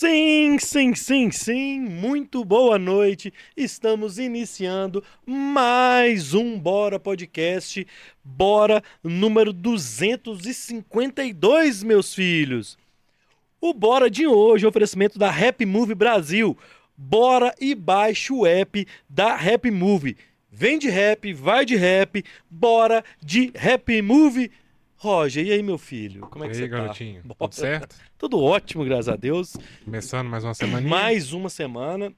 Sim, sim, sim, sim, muito boa noite. Estamos iniciando mais um Bora Podcast, Bora número 252, meus filhos. O Bora de hoje é oferecimento da Rap Movie Brasil. Bora e baixe o app da Rap Movie. Vem de rap, vai de rap, bora de Rap Movie. Roger, e aí, meu filho? Como é que e aí, você garotinho? tá? Tudo certo? Tudo ótimo, graças a Deus. Começando mais uma semaninha Mais uma semana,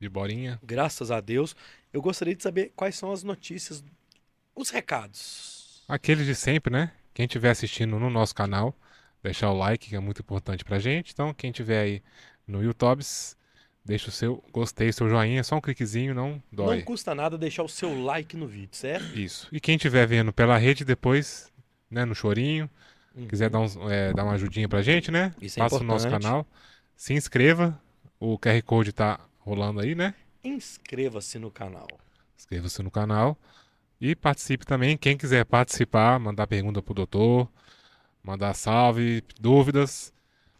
de borinha. graças a Deus. Eu gostaria de saber quais são as notícias, os recados. Aqueles de sempre, né? Quem estiver assistindo no nosso canal, deixar o like, que é muito importante pra gente. Então, quem estiver aí no YouTube, deixa o seu gostei, seu joinha, só um cliquezinho, não dói. Não custa nada deixar o seu like no vídeo, certo? Isso. E quem estiver vendo pela rede depois, né, no chorinho, Uhum. quiser dar, uns, é, dar uma ajudinha pra gente, né? Isso é Passa o nosso canal, se inscreva. O QR Code tá rolando aí, né? Inscreva-se no canal. Inscreva-se no canal e participe também. Quem quiser participar, mandar pergunta pro doutor, mandar salve, dúvidas,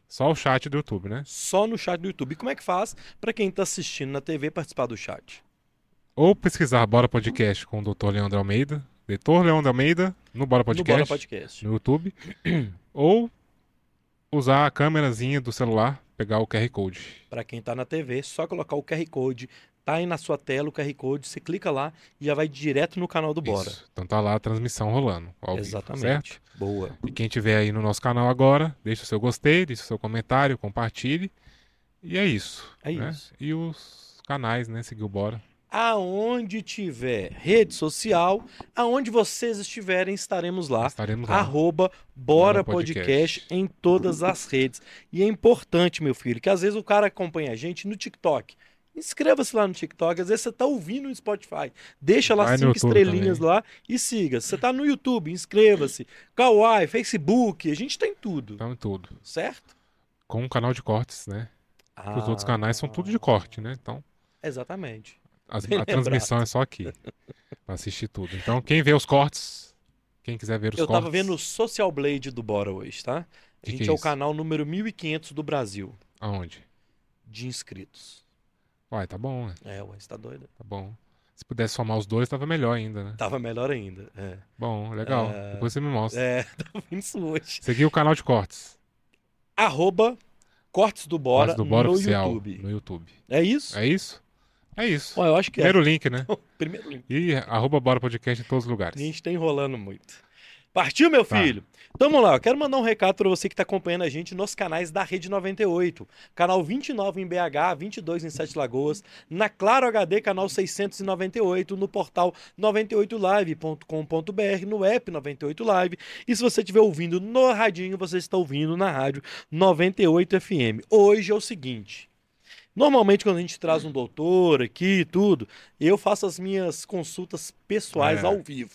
só o chat do YouTube, né? Só no chat do YouTube. E como é que faz para quem está assistindo na TV participar do chat? Ou pesquisar Bora Podcast com o doutor Leandro Almeida, doutor Leandro Almeida, no Bora No Bora Podcast, Podcast. no YouTube, ou usar a câmerazinha do celular, pegar o QR Code. Para quem está na TV, só colocar o QR Code. Tá aí na sua tela o QR Code, você clica lá e já vai direto no canal do Bora. Isso. Então tá lá a transmissão rolando, ao vivo, certo? Exatamente. Boa. E quem tiver aí no nosso canal agora, deixa o seu gostei, deixa o seu comentário, compartilhe. E é isso. É né? isso. E os canais, né? Seguir o Bora. Aonde tiver rede social, aonde vocês estiverem, estaremos lá. Estaremos lá. Arroba Bora Podcast. Podcast em todas as redes. E é importante, meu filho, que às vezes o cara acompanha a gente no TikTok. Inscreva-se lá no TikTok, às vezes você tá ouvindo no Spotify. Deixa lá Vai cinco estrelinhas também. lá e siga. Você tá no YouTube, inscreva-se. Kawaii, Facebook, a gente tem tudo, Então, em tudo. certo? Com um canal de cortes, né? Porque os outros canais são tudo de corte, né? Então, Exatamente. As- a transmissão é só aqui. pra assistir tudo. Então, quem vê os cortes, quem quiser ver os Eu cortes. tava vendo o Social Blade do Bora hoje, tá? A Que gente que é é o canal número 1500 do Brasil Aonde? de inscritos. Uai, tá bom, né? É, ué, você tá doido? Tá bom. Se pudesse somar os dois, tava melhor ainda, né? Tava melhor ainda. É, Bom, legal. É. Depois você me mostra. é tô vendo isso hoje. Seguir o canal de cortes. Arroba Cortes do Bora, Cortes do Bora no Oficial YouTube. no YouTube. É isso? É isso? É isso. Ó, eu acho que Primeiro link, né? é. Primeiro link. E arroba Bora Podcast em todos os A lugares. gente tá enrolando muito. Partiu, meu Tá. filho? Então vamos lá, eu quero mandar um recado para você que está acompanhando a gente nos canais da Rede 98. Canal 29 em BH, 22 em Sete Lagoas, na Claro HD, canal 698, no portal 98live.com.br, no app 98 Live. E se você estiver ouvindo no radinho, você está ouvindo na rádio 98 FM. Hoje é o seguinte. Normalmente, quando a gente traz um doutor aqui e tudo, eu faço as minhas consultas pessoais É. ao vivo.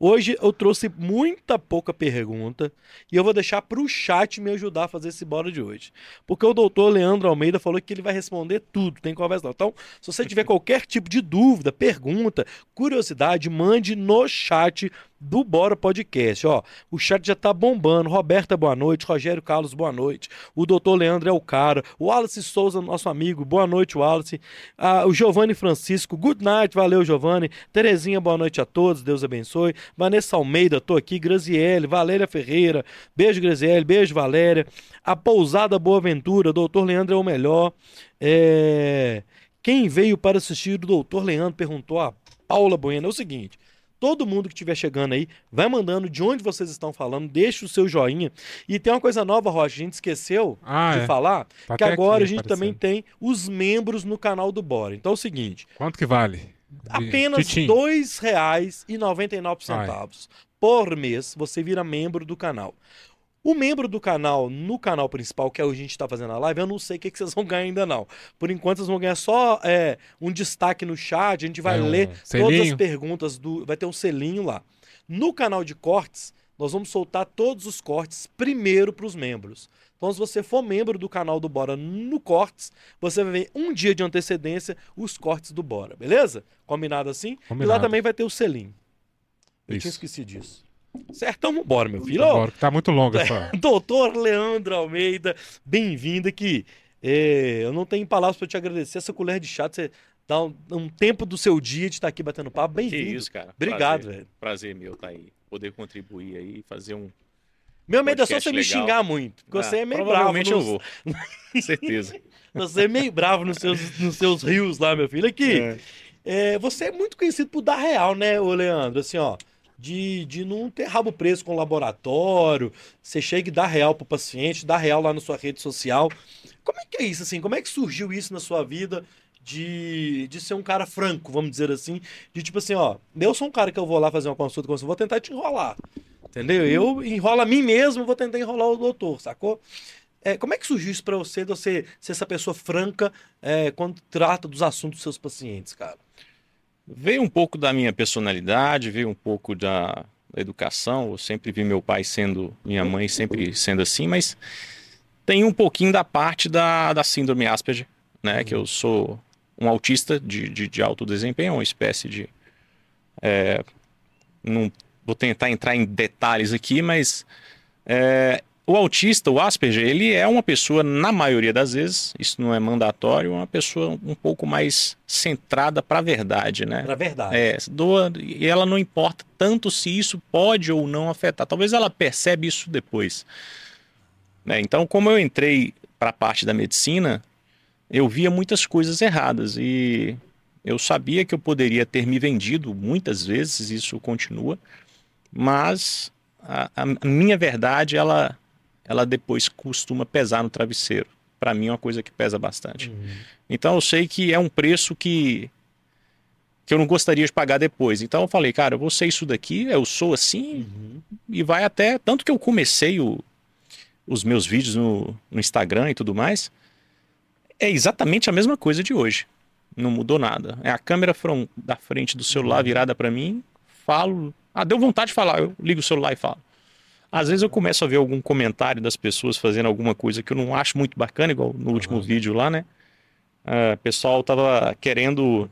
Hoje eu trouxe muita pouca pergunta e eu vou deixar para o chat me ajudar a fazer esse bora de hoje. Porque o doutor Leandro Almeida falou que ele vai responder tudo, tem conversa não. Então, se você tiver qualquer tipo de dúvida, pergunta, curiosidade, mande no chat do Bora Podcast. Ó, o chat já tá bombando. Roberta, boa noite. Rogério Carlos, boa noite. O doutor Leandro é o cara. O Wallace Souza, nosso amigo, boa noite, Wallace. Ah, o Giovanni Francisco, good night, valeu, Giovanni. Terezinha, boa noite a todos, Deus abençoe. Vanessa Almeida, tô aqui. Graziele, Valéria Ferreira, beijo, Graziele, beijo, Valéria. A Pousada Boa Ventura, doutor Leandro é o melhor. É... Quem veio para assistir o doutor Leandro perguntou a Paula Bueno. É o seguinte. Todo mundo que estiver chegando aí, vai mandando de onde vocês estão falando, deixa o seu joinha. E tem uma coisa nova, Rocha, a gente esqueceu Ah, de é. falar, Tá que agora a gente também aparecendo. tem os membros no canal do Bora. Então é o seguinte, Quanto que vale? Apenas. R$ 2,99 por mês você vira membro do canal. O membro do canal, no canal principal, que é o que a gente está fazendo a live, eu não sei o que, que vocês vão ganhar ainda não. Por enquanto, vocês vão ganhar só é, um destaque no chat, a gente vai É um ler todas as selinho. perguntas, do, vai ter um selinho lá. No canal de cortes, nós vamos soltar todos os cortes primeiro para os membros. Então, se você for membro do canal do Bora no Cortes, você vai ver um dia de antecedência os cortes do Bora, beleza? Combinado assim? E lá Combinado. também vai ter o selinho. Eu Isso. tinha esquecido disso. Certo? Então, vambora, meu filho. Que tá muito longa essa. Doutor Leandro Almeida, bem-vindo aqui. É, eu não tenho palavras para te agradecer essa colher de chá, você dá um, um tempo do seu dia de estar aqui batendo papo. Que Bem-vindo. isso, cara. Obrigado, Prazer, velho. prazer meu estar aí. Poder contribuir aí, fazer um. Meu medo é só você me legal. xingar muito, porque Ah, você é meio bravo. Provavelmente eu vou. Com certeza. Você é meio bravo nos seus, nos seus rios lá, meu filho. Aqui, É. é, você é muito conhecido por dar real, né, ô Leandro? Assim, ó, de, de não ter rabo preso com o laboratório, você chega e dá real pro paciente, dá real lá na sua rede social. Como é que é isso, assim? Como é que surgiu isso na sua vida de, de ser um cara franco, vamos dizer assim? De tipo assim, ó, eu sou um cara que eu vou lá fazer uma consulta com você, vou tentar te enrolar. Entendeu? Eu enrolo a mim mesmo, vou tentar enrolar o doutor, sacou? É, como é que surgiu isso pra você, de você ser essa pessoa franca é, quando trata dos assuntos dos seus pacientes, cara? Veio um pouco da minha personalidade, veio um pouco da, educação. Eu sempre vi meu pai sendo, minha mãe sempre sendo assim, mas tem um pouquinho da parte da, da síndrome Asperger, né? Que eu sou um autista de, de, de alto desempenho, uma espécie de. é, não vou tentar entrar em detalhes aqui, mas é, o autista, o Asperger, ele é uma pessoa, na maioria das vezes, isso não é mandatório, uma pessoa um pouco mais centrada para a verdade, né? Pra verdade. É, doa, e ela não importa tanto se isso pode ou não afetar. Talvez ela percebe isso depois. Né? Então, como eu entrei para a parte da medicina, eu via muitas coisas erradas e eu sabia que eu poderia ter me vendido muitas vezes, isso continua, mas a, a minha verdade, ela, ela depois costuma pesar no travesseiro. Para mim é uma coisa que pesa bastante. Uhum. Então eu sei que é um preço que que eu não gostaria de pagar depois. Então eu falei, cara, eu vou ser isso daqui, eu sou assim Uhum. e vai até tanto que eu comecei o- os meus vídeos no, no Instagram e tudo mais. É exatamente a mesma coisa de hoje. Não mudou nada. É a câmera from- da frente do celular virada para mim, falo, ah, deu vontade de falar, eu ligo o celular e falo. Às vezes eu começo a ver algum comentário das pessoas fazendo alguma coisa que eu não acho muito bacana, igual no último Aham. vídeo lá, né? Ah, O pessoal tava querendo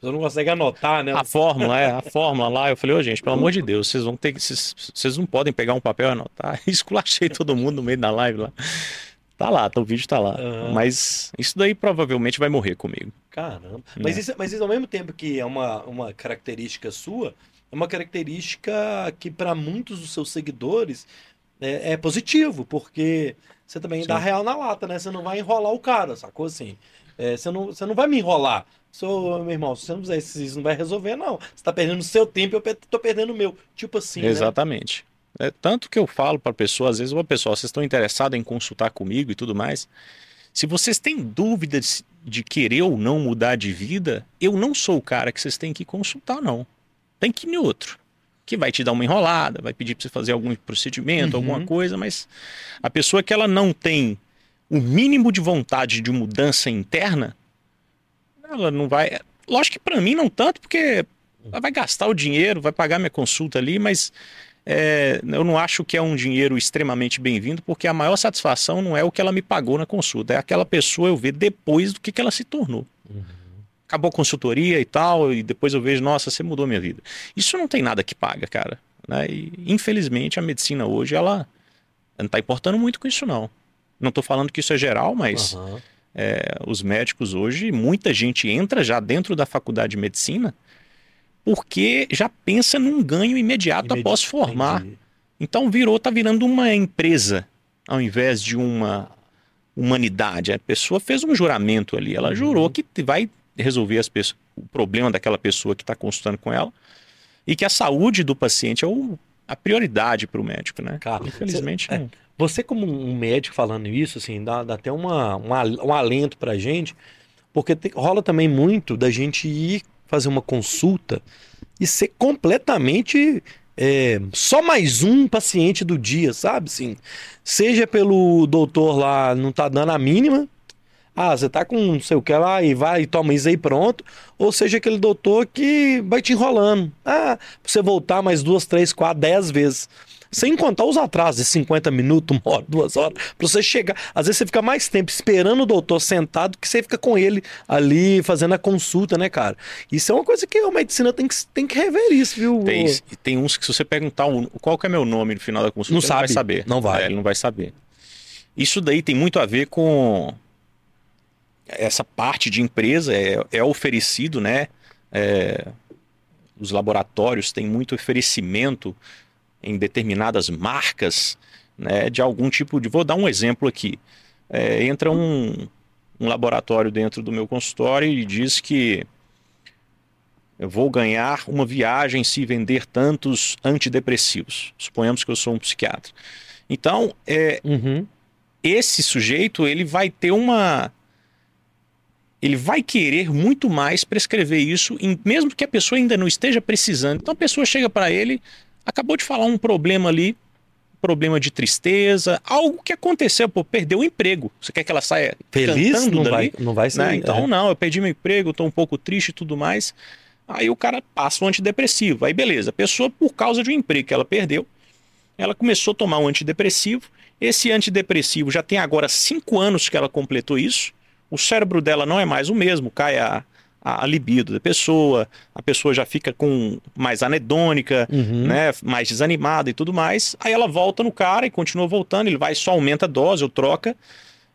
Você não consegue anotar, né? a fórmula, é, a fórmula lá. Eu falei, ô gente, pelo amor de Deus, vocês vão ter que. Vocês, vocês não podem pegar um papel e anotar. Esculachei todo mundo no meio da live lá. Tá lá, tá, o vídeo tá lá. Aham. Mas isso daí provavelmente vai morrer comigo. Caramba. Mas, É. isso, mas isso ao mesmo tempo que é uma, uma característica sua, é uma característica que para muitos dos seus seguidores é, é positivo, porque você também Sim. dá real na lata, né? Você não vai enrolar o cara, sacou assim? É, você, não, você não vai me enrolar. Sou, meu irmão, se você não fizer isso, não vai resolver, não. Você tá perdendo o seu tempo e eu tô perdendo o meu. Tipo assim, né? Exatamente. É, tanto que eu falo para pessoa, às vezes, ô pessoal, vocês estão interessados em consultar comigo e tudo mais. Se vocês têm dúvidas de querer ou não mudar de vida, eu não sou o cara que vocês têm que consultar, não. Tem que ir em outro. Que vai te dar uma enrolada, vai pedir para você fazer algum procedimento, Uhum. alguma coisa, mas a pessoa que ela não tem o mínimo de vontade de mudança interna, ela não vai. Lógico que para mim não tanto, porque ela vai gastar o dinheiro, vai pagar minha consulta ali, mas é, eu não acho que é um dinheiro extremamente bem-vindo, porque a maior satisfação não é o que ela me pagou na consulta, é aquela pessoa eu ver depois do que, que ela se tornou. Uhum. Acabou a consultoria e tal, e depois eu vejo, nossa, você mudou minha vida. Isso não tem nada que paga, cara. né? E, infelizmente a medicina hoje, ela não está importando muito com isso, não. Não estou falando que isso é geral, mas Aham. é, os médicos hoje, muita gente entra já dentro da faculdade de medicina porque já pensa num ganho imediato Imedi- após formar. Entendi. Então virou, tá virando uma empresa ao invés de uma humanidade. A pessoa fez um juramento ali, ela Uhum. jurou que vai resolver pessoas, o problema daquela pessoa que está consultando com ela e que a saúde do paciente é o- a prioridade para o médico, né? Cara, Infelizmente, cê- é. Você, como um médico falando isso, assim, dá, dá até uma, um al- um alento pra gente, porque te- rola também muito da gente ir fazer uma consulta e ser completamente é, só mais um paciente do dia, sabe? Assim, seja pelo doutor lá não tá dando a mínima, ah, você tá com não sei o que lá e vai e toma isso aí pronto, ou seja aquele doutor que vai te enrolando. Ah, pra você voltar mais duas, três, quatro, dez vezes. Sem contar os atrasos de 50 minutos, uma hora, duas horas, pra você chegar. Às vezes você fica mais tempo esperando o doutor sentado que você fica com ele ali fazendo a consulta, né, cara? Isso é uma coisa que a medicina tem que, tem que rever isso, viu? Tem, e tem uns que se você perguntar o- qual que é meu nome no final da consulta, Não ele vai sabe. saber. Não vai. É, ele não vai saber. Isso daí tem muito a ver com essa parte de empresa é, é oferecido, né? É, os laboratórios têm muito oferecimento em determinadas marcas, né? De algum tipo de. Vou dar um exemplo aqui. É, entra um, um laboratório dentro do meu consultório e diz que eu vou ganhar uma viagem se vender tantos antidepressivos. Suponhamos que eu sou um psiquiatra. Então, é, Uhum. esse sujeito ele vai ter uma ele vai querer muito mais prescrever isso, mesmo que a pessoa ainda não esteja precisando. Então a pessoa chega para ele, acabou de falar um problema ali, problema de tristeza, algo que aconteceu, pô, perdeu o emprego. Você quer que ela saia Feliz cantando não dali? vai, não vai ser. né? Então, é. não, eu perdi meu emprego, estou um pouco triste e tudo mais. Aí o cara passa um antidepressivo. Aí beleza, a pessoa, por causa de um emprego que ela perdeu, ela começou a tomar um antidepressivo. Esse antidepressivo já tem agora cinco anos que ela completou isso. O cérebro dela não é mais o mesmo, cai a, a, libido da pessoa, a pessoa já fica com mais anedônica, Uhum. né, mais desanimada e tudo mais. Aí ela volta no cara e continua voltando, ele vai só aumenta a dose ou troca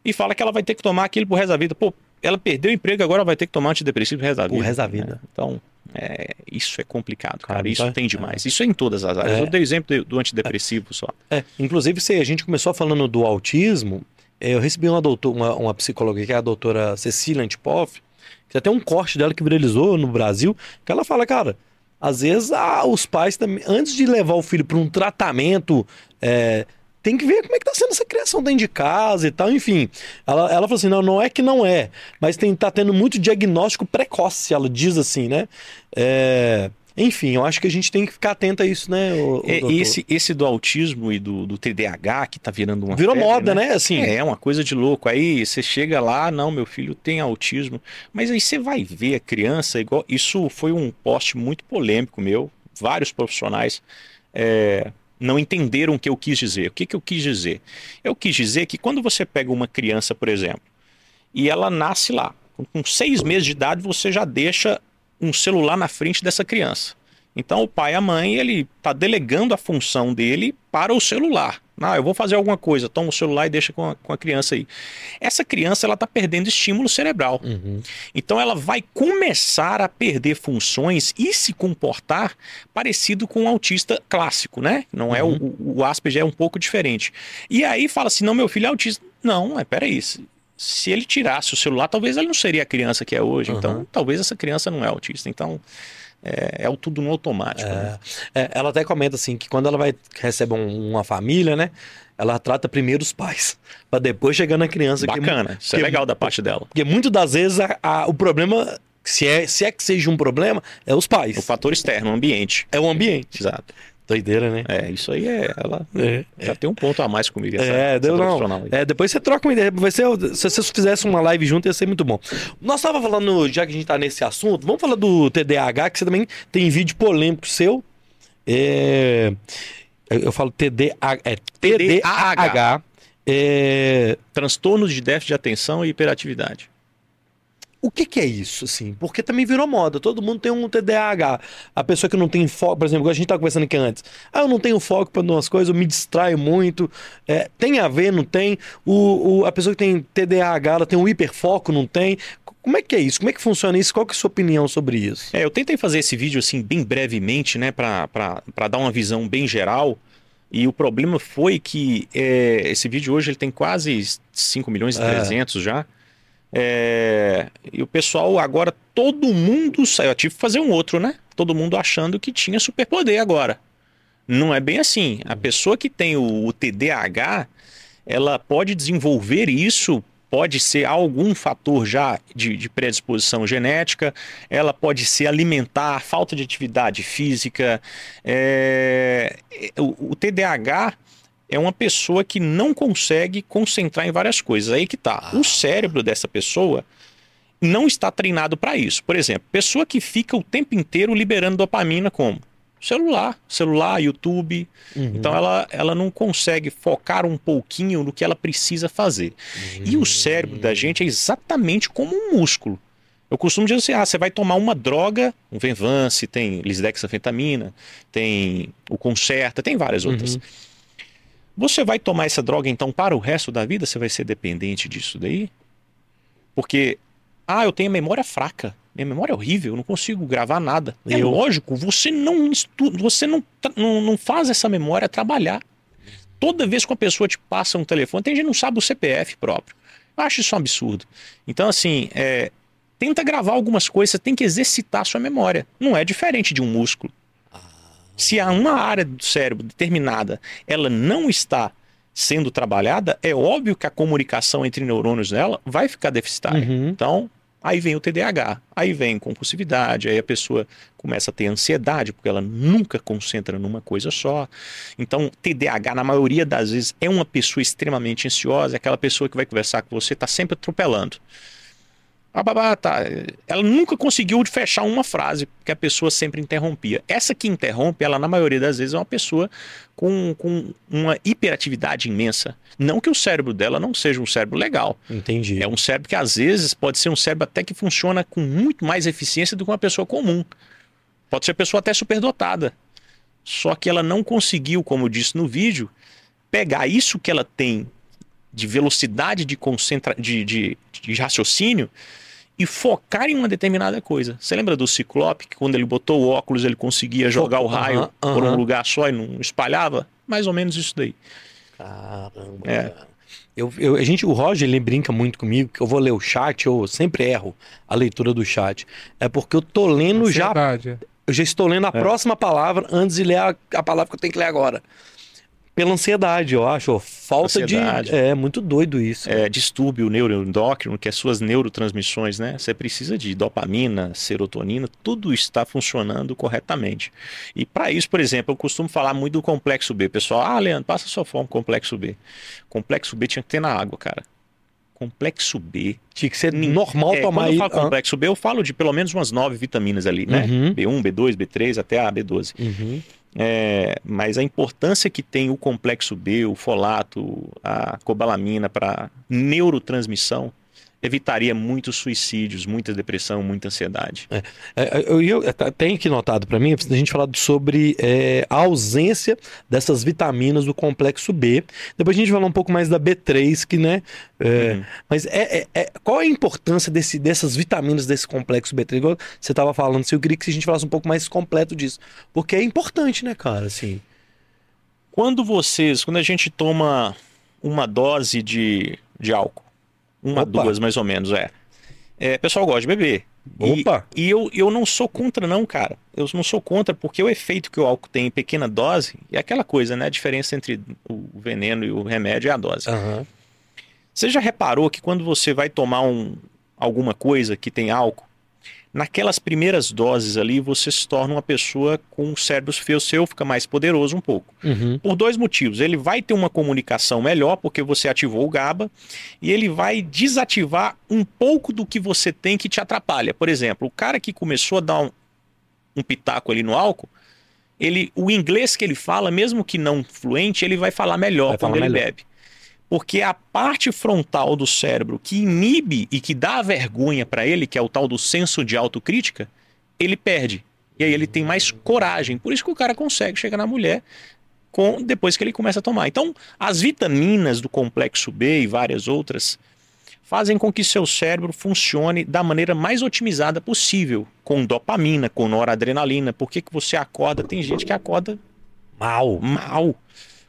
e fala que ela vai ter que tomar aquilo pro resto da vida. Pô, ela perdeu o emprego, agora vai ter que tomar antidepressivo pro resto da Pro vida. resto da né? vida. Então, é, isso é complicado, cara. Cara, isso então é- tem demais. Isso é em todas as áreas. É. Eu dei exemplo do- do antidepressivo só. É, inclusive, se a gente começou falando do autismo, eu recebi uma, doutor, uma, uma psicóloga que é a doutora Cecília Antipoff, que até um corte dela que viralizou no Brasil, que ela fala, cara, às vezes ah, os pais também, antes de levar o filho para um tratamento, eh, tem que ver como é que tá sendo essa criação dentro de casa e tal, enfim. Ela, ela falou assim, não, não é que não é, mas tem, tá tendo muito diagnóstico precoce, ela diz assim, né? É, enfim, eu acho que a gente tem que ficar atento a isso, né, o, É, esse, esse do autismo e do, do TDAH, que tá virando uma Virou febre, moda, né? Assim, É, é uma coisa de louco. Aí você chega lá, não, meu filho tem autismo. Mas aí você vai ver a criança igual. Isso foi um post muito polêmico meu. Vários profissionais é, não entenderam o que eu quis dizer. O que, que eu quis dizer? Eu quis dizer que quando você pega uma criança, por exemplo, e ela nasce lá, com seis meses de idade, você já deixa um celular na frente dessa criança. Então o pai e a mãe, ele está delegando a função dele para o celular. Ah, eu vou fazer alguma coisa, toma o celular e deixa com a, com a criança aí. Essa criança, ela está perdendo estímulo cerebral. Uhum. Então ela vai começar a perder funções e se comportar parecido com um autista clássico, né? Não é o, o, o Asperger é um pouco diferente. E aí fala assim, não, meu filho é autista. Não, mas peraí, se, ele tirasse o celular, talvez ele não seria a criança que é hoje. Uhum. Então, talvez essa criança não é autista. Então, é, é o tudo no automático. né? É, ela até comenta assim que quando ela vai recebe um- uma família, né? Ela trata primeiro os pais, para depois chegar na criança. que- Bacana, isso é que- legal da parte dela. Porque muitas das vezes a- a- o problema, se é, se é que seja um problema, é os pais. O fator externo, o ambiente. É o ambiente. Exato. Doideira, né? É, isso aí é. Ela É. já tem um ponto a mais comigo. Essa, É, deu não. É, depois você troca uma ideia. Vai ser, se vocês fizessem uma live junto, ia ser muito bom. Nós tava falando, já que a gente tá nesse assunto, vamos falar do TDAH, que você também tem vídeo polêmico seu. É, eu falo TDAH. É TDAH. É, Transtornos de déficit de atenção e hiperatividade. O que, que é isso, assim? Porque também virou moda. Todo mundo tem um TDAH. A pessoa que não tem foco, por exemplo, a gente tava conversando aqui antes. Ah, eu não tenho foco para umas coisas, eu me distraio muito. É, tem a ver, não tem? O, o- a pessoa que tem TDAH, ela tem um hiperfoco, não tem? Como é que é isso? Como é que funciona isso? Qual que é a sua opinião sobre isso? É, eu tentei fazer esse vídeo assim bem brevemente, né, para dar uma visão bem geral. E o problema foi que é, esse vídeo hoje ele tem quase 5 milhões e É. 300 já. É, e o pessoal agora, todo mundo saiu. Eu tive que fazer um outro, né? Todo mundo achando que tinha superpoder agora. Não é bem assim. A pessoa que tem o, o TDAH, ela pode desenvolver isso, pode ser algum fator já de, de predisposição genética, ela pode ser alimentar, falta de atividade física. é, o, o TDAH é uma pessoa que não consegue concentrar em várias coisas. Aí que tá. O cérebro dessa pessoa não está treinado para isso. Por exemplo, pessoa que fica o tempo inteiro liberando dopamina como celular, celular, YouTube. Então ela, ela não consegue focar um pouquinho no que ela precisa fazer. E o cérebro da gente é exatamente como um músculo. Eu costumo dizer assim, ah, você vai tomar uma droga, um Venvance, tem lisdexanfetamina, tem o Concerta, tem várias outras. Você vai tomar essa droga então para o resto da vida? Você vai ser dependente disso daí? Porque Ah, eu tenho memória fraca. Minha memória é horrível, eu não consigo gravar nada. É Eu- lógico, você não estuda, você não, não, não faz essa memória trabalhar. Toda vez que uma pessoa te passa um telefone, tem gente que não sabe o CPF próprio. Eu acho isso um absurdo. Então, assim, é, tenta gravar algumas coisas, você tem que exercitar a sua memória. Não é diferente de um músculo. Se há uma área do cérebro determinada, ela não está sendo trabalhada, é óbvio que a comunicação entre neurônios dela vai ficar deficitária. Uhum. Então, aí vem o TDAH, aí vem compulsividade, aí a pessoa começa a ter ansiedade, porque ela nunca concentra numa coisa só. Então, TDAH, na maioria das vezes, é uma pessoa extremamente ansiosa, é aquela pessoa que vai conversar com você, está sempre atropelando. Babá, tá. Ela nunca conseguiu fechar uma frase, porque a pessoa sempre interrompia. Essa que interrompe, ela, na maioria das vezes, é uma pessoa com, com uma hiperatividade imensa. Não que o cérebro dela não seja um cérebro legal. Entendi. É um cérebro que às vezes pode ser um cérebro até que funciona com muito mais eficiência do que uma pessoa comum. Pode ser pessoa até superdotada. Só que ela não conseguiu, como eu disse no vídeo, pegar isso que ela tem de velocidade de, concentra... de, de, de raciocínio e focar em uma determinada coisa. Você lembra do Ciclope, que quando ele botou o óculos ele conseguia jogar o raio Aham, por um lugar só e não espalhava? Mais ou menos isso daí. Caramba. É. Eu, eu- a gente, o Roger ele brinca muito comigo que eu vou ler o chat, eu sempre erro a leitura do chat. É porque eu tô lendo já, Ansiedade, é. eu já estou lendo a É. próxima palavra antes de ler a, a palavra que eu tenho que ler agora. Pela ansiedade, eu acho. Falta Ansiedade. de. É muito doido isso. é, distúrbio neuroendócrino, que é suas neurotransmissões, né? Você precisa de dopamina, serotonina, tudo está funcionando corretamente. E para isso, por exemplo, eu costumo falar muito do complexo B. Pessoal, ah, Leandro, passa sua fome, complexo B. Complexo B tinha que ter na água, cara. Complexo B. Tinha que ser normal É, tomar quando eu aí. falo complexo B, eu falo de pelo menos umas nove vitaminas ali, né? Uhum. B1, B2, B3, até a B12. Uhum. É, mas a importância que tem o complexo B, o folato, a cobalamina para neurotransmissão evitaria muitos suicídios, muita depressão, muita ansiedade. É, eu, eu, tá- tem aqui notado para mim, a gente falar sobre é, a ausência dessas vitaminas do complexo B. Depois a gente vai falar um pouco mais da B3, que, né? é, Uhum. Mas é, é- é- qual é a importância desse, dessas vitaminas desse complexo B3? Igual você estava falando, se eu queria que a gente falasse um pouco mais completo disso. Porque é importante, né, cara? Assim. Quando vocês, quando a gente toma uma dose de, de álcool, uma, Opa. duas mais ou menos, é. é pessoal gosta de beber. E- Opa! E, eu, eu não sou contra, não, cara. Eu não sou contra, porque o efeito que o álcool tem em pequena dose é aquela coisa, né? A diferença entre o veneno e o remédio é a dose. Aham. Você já reparou que quando você vai tomar um, alguma coisa que tem álcool, naquelas primeiras doses ali você se torna uma pessoa com um cérebro seu, seu fica mais poderoso um pouco. Uhum. Por dois motivos. Ele vai ter uma comunicação melhor porque você ativou o GABA e ele vai desativar um pouco do que você tem que te atrapalha. Por exemplo, o cara que começou a dar um, um pitaco ali no álcool, ele, o inglês que ele fala, mesmo que não fluente, ele vai falar melhor Vai quando falar ele melhor. bebe. Porque a parte frontal do cérebro que inibe e que dá vergonha para ele, que é o tal do senso de autocrítica, ele perde. E aí ele tem mais coragem. Por isso que o cara consegue chegar na mulher com depois que ele começa a tomar. Então, as vitaminas do complexo B e várias outras fazem com que seu cérebro funcione da maneira mais otimizada possível, com dopamina, com noradrenalina. Por que, que você acorda? Tem gente que acorda Mal. mal,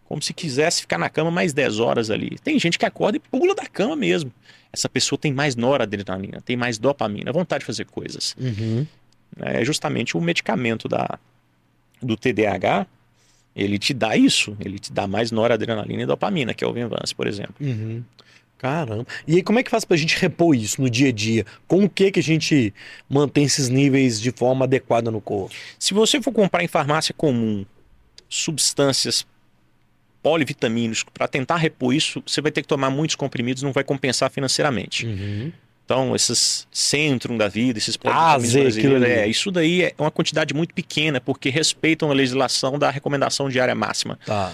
como se quisesse ficar na cama mais 10 horas ali. Tem gente que acorda e pula da cama mesmo. Essa pessoa tem mais noradrenalina, tem mais dopamina, vontade de fazer coisas. Uhum. É justamente o medicamento da, do TDAH, ele te dá isso, ele te dá mais noradrenalina e dopamina, que é o Venvance, por exemplo. Uhum. Caramba. E aí, como é que faz pra gente repor isso no dia a dia? Com o que que a gente mantém esses níveis de forma adequada no corpo? Se você for comprar em farmácia comum substâncias polivitamínicos para tentar repor isso, você vai ter que tomar muitos comprimidos, não vai compensar financeiramente. Uhum. Então, esses Centrum da vida, esses Ah, polivitamínicos brasileiros, ali. é, isso daí é uma quantidade muito pequena, porque respeitam a legislação da recomendação diária máxima. Tá.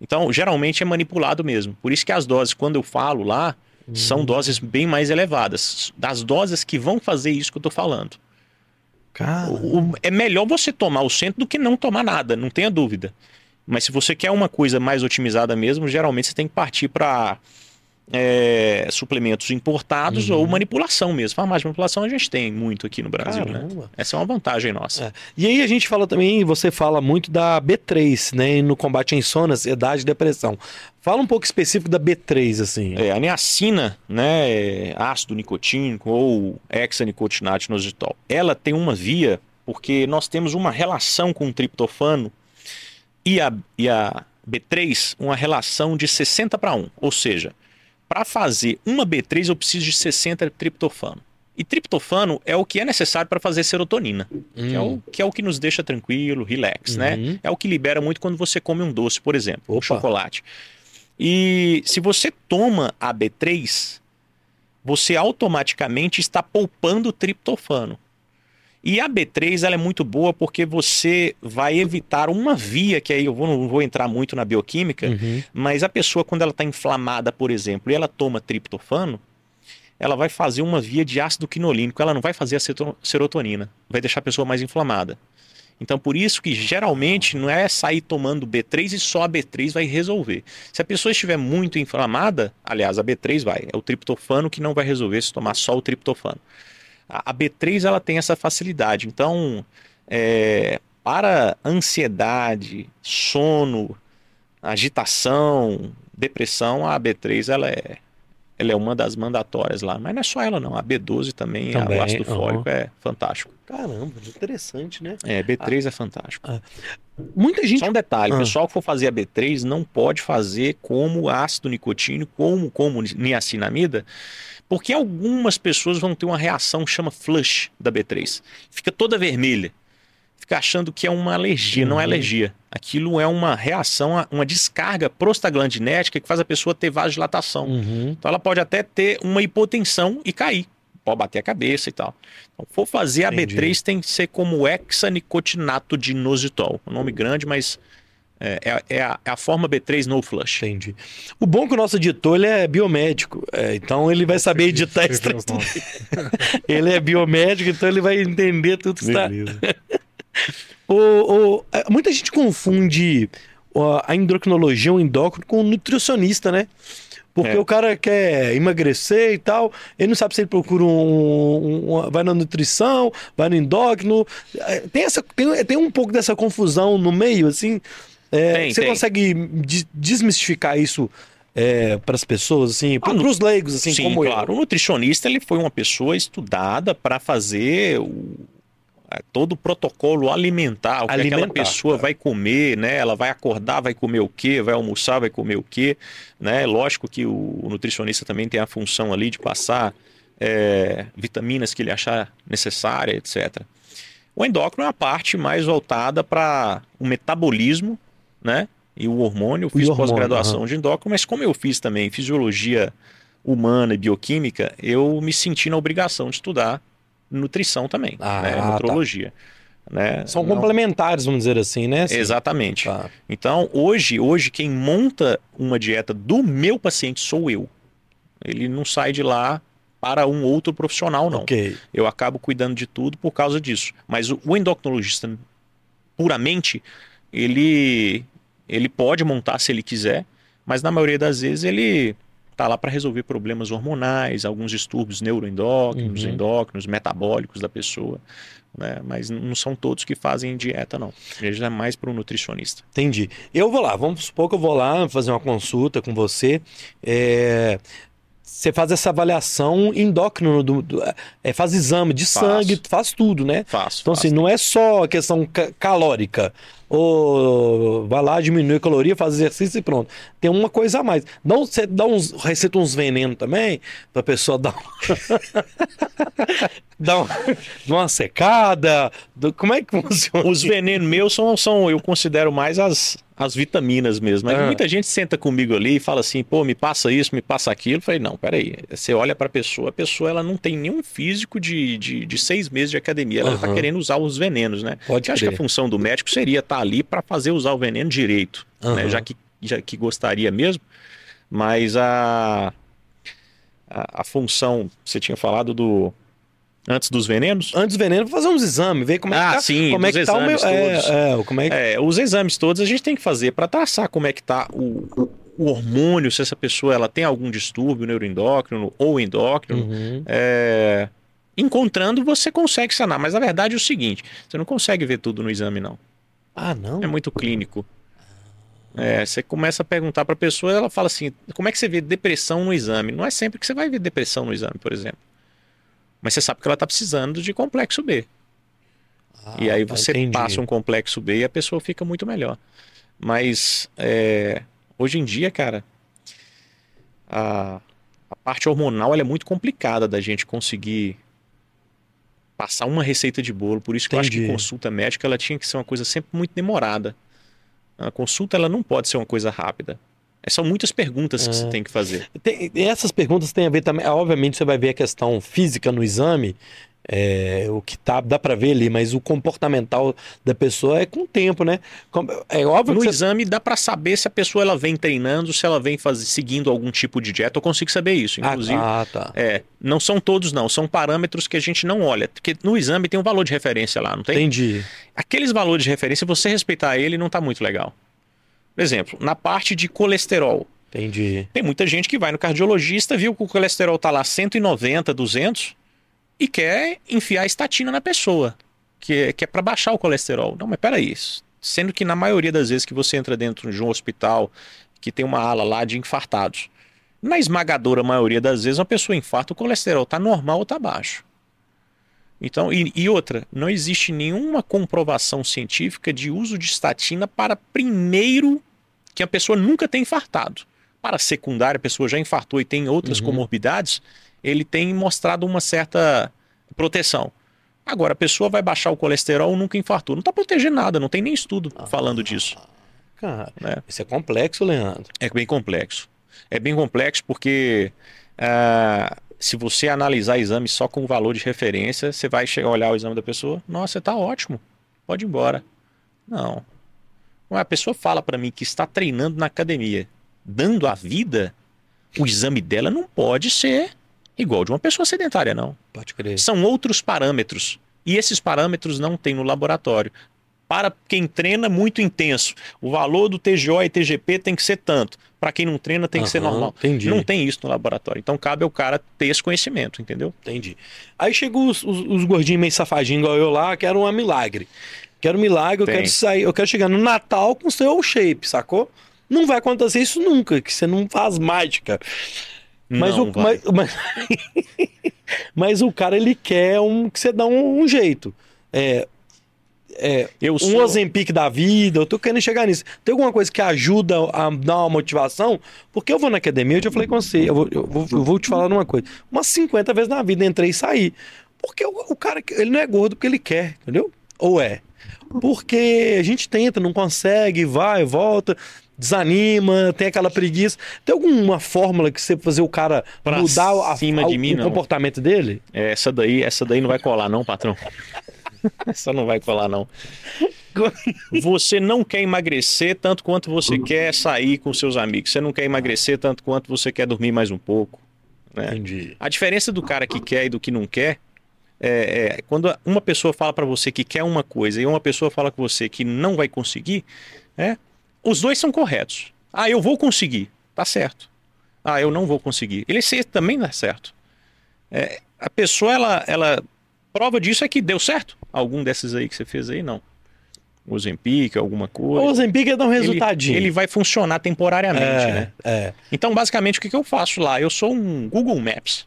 Então, geralmente é manipulado mesmo. Por isso que as doses, quando eu falo lá, são doses bem mais elevadas. Das doses que vão fazer isso que eu tô falando. O- o- é melhor você tomar o centro do que não tomar nada, não tenha dúvida. Mas se você quer uma coisa mais otimizada mesmo, geralmente você tem que partir para é, suplementos importados Uhum. ou manipulação mesmo. Farmácia de manipulação a gente tem muito aqui no Brasil, né? Caramba. Essa é uma vantagem nossa. É. E aí a gente fala também, você fala muito da B3, né? No combate à insônia, ansiedade e depressão. Fala um pouco específico da B3, assim. É, a niacina, né, é ácido nicotínico ou hexanicotinato inositol, ela tem uma via, porque nós temos uma relação com o triptofano e a, e a B3, uma relação de 60 para 1. Ou seja, para fazer uma B3 eu preciso de 60 triptofano. E triptofano é o que é necessário para fazer serotonina, que, é o, que é o que nos deixa tranquilo, relax, né? Uhum. É o que libera muito quando você come um doce, por exemplo, um Opa. chocolate. E se você toma a B3, você automaticamente está poupando triptofano. E a B3 ela é muito boa porque você vai evitar uma via, que aí eu vou- não vou entrar muito na bioquímica, Uhum. mas a pessoa, quando ela está inflamada, por exemplo, e ela toma triptofano, ela vai fazer uma via de ácido quinolínico, ela não vai fazer a serotonina, vai deixar a pessoa mais inflamada. Então, por isso que geralmente não é sair tomando B3 e só a B3 vai resolver. Se a pessoa estiver muito inflamada, aliás, a B3 vai, é o triptofano que não vai resolver se tomar só o triptofano. A, a B3 ela tem essa facilidade. Então, é, para ansiedade, sono, agitação, depressão, a B3 ela é, ela é uma das mandatórias lá. Mas não é só ela, não. A B12 também, Também, o ácido fólico é fantástico. Caramba, interessante, né? É, B3 é fantástico. Muita gente. Só um detalhe, Ah. o pessoal que for fazer a B3 não pode fazer como ácido nicotínico, como, como niacinamida, porque algumas pessoas vão ter uma reação que chama flush da B3. Fica toda vermelha. Fica achando que é uma alergia, não é Uhum. alergia. Aquilo é uma reação, uma descarga prostaglandinética que faz a pessoa ter vasodilatação. Uhum. Então ela pode até ter uma hipotensão e cair. Pode bater a cabeça e tal. Então, for fazer a Entendi. B3 tem que ser como hexanicotinato de inositol. Um nome grande, mas é, é- é a, é a forma B3 no flush. Entendi. O bom é que o nosso editor ele é biomédico, é, então ele vai saber editar nomes. Ele é biomédico, então ele vai entender tudo que está. O, o- é, muita gente confunde a endocrinologia, o endócrino, com o nutricionista, né? Porque É. o cara quer emagrecer e tal, ele não sabe se ele procura um, um- um- vai na nutrição, vai no endócrino. É, Tem, essa, tem, tem um pouco dessa confusão no meio, assim. É, Tem, você tem. consegue de- desmistificar isso para as pessoas, assim, para Ah, os leigos, assim, Sim, como claro. O nutricionista ele foi uma pessoa estudada para fazer o- é, todo o protocolo alimentar, o que aquela Alimentar, pessoa tá. vai comer, né? Ela vai acordar, vai comer o quê? Vai almoçar, vai comer o quê? Né? Lógico que o, o nutricionista também tem a função ali de passar é, vitaminas que ele achar necessária, etc. O endócrino é a parte mais voltada para o metabolismo, né? E o hormônio. Eu fiz pós-graduação aham. de endócrino, mas como eu fiz também fisiologia humana e bioquímica, eu me senti na obrigação de estudar nutrição também, Ah, né? tá. Nutrologia. Né? São Não- complementares, vamos dizer assim, né? Assim, Exatamente. tá. Então, hoje, hoje, quem monta uma dieta do meu paciente sou eu. Ele não sai de lá para um outro profissional, não. Ok. Eu acabo cuidando de tudo por causa disso. Mas o endocrinologista, puramente, ele, ele pode montar se ele quiser, mas na maioria das vezes ele tá lá para resolver problemas hormonais, alguns distúrbios neuroendócrinos, Uhum. endócrinos, metabólicos da pessoa. Né? Mas não são todos que fazem dieta, não. Ele é mais para um nutricionista. Entendi. Eu vou lá, vamos supor que eu vou lá fazer uma consulta com você. é, Você faz essa avaliação endócrino, do, do- é, faz exame de Faço. sangue, faz tudo, né? Faço. Então, faço. assim, não é só a questão ca- calórica. Ou vai lá, diminui a caloria, faz exercício e pronto. Tem uma coisa a mais. Não, você dá uns, receita uns venenos também, pra pessoa dar, um- dar, um- dar uma secada. do- como é que funciona? Os venenos meus são, são, eu considero mais as, as vitaminas mesmo. Mas Ah. muita gente senta comigo ali e fala assim, pô, me passa isso, me passa aquilo. Eu falei, não, peraí. Você olha pra pessoa, a pessoa ela não tem nenhum físico de, de, de seis meses de academia. Ela tá Aham. querendo usar os venenos, né? Pode Eu acho que a função do médico seria estar ali para fazer usar o veneno direito, né? Aham. já, que, já que gostaria mesmo. Mas a, a, a função, você tinha falado do. Antes dos venenos? Antes do veneno, fazer uns exames, ver como é Ah, que tá. sim, como é que tá o meu. É, é, como é que. É, os exames todos a gente tem que fazer para traçar como é que tá o, o hormônio, se essa pessoa ela tem algum distúrbio neuroendócrino ou endócrino. Uhum. É, encontrando, você consegue sanar. Mas a verdade é o seguinte: você não consegue ver tudo no exame, não. Ah, não? É muito clínico. É, você começa a perguntar para a pessoa, ela fala assim: como é que você vê depressão no exame? Não é sempre que você vai ver depressão no exame, por exemplo. Mas você sabe que ela está precisando de complexo B. Ah, e aí tá, você entendi. passa um complexo B e a pessoa fica muito melhor. Mas é, hoje em dia, cara, a, a parte hormonal é muito complicada da gente conseguir passar uma receita de bolo. Por isso que eu acho que Entendi. consulta médica ela tinha que ser uma coisa sempre muito demorada. A consulta ela não pode ser uma coisa rápida. É, São muitas perguntas que É. você tem que fazer. Tem- essas perguntas têm a ver também. Obviamente, você vai ver a questão física no exame, é, o que tá, dá pra ver ali, mas o comportamental da pessoa é com o tempo, né? É óbvio No que você. exame dá pra saber se a pessoa ela vem treinando, se ela vem faz... seguindo algum tipo de dieta. Eu consigo saber isso. Inclusive, Ah, tá. É, não são todos não, são parâmetros que a gente não olha, porque no exame tem um valor de referência lá, não tem? Entendi. Aqueles valores de referência, você respeitar ele não tá muito legal. Por exemplo, na parte de colesterol, Entendi. tem muita gente que vai no cardiologista, viu que o colesterol tá lá 190, 200 e quer enfiar estatina na pessoa, que é, que é para baixar o colesterol. Não, mas peraí, sendo que na maioria das vezes que você entra dentro de um hospital que tem uma ala lá de infartados, na esmagadora maioria das vezes uma pessoa infarta, o colesterol tá normal ou tá baixo. Então, e, e outra, não existe nenhuma comprovação científica de uso de estatina para primeiro que a pessoa nunca tem infartado. Para secundária, a pessoa já infartou e tem outras Uhum. comorbidades, ele tem mostrado uma certa proteção. Agora, a pessoa vai baixar o colesterol, nunca infartou. Não está protegendo nada, não tem nem estudo falando disso. Cara, né? isso é complexo, Leandro. É bem complexo. É bem complexo porque ah, se você analisar exame só com o valor de referência, você vai chegar, olhar o exame da pessoa, nossa, tá ótimo, pode ir embora. Não. Não, A pessoa fala para mim que está treinando na academia, dando a vida, o exame dela não pode ser igual de uma pessoa sedentária, não. Pode crer. São outros parâmetros. E esses parâmetros não tem no laboratório. Para quem treina muito intenso, o valor do TGO e TGP tem que ser tanto. Para quem não treina, tem que ser Aham, normal. Entendi. Não tem isso no laboratório. Então cabe ao cara ter esse conhecimento, entendeu? Entendi. Aí chegou os, os, os gordinhos meio safadinhos igual eu lá, quero um milagre. Quero um milagre, eu Tem. quero sair, eu quero chegar no Natal com seu shape, sacou? Não vai acontecer isso nunca, que você não faz mágica. Mas, não o, mas, mas, mas o cara, ele quer um, que você dá um, um jeito. É, é, Eu um sou... Ozempic da vida, eu tô querendo chegar nisso. Tem alguma coisa que ajuda a dar uma motivação? Porque eu vou na academia, eu já falei com você, eu vou, eu vou, eu vou te falar uma coisa. Umas 50 vezes na vida entrei e saí. Porque o, o cara, ele não é gordo porque ele quer, entendeu? Ou é? Porque a gente tenta, não consegue, vai, volta, desanima, tem aquela preguiça. Tem alguma fórmula que você fazer o cara Pra mudar a- a- de mim, o não. comportamento dele? É, Essa daí, essa daí não vai colar não, patrão. essa não vai colar não. Você não quer emagrecer tanto quanto você quer sair com seus amigos. Você não quer emagrecer tanto quanto você quer dormir mais um pouco. né? Entendi. A diferença do cara que quer e do que não quer é, é quando uma pessoa fala pra você que quer uma coisa e uma pessoa fala com você que não vai conseguir, é, os dois são corretos. Ah, eu vou conseguir, tá certo. Ah, eu não vou conseguir. Ele também dá certo. É, a pessoa, ela, ela prova disso é que deu certo. Algum desses aí que você fez aí, não. O Zempic, alguma O coisa. Ozempic é dar um Ele- resultadinho. Ele, vai funcionar temporariamente, é, né? é. Então, basicamente, o que, que eu faço lá? Eu sou um Google Maps.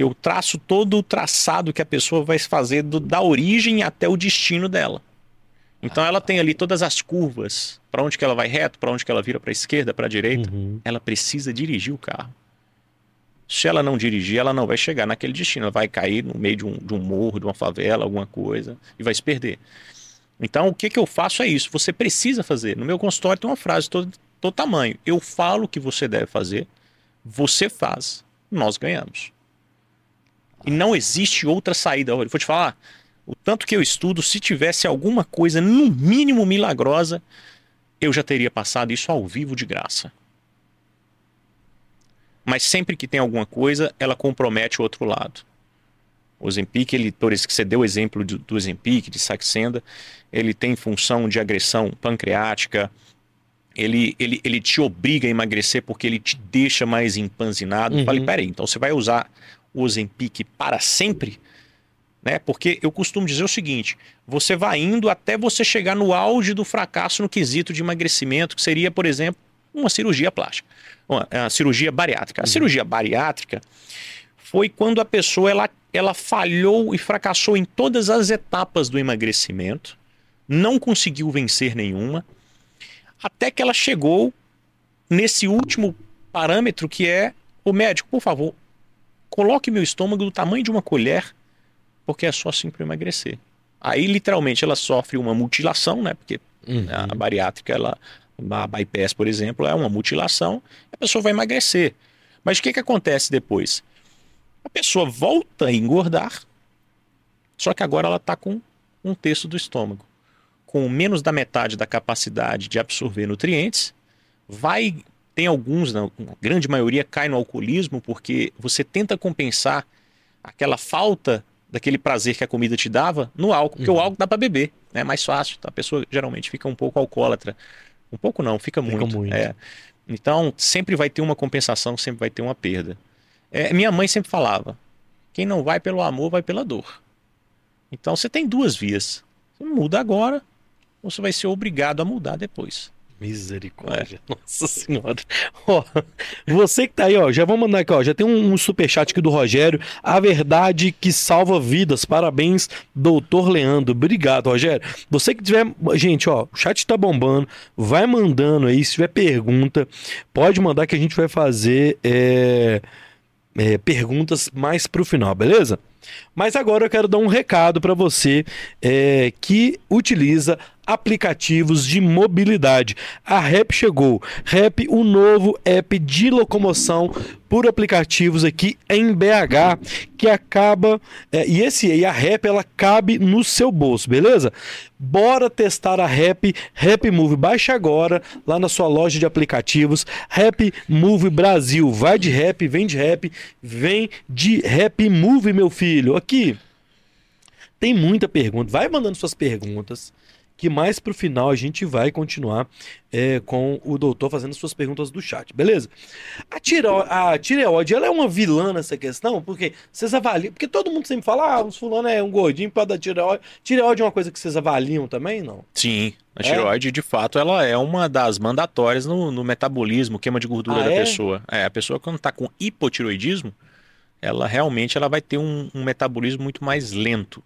Eu traço todo o traçado que a pessoa vai fazer do- da origem até o destino dela. Então, ela tem ali todas as curvas, para onde que ela vai reto, para onde que ela vira para esquerda, para direita. Uhum. Ela precisa dirigir o carro. Se ela não dirigir, ela não vai chegar naquele destino. Ela vai cair no meio de um, de um morro, de uma favela, alguma coisa, e vai se perder. Então, o que, que eu faço é isso. Você precisa fazer. No meu consultório tem uma frase todo, todo tamanho. Eu falo o que você deve fazer, você faz, nós ganhamos. E não existe outra saída. Eu vou te falar, o tanto que eu estudo, se tivesse alguma coisa, no mínimo milagrosa, eu já teria passado isso ao vivo de graça. Mas sempre que tem alguma coisa, ela compromete o outro lado. O Zempic, ele, por isso que você deu o exemplo do, do Zempic, de Saxenda, ele tem função de agressão pancreática, ele, ele, ele te obriga a emagrecer porque ele te deixa mais empanzinado. Uhum. Eu falei, peraí, então você vai usar o Ozempic para sempre? Né? Porque eu costumo dizer o seguinte: você vai indo até você chegar no auge do fracasso no quesito de emagrecimento, que seria, por exemplo, uma cirurgia plástica, uma, uma cirurgia bariátrica. A cirurgia bariátrica foi quando a pessoa ela, ela falhou e fracassou em todas as etapas do emagrecimento, não conseguiu vencer nenhuma, até que ela chegou nesse último parâmetro que é o médico, por favor, coloque meu estômago do tamanho de uma colher, porque é só assim para emagrecer. Aí, literalmente, ela sofre uma mutilação, né? Porque Uhum. a bariátrica, ela, a bypass, por exemplo, é uma mutilação, a pessoa vai emagrecer. Mas o que, que acontece depois? A pessoa volta a engordar, só que agora ela está com um terço do estômago, com menos da metade da capacidade de absorver nutrientes, vai tem alguns, na grande maioria, cai no alcoolismo porque você tenta compensar aquela falta daquele prazer que a comida te dava no álcool, porque Uhum. o álcool dá para beber, é mais fácil. tá? A pessoa geralmente fica um pouco alcoólatra. Um pouco não, fica Fica muito. muito. é. Então, sempre vai ter uma compensação, sempre vai ter uma perda. É, minha mãe sempre falava: quem não vai pelo amor, vai pela dor. Então, você tem duas vias. Você muda agora, ou você vai ser obrigado a mudar depois. Misericórdia. Nossa senhora. Ó, você que tá aí, ó, já vamos mandar aqui, ó. Já tem um, um superchat aqui do Rogério. A verdade que salva vidas. Parabéns, doutor Leandro. Obrigado, Rogério. Você que tiver. Gente, ó, o chat tá bombando. Vai mandando aí. Se tiver pergunta, pode mandar que a gente vai fazer é, é, perguntas mais pro final, beleza? Mas agora eu quero dar um recado para você é, que utiliza aplicativos de mobilidade. A Rap chegou. Rap, o novo app de locomoção por aplicativos aqui em BH que acaba é, e esse aí a Rap ela cabe no seu bolso, beleza? Bora testar a Rap, Rap Move, baixa agora lá na sua loja de aplicativos, Rap Move Brasil, vai de Rap, vem de Rap, vem de Rap Move, meu filho. Aqui tem muita pergunta, vai mandando suas perguntas que mais pro final a gente vai continuar é, com o doutor fazendo suas perguntas do chat, beleza? A, tiro, a tireoide, ela é uma vilã nessa questão? Porque vocês avaliam, porque todo mundo sempre fala, ah, os fulano é um gordinho para da tireoide. Tireoide é uma coisa que vocês avaliam também, não? Sim, a É? tireoide, de fato, ela é uma das mandatórias no, no metabolismo, queima de gordura Ah, da é? pessoa. É, a pessoa quando está com hipotiroidismo, ela realmente ela vai ter um, um metabolismo muito mais lento.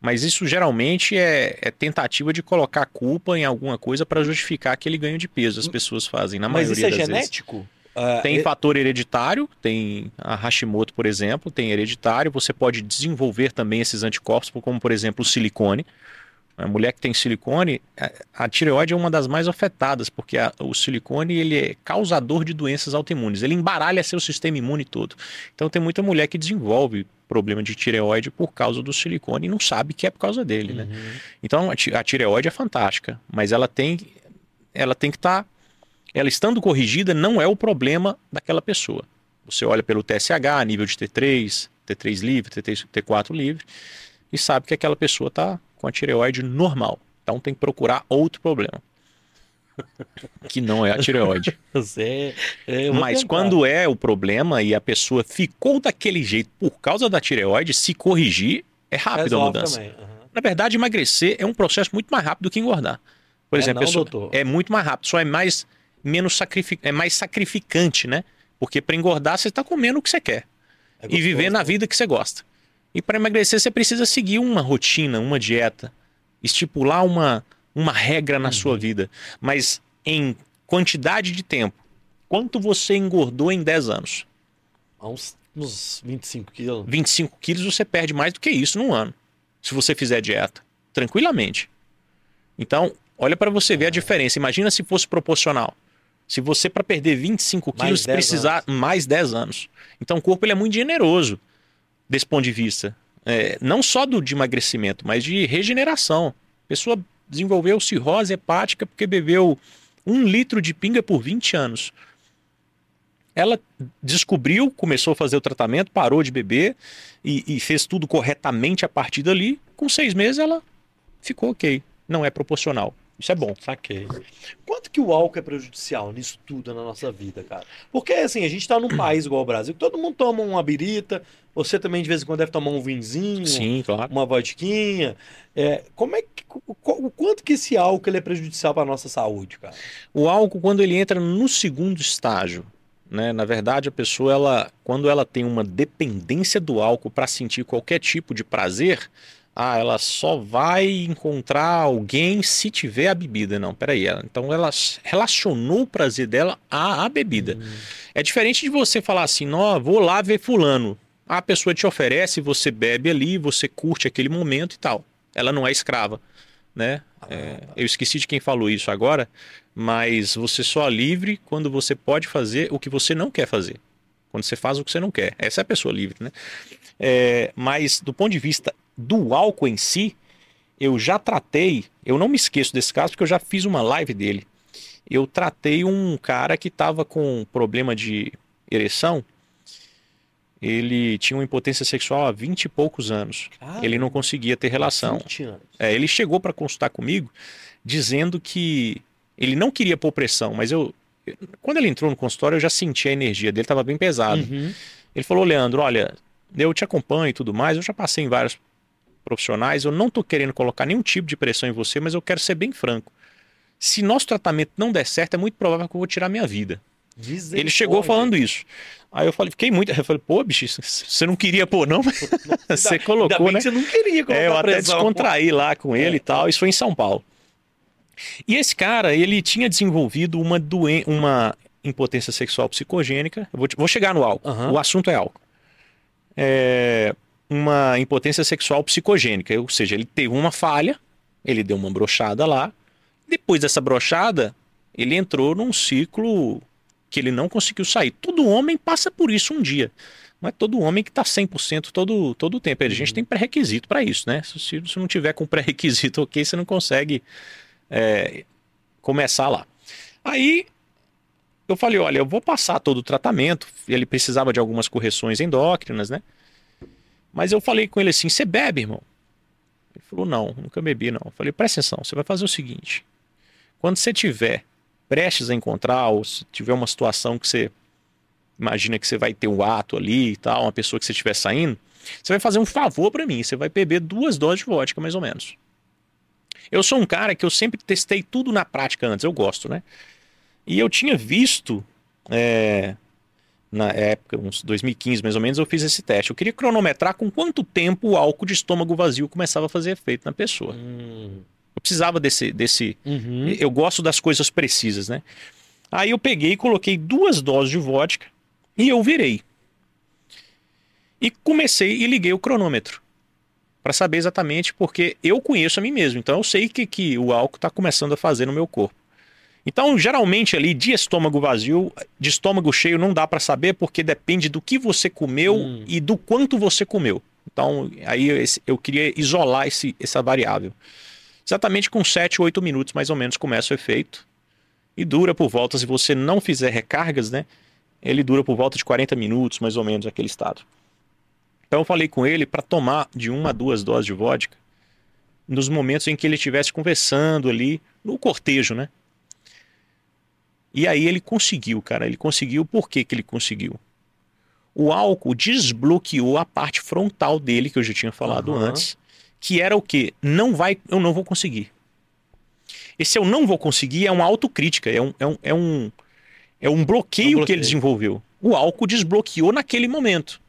Mas isso geralmente é, é tentativa de colocar culpa em alguma coisa para justificar aquele ganho de peso. As pessoas fazem, na Mas maioria isso é das vezes. genético? Ah, Tem é- fator hereditário, tem a Hashimoto, por exemplo, tem hereditário. Você pode desenvolver também esses anticorpos, como por exemplo o silicone. A mulher que tem silicone, a, a tireoide é uma das mais afetadas, porque a- o silicone ele é causador de doenças autoimunes. Ele embaralha seu sistema imune todo. Então tem muita mulher que desenvolve problema de tireoide por causa do silicone e não sabe que é por causa dele, né? Uhum. Então a, ti- a tireoide é fantástica, mas ela tem, ela tem que estar, ela estando corrigida não é o problema daquela pessoa. Você olha pelo TSH, nível de T3, T3 livre, T3, T4 livre, e sabe que aquela pessoa está com a tireoide normal. Então tem que procurar outro problema. Que não é a tireoide. É, vou Mas tentar. quando é o problema e a pessoa ficou daquele jeito por causa da tireoide, se corrigir, é rápido a Resolve mudança. também, aham. Na verdade, emagrecer é um processo muito mais rápido do que engordar. Por É exemplo, não, a pessoa- é muito mais rápido, só é mais menos sacrifi é mais sacrificante, né? Porque para engordar você está comendo o que você quer É e gostoso, viver na né? vida que você gosta. E para emagrecer você precisa seguir uma rotina, uma dieta, estipular uma uma regra na Uhum. sua vida, mas em quantidade de tempo. Quanto você engordou em 10 anos? Há uns, uns 25 quilos. 25 quilos você perde mais do que isso num ano. Se você fizer dieta. Tranquilamente. Então, olha para você ver a diferença. Imagina se fosse proporcional. Se você, para perder 25 Mais quilos, 10 precisar mais 10 anos. Então, o corpo ele é muito generoso desse ponto de vista. É, não só do de emagrecimento, mas de regeneração. A pessoa desenvolveu cirrose hepática porque bebeu um litro de pinga por 20 anos. Ela descobriu, começou a fazer o tratamento, parou de beber e, e fez tudo corretamente a partir dali. Com seis meses ela ficou ok. Não é proporcional. Isso é bom. Saquei. Quanto que o álcool é prejudicial nisso tudo na nossa vida, cara? Porque, assim, a gente tá num país igual o Brasil, que todo mundo toma uma birita, você também de vez em quando deve tomar um vinzinho, Sim, claro. uma vodquinha. É, como é que, o, o quanto que esse álcool ele é prejudicial para nossa saúde, cara? O álcool, quando ele entra no segundo estágio, né? Na verdade, a pessoa, ela, quando ela tem uma dependência do álcool para sentir qualquer tipo de prazer, ah, ela só vai encontrar alguém se tiver a bebida. Não, peraí. Ela, então ela relacionou o prazer dela à, à bebida. Hum. É diferente de você falar assim, ó, vou lá ver fulano. A pessoa te oferece, você bebe ali, você curte aquele momento e tal. Ela não é escrava, né? É, eu esqueci de quem falou isso agora, mas você só é livre quando você pode fazer o que você não quer fazer. Quando você faz o que você não quer. Essa é a pessoa livre, né? É, mas do ponto de vista do álcool em si, eu já tratei, eu não me esqueço desse caso porque eu já fiz uma live dele. Eu tratei um cara que estava com problema de ereção. Ele tinha uma impotência sexual há 20 e poucos anos. Ele não conseguia ter relação. 20 anos. É, ele chegou para consultar comigo dizendo que ele não queria pôr pressão, mas eu. Quando ele entrou no consultório, eu já senti a energia dele, estava bem pesado. Uhum. Ele falou, Leandro, olha, eu te acompanho e tudo mais, eu já passei em vários profissionais, eu não tô querendo colocar nenhum tipo de pressão em você, mas eu quero ser bem franco. Se nosso tratamento não der certo, é muito provável que eu vou tirar minha vida. Ele chegou falando isso. Aí eu falei, fiquei muito. Eu falei, pô, bicho, você não queria pôr, não? Você colocou, né? você não queria colocar É, eu até descontraí lá com ele É. e tal. Isso foi em São Paulo. E esse cara, ele tinha desenvolvido uma, doen uma impotência sexual psicogênica. Eu vou, te- vou chegar no álcool. Aham. O assunto é álcool. É uma impotência sexual psicogênica. Ou seja, ele teve uma falha, ele deu uma brochada lá. Depois dessa brochada, ele entrou num ciclo que ele não conseguiu sair. Todo homem passa por isso um dia. Não é todo homem que está 100% todo, todo o tempo. A gente tem pré-requisito para isso, né? Se, se você não tiver com pré-requisito ok, você não consegue é, começar lá. Aí eu falei, olha, eu vou passar todo o tratamento. Ele precisava de algumas correções endócrinas, né? Mas eu falei com ele assim, você bebe, irmão? Ele falou, não, nunca bebi, não. Eu falei, presta atenção, você vai fazer o seguinte. Quando você tiver prestes a encontrar, ou se tiver uma situação que você imagina que você vai ter um ato ali e tal, uma pessoa que você estiver saindo, você vai fazer um favor para mim, você vai beber duas doses de vodka, mais ou menos. Eu sou um cara que eu sempre testei tudo na prática antes, eu gosto, né? E eu tinha visto, é, na época, uns 2015 mais ou menos, eu fiz esse teste. Eu queria cronometrar com quanto tempo o álcool de estômago vazio começava a fazer efeito na pessoa. Hum. Eu precisava desse, desse, Uhum. eu gosto das coisas precisas, né? Aí eu peguei e coloquei duas doses de vodka e eu virei. E comecei e liguei o cronômetro para saber exatamente porque eu conheço a mim mesmo, então eu sei o que, que o álcool está começando a fazer no meu corpo. Então, geralmente ali de estômago vazio, de estômago cheio não dá para saber porque depende do que você comeu Hum. e do quanto você comeu. Então, aí eu queria isolar esse, essa variável. Exatamente com 7, 8 minutos mais ou menos começa o efeito. E dura por volta, se você não fizer recargas, né? Ele dura por volta de 40 minutos, mais ou menos, aquele estado. Então eu falei com ele para tomar de uma a duas doses de vodka nos momentos em que ele estivesse conversando ali, no cortejo, né? E aí ele conseguiu, cara. Ele conseguiu. Por que, que ele conseguiu? O álcool desbloqueou a parte frontal dele, que eu já tinha falado Aham. antes, que era o quê? Não vai, eu não vou conseguir. Esse eu não vou conseguir é uma autocrítica, é um, é um, é um, é um bloqueio, Um que bloqueio. ele desenvolveu. O álcool desbloqueou naquele momento.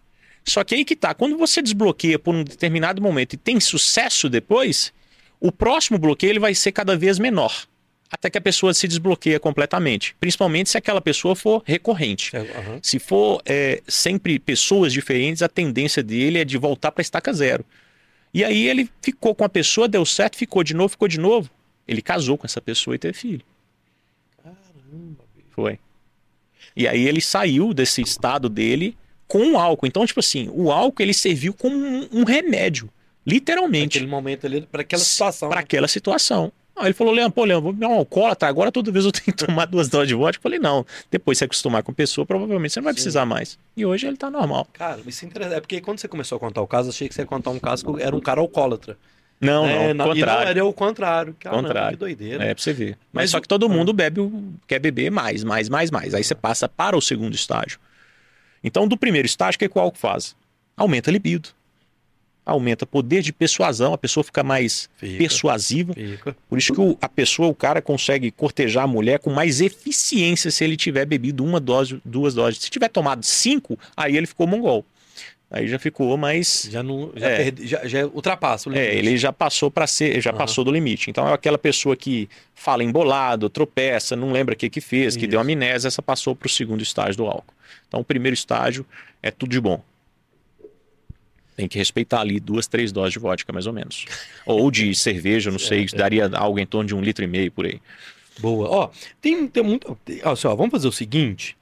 Só que aí que tá, quando você desbloqueia por um determinado momento e tem sucesso depois, o próximo bloqueio ele vai ser cada vez menor. Até que a pessoa se desbloqueia completamente. Principalmente se aquela pessoa for recorrente. Aham. Se for é, sempre pessoas diferentes, a tendência dele é de voltar para estaca zero. E aí ele ficou com a pessoa, deu certo, ficou de novo, ficou de novo. Ele casou com essa pessoa e teve filho. Caramba. Foi. E aí ele saiu desse estado dele com o álcool. Então, tipo assim, o álcool ele serviu como um, um remédio. Literalmente. Naquele momento ali, para aquela situação. Para aquela situação. Aí ele falou, Leandro, pô, Leandro, vou virar um alcoólatra, agora toda vez eu tenho que tomar duas doses de vodka. Eu falei, não, depois você acostumar com a pessoa, provavelmente você não vai Sim. precisar mais. E hoje ele tá normal. Cara, isso é interessante. É porque quando você começou a contar o caso, achei que você ia contar um caso que era um cara alcoólatra. Não, né? não, Na- E não contrário. era o contrário. Caramba, Contrário. que doideira. É, pra você ver. Mas, Mas só que todo ah. mundo bebe, quer beber mais, mais, mais, mais. Aí você passa para o segundo estágio. Então, do primeiro estágio, que, que o álcool faz? Aumenta a libido. Aumenta poder de persuasão, a pessoa fica mais Fica, persuasiva. fica. Por isso que o- a pessoa, o cara, consegue cortejar a mulher com mais eficiência se ele tiver bebido uma dose, duas doses. Se tiver tomado cinco, aí ele ficou mongol. Aí já ficou mais. Já não. Já, É. perde- já, já ultrapassa o limite. É, ele já passou para ser, já Aham. passou do limite. Então é aquela pessoa que fala embolado, tropeça, não lembra o que que fez, que Isso. deu amnésia, essa passou para o segundo estágio do álcool. Então o primeiro estágio é tudo de bom. Tem que respeitar ali duas, três doses de vodka, mais ou menos. Ou de cerveja, não sei, daria algo em torno de um litro e meio por aí. Boa. Ó, tem, tem muito. Ó, só, vamos fazer o seguinte.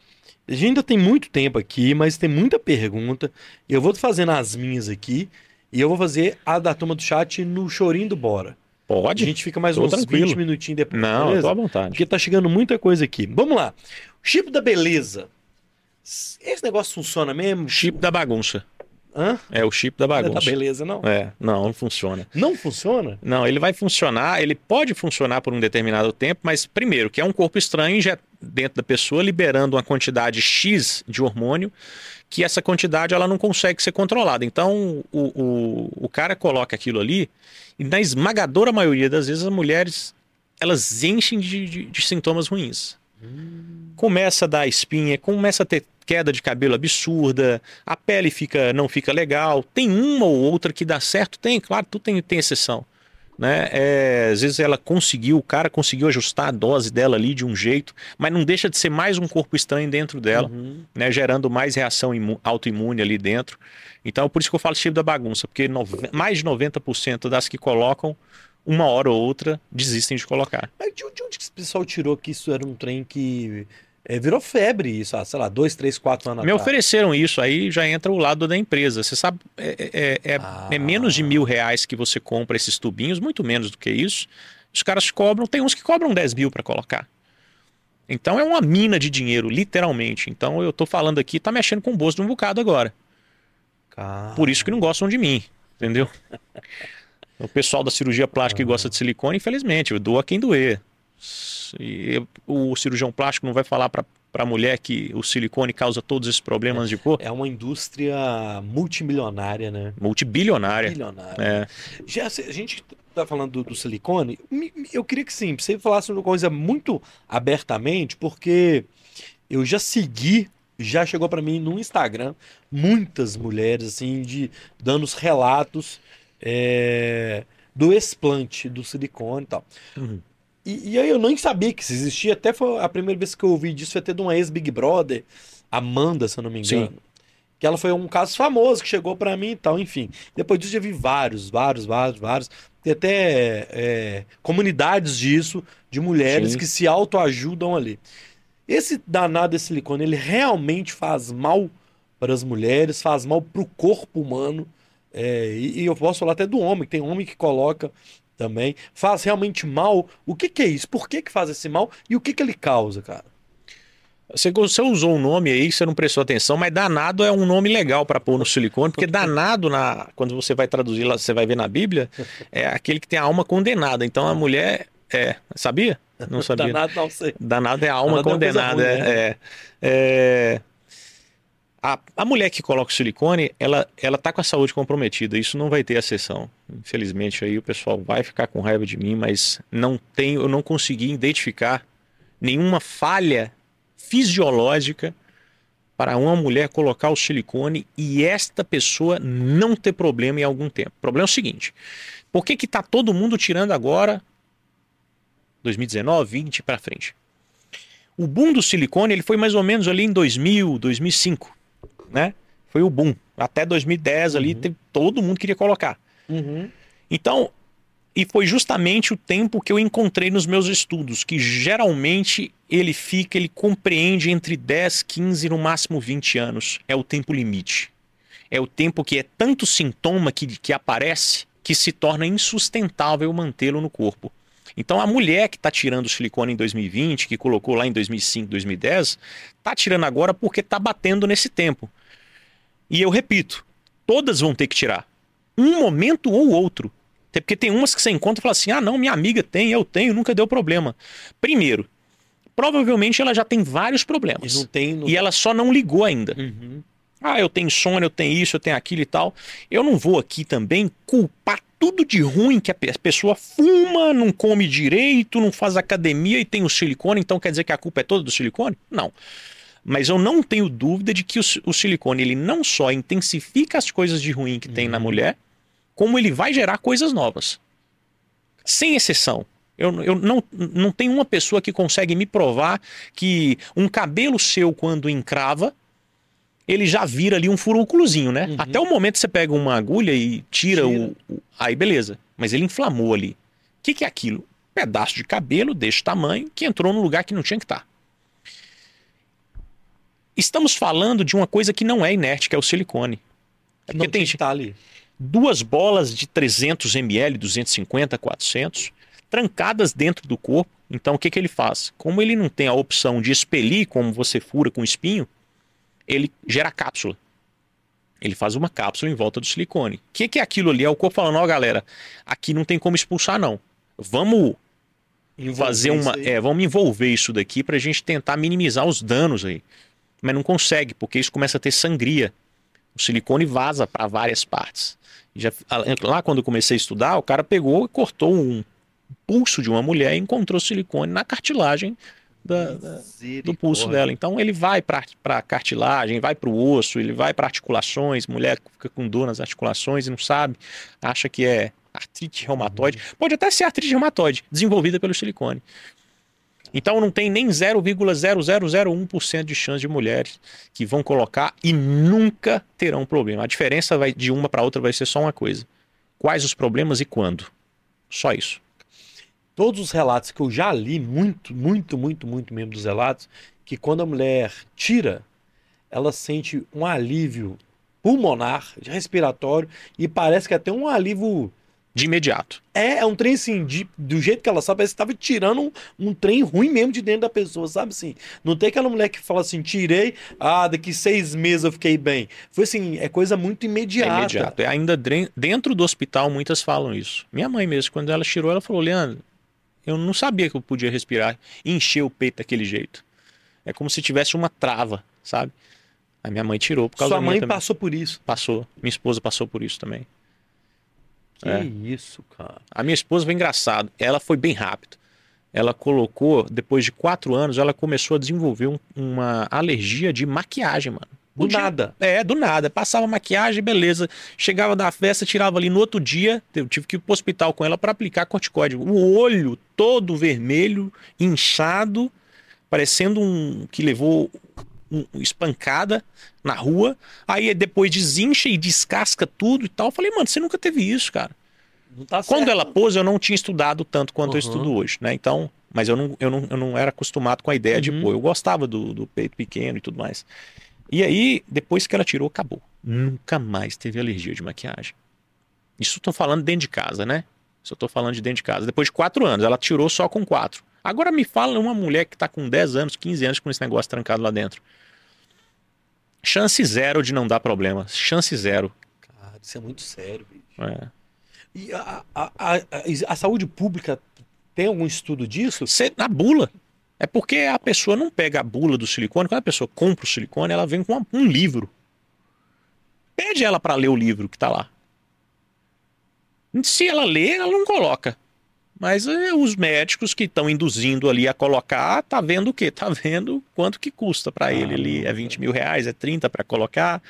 A gente ainda tem muito tempo aqui, mas tem muita pergunta. Eu vou fazendo as minhas aqui. E eu vou fazer a da turma do chat no chorinho do Bora. A Pode? gente fica mais Tô uns tranquilo. 20 minutinhos depois. Não, eu beleza? tô à vontade. Porque tá chegando muita coisa aqui. Vamos lá. Chip da beleza. Esse negócio funciona mesmo? Chip da bagunça. Hã? É o chip da Não é da bagunça. beleza, não. É, não, não funciona. Não funciona? Não, ele vai funcionar, ele pode funcionar por um determinado tempo, mas primeiro, que é um corpo estranho dentro da pessoa, liberando uma quantidade X de hormônio, que essa quantidade ela não consegue ser controlada. Então, o, o, o cara coloca aquilo ali, e na esmagadora maioria das vezes as mulheres, elas enchem de, de- de sintomas ruins. Começa a dar espinha, começa a ter queda de cabelo absurda, a pele fica não fica legal. Tem uma ou outra que dá certo? Tem, claro, tudo tem, tem exceção. Né? É, às vezes ela conseguiu, o cara conseguiu ajustar a dose dela ali de um jeito, mas não deixa de ser mais um corpo estranho dentro dela, Uhum. né? gerando mais reação imu- autoimune ali dentro. Então, por isso que eu falo chip da bagunça, porque nove- mais de 90% das que colocam, uma hora ou outra, desistem de colocar. Mas de, de onde que esse pessoal tirou que isso era um trem que é, virou febre, isso, há, sei lá, dois, três, quatro anos Me atrás? ofereceram isso, aí já entra o lado da empresa. Você sabe, é, é- é- Ah. é menos de mil reais que você compra esses tubinhos, muito menos do que isso. Os caras cobram, tem uns que cobram 10 mil para colocar. Então é uma mina de dinheiro, literalmente. Então eu tô falando aqui, tá mexendo com o bolso de um bocado agora. Cara, Por isso que não gostam de mim, entendeu? O pessoal da cirurgia plástica que gosta de silicone, infelizmente, eu dou a quem doer. E o cirurgião plástico não vai falar para a mulher que o silicone causa todos esses problemas de cor? É uma indústria multimilionária, né? Multibilionária. Bilionária. É. Já, se- a gente tá falando do, do silicone, eu queria que sim, você falasse uma coisa muito abertamente, porque eu já segui, já chegou pra mim no Instagram, muitas mulheres, assim, de dando os relatos é, do explante do silicone e tal. Uhum. E, e aí eu nem sabia que isso existia, até foi a primeira vez que eu ouvi disso foi até de uma ex-Big Brother, Amanda, se eu não me engano. Sim. Que ela foi um caso famoso que chegou pra mim e tal, enfim. Depois disso já vi vários, vários, vários, vários. Tem até é, comunidades disso, de mulheres Sim. que se autoajudam ali. Esse danado desse silicone, ele realmente faz mal para as mulheres, faz mal para o corpo humano. É, e, e eu posso falar até do homem, tem homem que coloca também. Faz realmente mal. O que, que é isso? Por que, que faz esse mal? E o que, que ele causa, cara? Você, você usou um nome aí que você não prestou atenção, mas danado é um nome legal para pôr no silicone, porque danado, na, quando você vai traduzir lá, você vai ver na Bíblia, é aquele que tem a alma condenada. Então a mulher. É, sabia? Não sabia. Danado não sei. Danado é a alma Danado é condenada. ruim, né? é, é. É, A, a mulher que coloca o silicone, ela, ela tá com a saúde comprometida. Isso não vai ter exceção. Infelizmente, aí o pessoal vai ficar com raiva de mim, mas não tenho, eu não consegui identificar nenhuma falha fisiológica para uma mulher colocar o silicone e esta pessoa não ter problema em algum tempo. O problema é o seguinte: por que que tá todo mundo tirando agora 2019, 20 para frente? O boom do silicone ele foi mais ou menos ali em 2000, 2005, né? Foi o boom. Até 2010 ali teve- todo mundo queria colocar. Uhum. Então, e foi justamente o tempo que eu encontrei nos meus estudos, que geralmente ele fica, ele compreende entre 10, 15 e no máximo 20 anos. É o tempo limite. É o tempo que é tanto sintoma que, que aparece que se torna insustentável mantê-lo no corpo. Então a mulher que está tirando silicone em 2020, que colocou lá em 2005, 2010, está tirando agora porque está batendo nesse tempo. E eu repito, todas vão ter que tirar. Um momento ou outro Até porque tem umas que você encontra e fala assim: ah, não, minha amiga tem, eu tenho, nunca deu problema. Primeiro, provavelmente ela já tem vários E problemas. não tem. Não... E ela só não ligou ainda. Uhum. Ah, eu tenho sono, eu tenho isso, eu tenho aquilo e tal. Eu não vou aqui também culpar tudo de ruim que a pessoa fuma, não come direito, não faz academia e tem o silicone, então quer dizer que a culpa é toda do silicone? Não. Mas eu não tenho dúvida de que o, o silicone ele não só intensifica as coisas de ruim que tem na mulher, como ele vai gerar coisas novas. Sem exceção. Eu, eu não, não tem uma pessoa que consegue me provar que um cabelo seu, quando encrava, ele já vira ali um furúnculozinho, né? Uhum. Até o momento que você pega uma agulha e tira, Tira. O, o- Aí beleza. Mas ele inflamou ali. O que, que é aquilo? Um pedaço de cabelo deste tamanho que entrou no lugar que não tinha que estar. Estamos falando de uma coisa que não é inerte, que é o silicone. É Não porque tem que tá ali. duas bolas de 300 ml, 250, 400, trancadas dentro do corpo. Então o que, que ele faz? Como ele não tem a opção de expelir, como você fura com espinho, ele gera cápsula. Ele faz uma cápsula em volta do silicone. O que, que é aquilo ali? É o corpo falando, ó galera, aqui não tem como expulsar não. Vamos fazer Envolver uma. isso aí. É, vamos envolver isso daqui pra gente tentar minimizar os danos aí. Mas não consegue, porque isso começa a ter sangria. O silicone vaza para várias partes. Já, lá quando eu comecei a estudar, o cara pegou e cortou um pulso de uma mulher e encontrou silicone na cartilagem da- da, do pulso dela. Então ele vai para a cartilagem, vai para o osso, ele vai para articulações. Mulher fica com dor nas articulações e não sabe, acha que é artrite reumatoide. Pode até ser artrite reumatoide, desenvolvida pelo silicone. Então não tem nem 0,0001% de chance de mulheres que vão colocar e nunca terão problema. A diferença vai, de uma para outra vai ser só uma coisa: quais os problemas e quando. Só isso. Todos os relatos que eu já li, muito, muito, muito, muito mesmo dos relatos, que quando a mulher tira, ela sente um alívio pulmonar, respiratório, e parece que até um alívio. De imediato. É, é um trem assim, de- do jeito que ela sabe, parece que estava tirando um, um trem ruim mesmo de dentro da pessoa, sabe assim? Não tem aquela mulher que fala assim, tirei, ah, daqui seis meses eu fiquei bem. Foi assim, é coisa muito É imediata. imediato. É ainda dentro do hospital, muitas falam isso. Minha mãe mesmo, quando ela tirou, ela falou: Leandro, eu não sabia que eu podia respirar e encher o peito daquele jeito. É como se tivesse uma trava, sabe? A minha mãe tirou por causa Sua mãe passou por isso. Passou. Minha esposa passou por isso também. Que É. isso, cara. A minha esposa foi engraçado. Ela foi bem rápido. Ela colocou, depois de quatro anos, ela começou a desenvolver um- uma alergia de maquiagem, mano. Do nada. É, do nada. Passava maquiagem, beleza. Chegava da festa, tirava ali. No outro dia, eu tive que ir pro hospital com ela para aplicar corticóide. O olho todo vermelho, inchado, parecendo um que levou um, um espancada na rua. Aí depois desincha e descasca tudo e tal. Eu falei, mano, você nunca teve isso, cara. Tá Quando ela pôs, eu não tinha estudado tanto quanto eu Uhum. estudo hoje, né? Então, mas eu não, eu não, eu não era acostumado com a ideia de Uhum. pôr. Eu gostava do, do peito pequeno e tudo mais. E aí, depois que ela tirou, acabou. Nunca mais teve alergia de maquiagem. Isso eu tô falando dentro de casa, né? Isso eu tô falando de dentro de casa. Depois de quatro anos, ela tirou só com quatro. Agora me fala uma mulher que tá com 10 anos, 15 anos com esse negócio trancado lá dentro. Chance zero de não dar problema. Chance zero. Cara, isso é muito sério, bicho. É. E a, a, a, a- saúde pública tem algum estudo disso? Você, na bula. É porque a pessoa não pega a bula do silicone. Quando a pessoa compra o silicone, ela vem com uma- um livro. Pede ela para ler o livro que tá lá. Se ela lê, ela não coloca. Mas é, os médicos que estão induzindo ali a colocar, tá vendo o quê? Tá vendo quanto que custa para ele ali. É 20 mil reais, é 30 para colocar.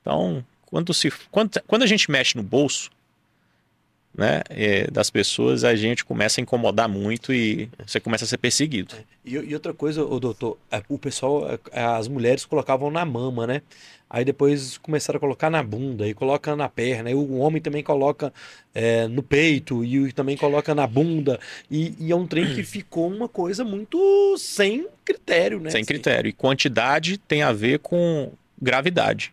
Então, quando, se, quando, quando a gente mexe no bolso né, é, das pessoas, a gente começa a incomodar muito e você começa a ser perseguido. E, e outra coisa, ô doutor, é, o pessoal, é, as mulheres colocavam na mama, né? Aí depois começaram a colocar na bunda e coloca na perna. Aí o homem também coloca é, no peito e também coloca na bunda. E, e é um trem que ficou uma coisa muito sem critério, né? Sem Assim. critério. E quantidade tem a ver com gravidade.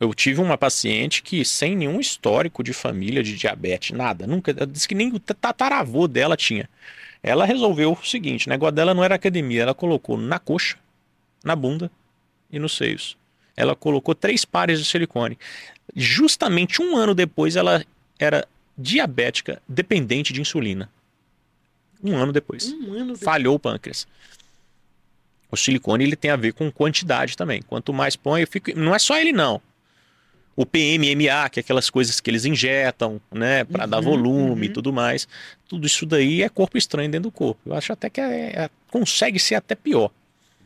Eu tive uma paciente que, sem nenhum histórico de família de diabetes, nada, nunca. Disse que nem o tataravô dela tinha. Ela resolveu o seguinte: o negócio dela não era academia, ela colocou na coxa, na bunda e nos seios. Ela colocou três pares de silicone. Justamente um ano depois, ela era diabética dependente de insulina. Um ano depois. Um ano depois. Falhou o pâncreas. O silicone ele tem a ver com quantidade também. Quanto mais põe, eu fico... não é só ele não. O PMMA, que é aquelas coisas que eles injetam, né, para dar Uhum, volume e uhum. tudo mais. Tudo isso daí é corpo estranho dentro do corpo. Eu acho até que é- é- consegue ser até pior.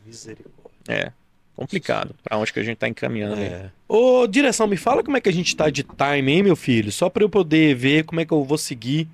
Misericórdia. É complicado. Para onde que a gente tá encaminhando aí. É. Ô, direção, me fala como é que a gente tá de time, hein, meu filho? Só pra eu poder ver como é que eu vou seguir.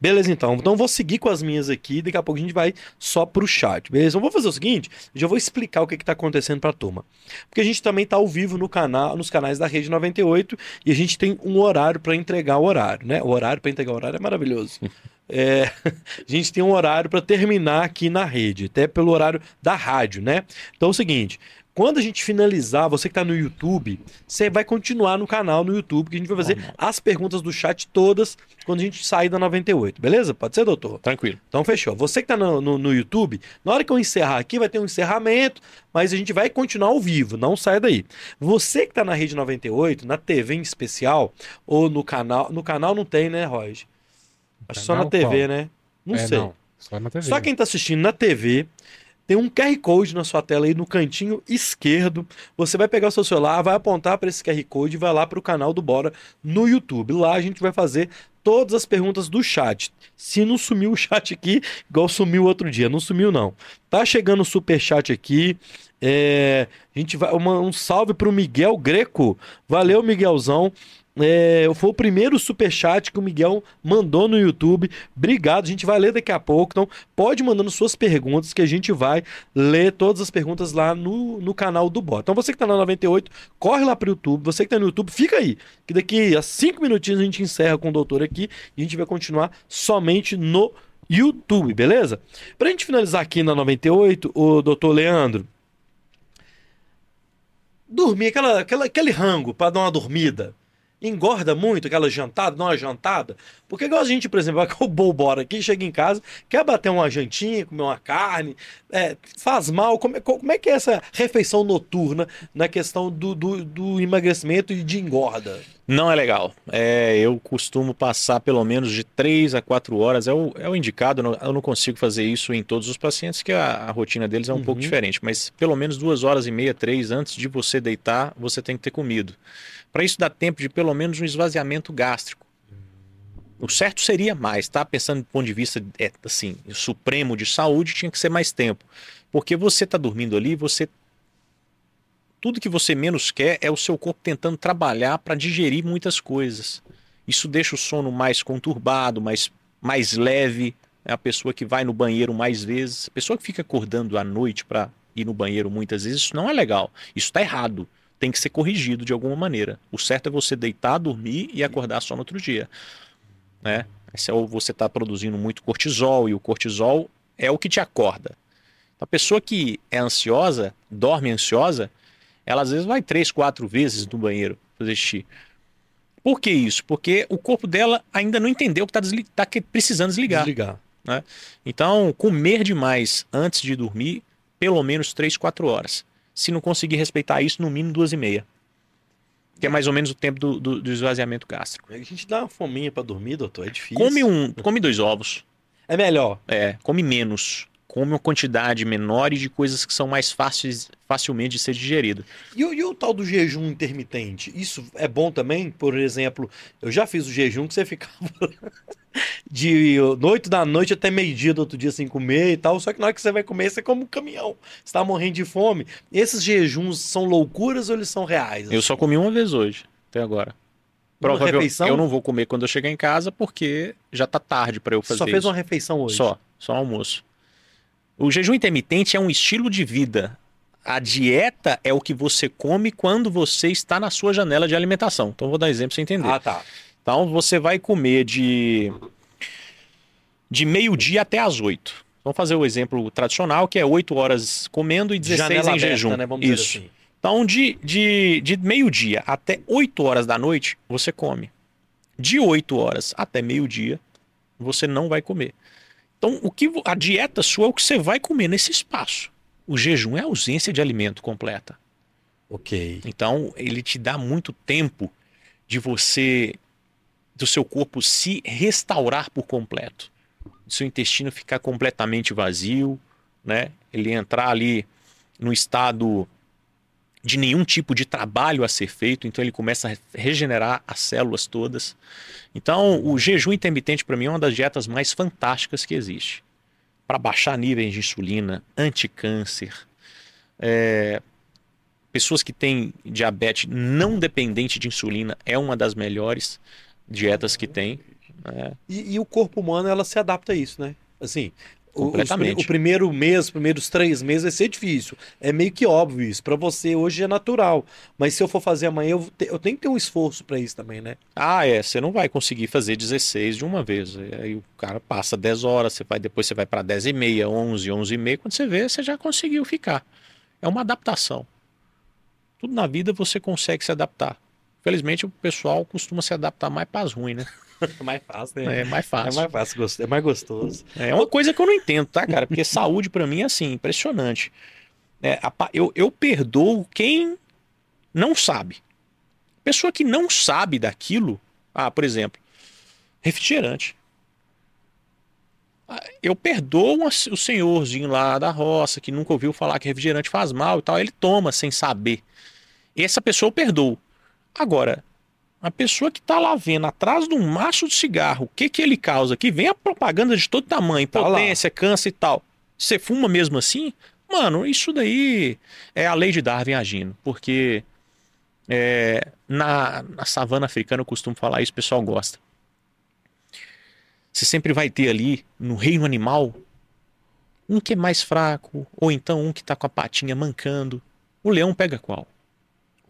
Beleza, então. Então eu vou seguir com as minhas aqui, daqui a pouco a gente vai só pro chat, beleza? Então vou fazer o seguinte, já vou explicar o que que tá acontecendo pra turma. Porque a gente também tá ao vivo no canal, nos canais da Rede 98 e a gente tem um horário pra entregar o horário, né? O horário pra entregar o horário é maravilhoso. É, a gente tem um horário para terminar aqui na rede, até pelo horário da rádio, né? Então é o seguinte, quando a gente finalizar, você que está no YouTube, você vai continuar no canal no YouTube, que a gente vai fazer Normal. as perguntas do chat todas quando a gente sair da 98, beleza? Pode ser, doutor? Tranquilo. Então fechou. Você que tá no, no, no YouTube, na hora que eu encerrar aqui, vai ter um encerramento, mas a gente vai continuar ao vivo, não sai daí. Você que tá na Rede 98, na TV em especial, ou no canal. No canal não tem, né, Roger? Acho só na TV, qual? né? Não é, sei. Não, só na TV. Só quem está assistindo na TV tem um QR Code na sua tela aí no cantinho esquerdo. Você vai pegar o seu celular, vai apontar para esse QR Code e vai lá para o canal do Bora no YouTube. Lá a gente vai fazer todas as perguntas do chat. Se não sumiu o chat aqui, igual sumiu outro dia, não sumiu não. Tá chegando o super chat aqui. É, a gente vai uma- um salve para o Miguel Greco. Valeu, Miguelzão. É, foi o primeiro superchat que o Miguel mandou no YouTube. Obrigado, a gente vai ler daqui a pouco. Então, pode mandando suas perguntas que a gente vai ler todas as perguntas lá no, no canal do Bot. Então, você que tá na 98, corre lá pro YouTube. Você que tá no YouTube, fica aí. Que daqui a cinco minutinhos a gente encerra com o doutor aqui e a gente vai continuar somente no YouTube, beleza? Pra gente finalizar aqui na 98, o doutor Leandro. Dormir, aquela, aquela, aquele rango pra dar uma dormida engorda muito aquela jantada, dá uma jantada. Porque igual a gente, por exemplo, o Bolbora aqui, chega em casa, quer bater uma jantinha, comer uma carne, é, faz mal. Como é, como é que é essa refeição noturna na questão do, do, do emagrecimento e de engorda? Não é legal. É, eu costumo passar pelo menos de 3 a 4 horas. É o, é o indicado. eu não- Eu não consigo fazer isso em todos os pacientes, que a, a rotina deles é um Uhum. pouco diferente. Mas pelo menos duas horas e meia, três antes de você deitar, você tem que ter comido. Para isso dá tempo de pelo menos um esvaziamento gástrico. O certo seria mais, tá? Pensando do ponto de vista é, assim, supremo de saúde, tinha que ser mais tempo. Porque você está dormindo ali, você tudo que você menos quer é o seu corpo tentando trabalhar para digerir muitas coisas. Isso deixa o sono mais conturbado, mais, mais leve. É a pessoa que vai no banheiro mais vezes. A pessoa que fica acordando à noite para ir no banheiro muitas vezes, isso não é legal. Isso está errado. Tem que ser corrigido de alguma maneira. O certo é você deitar, dormir e acordar só no outro dia. Né? Esse é o, você está produzindo muito cortisol e o cortisol é o que te acorda. A pessoa que é ansiosa, dorme ansiosa, ela às vezes vai três, quatro vezes no banheiro fazer xixi. Por que isso? Porque o corpo dela ainda não entendeu que está precisando desligar. Desligar. Então, comer demais antes de dormir, pelo menos três, quatro horas. Se não conseguir respeitar isso, no mínimo duas e meia. Que é mais ou menos o tempo do, do- do esvaziamento gástrico. A gente dá uma fominha pra dormir, doutor, é difícil. Come um, come dois ovos. É melhor. É, come menos. Come uma quantidade menor e de coisas que são mais fáceis, facilmente de ser digerido. E, o- e o tal do jejum intermitente? Isso é bom também? Por exemplo, eu já fiz o jejum que você ficava de noite da noite até meio-dia do outro dia sem comer e tal. Só que na hora que você vai comer, você come um caminhão. Você tá morrendo de fome. Esses jejuns são loucuras ou eles são reais? Eu só comi uma vez hoje, até agora. Provavelmente eu não vou comer quando eu chegar em casa porque já tá tarde para eu Você fazer só fez isso. uma refeição hoje? Só, só almoço. O jejum intermitente é um estilo de vida. A dieta é o que você come quando você está na sua janela de alimentação. Então vou dar exemplo para você entender. Ah, tá. Então você vai comer de de meio-dia até às 8. Vamos fazer o exemplo tradicional, que é 8 horas comendo e 16 Janela em aberta, jejum. né? Vamos dizer Isso. assim. Então, de, de, de meio-dia até 8 horas da noite, você come. De 8 horas até meio-dia, você não vai comer. Então, o que a dieta sua é o que você vai comer nesse espaço. O jejum é a ausência de alimento completa. Ok. Então, ele te dá muito tempo de você do seu corpo se restaurar por completo. Seu intestino ficar completamente vazio, né? Ele entrar ali no estado de nenhum tipo de trabalho a ser feito, então ele começa a regenerar as células todas. Então, o jejum intermitente para mim é uma das dietas mais fantásticas que existe. Para baixar níveis de insulina, anticâncer, é, pessoas que têm diabetes não dependente de insulina é uma das melhores dietas que tem. né? E, e o corpo humano, ela se adapta a isso, né? Assim, os Completamente. o primeiro mês, os primeiros três meses vai ser difícil. É meio que óbvio isso. Pra você hoje é natural. Mas se eu for fazer amanhã, eu, te- eu tenho que ter um esforço pra isso também, né? Ah, é, você não vai conseguir fazer 16 de uma vez. Aí o cara passa 10 horas, você vai, depois você vai para 10 e meia, 11, 11 e meia, quando você vê, você já conseguiu ficar. É uma adaptação. Tudo na vida você consegue se adaptar. Felizmente o pessoal costuma se adaptar mais para as ruins, né? É mais fácil, É mais É fácil. mais fácil, é mais gostoso. É uma coisa que eu não entendo, tá, cara? Porque saúde pra mim é assim, impressionante. É, a eu, eu perdoo quem não sabe. Pessoa que não sabe daquilo, ah, por exemplo, refrigerante. Ah, Eu perdoo uma- o senhorzinho lá da roça que nunca ouviu falar que refrigerante faz mal e tal, ele toma sem saber. Essa pessoa eu perdoo. Agora, a pessoa que tá lá vendo atrás de um maço de cigarro, o que que ele causa? Que vem a propaganda de todo tamanho, Tá lá. potência, câncer e tal. Você fuma mesmo assim? Mano, isso daí é a lei de Darwin agindo, porque é, na, na savana africana eu costumo falar isso, o pessoal gosta. Você sempre vai ter ali, no reino animal, um que é mais fraco, ou então um que tá com a patinha mancando. O leão pega qual?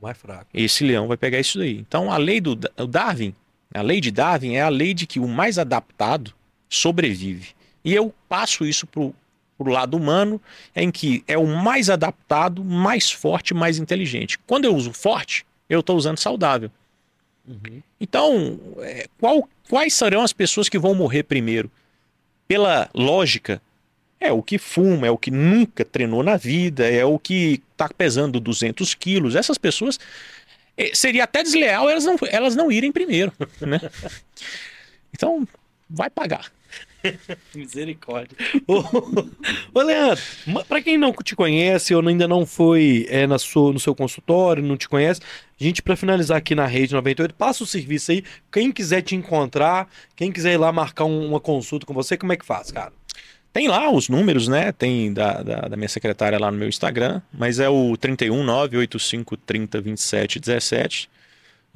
Mais fraco. Esse leão vai pegar isso daí. Então a lei do Da- o Darwin, a lei de Darwin é a lei de que o mais adaptado sobrevive. E eu passo isso pro, pro lado humano, em que é o mais adaptado, mais forte, mais inteligente. Quando eu uso forte, eu estou usando saudável. Então, é, qual- quais serão as pessoas que vão morrer primeiro? Pela lógica, é o que fuma, é o que nunca treinou na vida, é o que está pesando 200 quilos. Essas pessoas. eh, Seria até desleal elas não, elas não irem primeiro. Né? Então, vai pagar. Misericórdia. ô, ô, Leandro, pra quem não te conhece ou ainda não foi é, na sua, no seu consultório, não te conhece, a gente, pra finalizar aqui na Rede 98, passa o serviço aí. Quem quiser te encontrar, quem quiser ir lá marcar um- uma consulta com você, como é que faz, cara? Tem lá os números, né? Tem da, da, da minha secretária lá no meu Instagram, mas é o 31 985 30 27 17.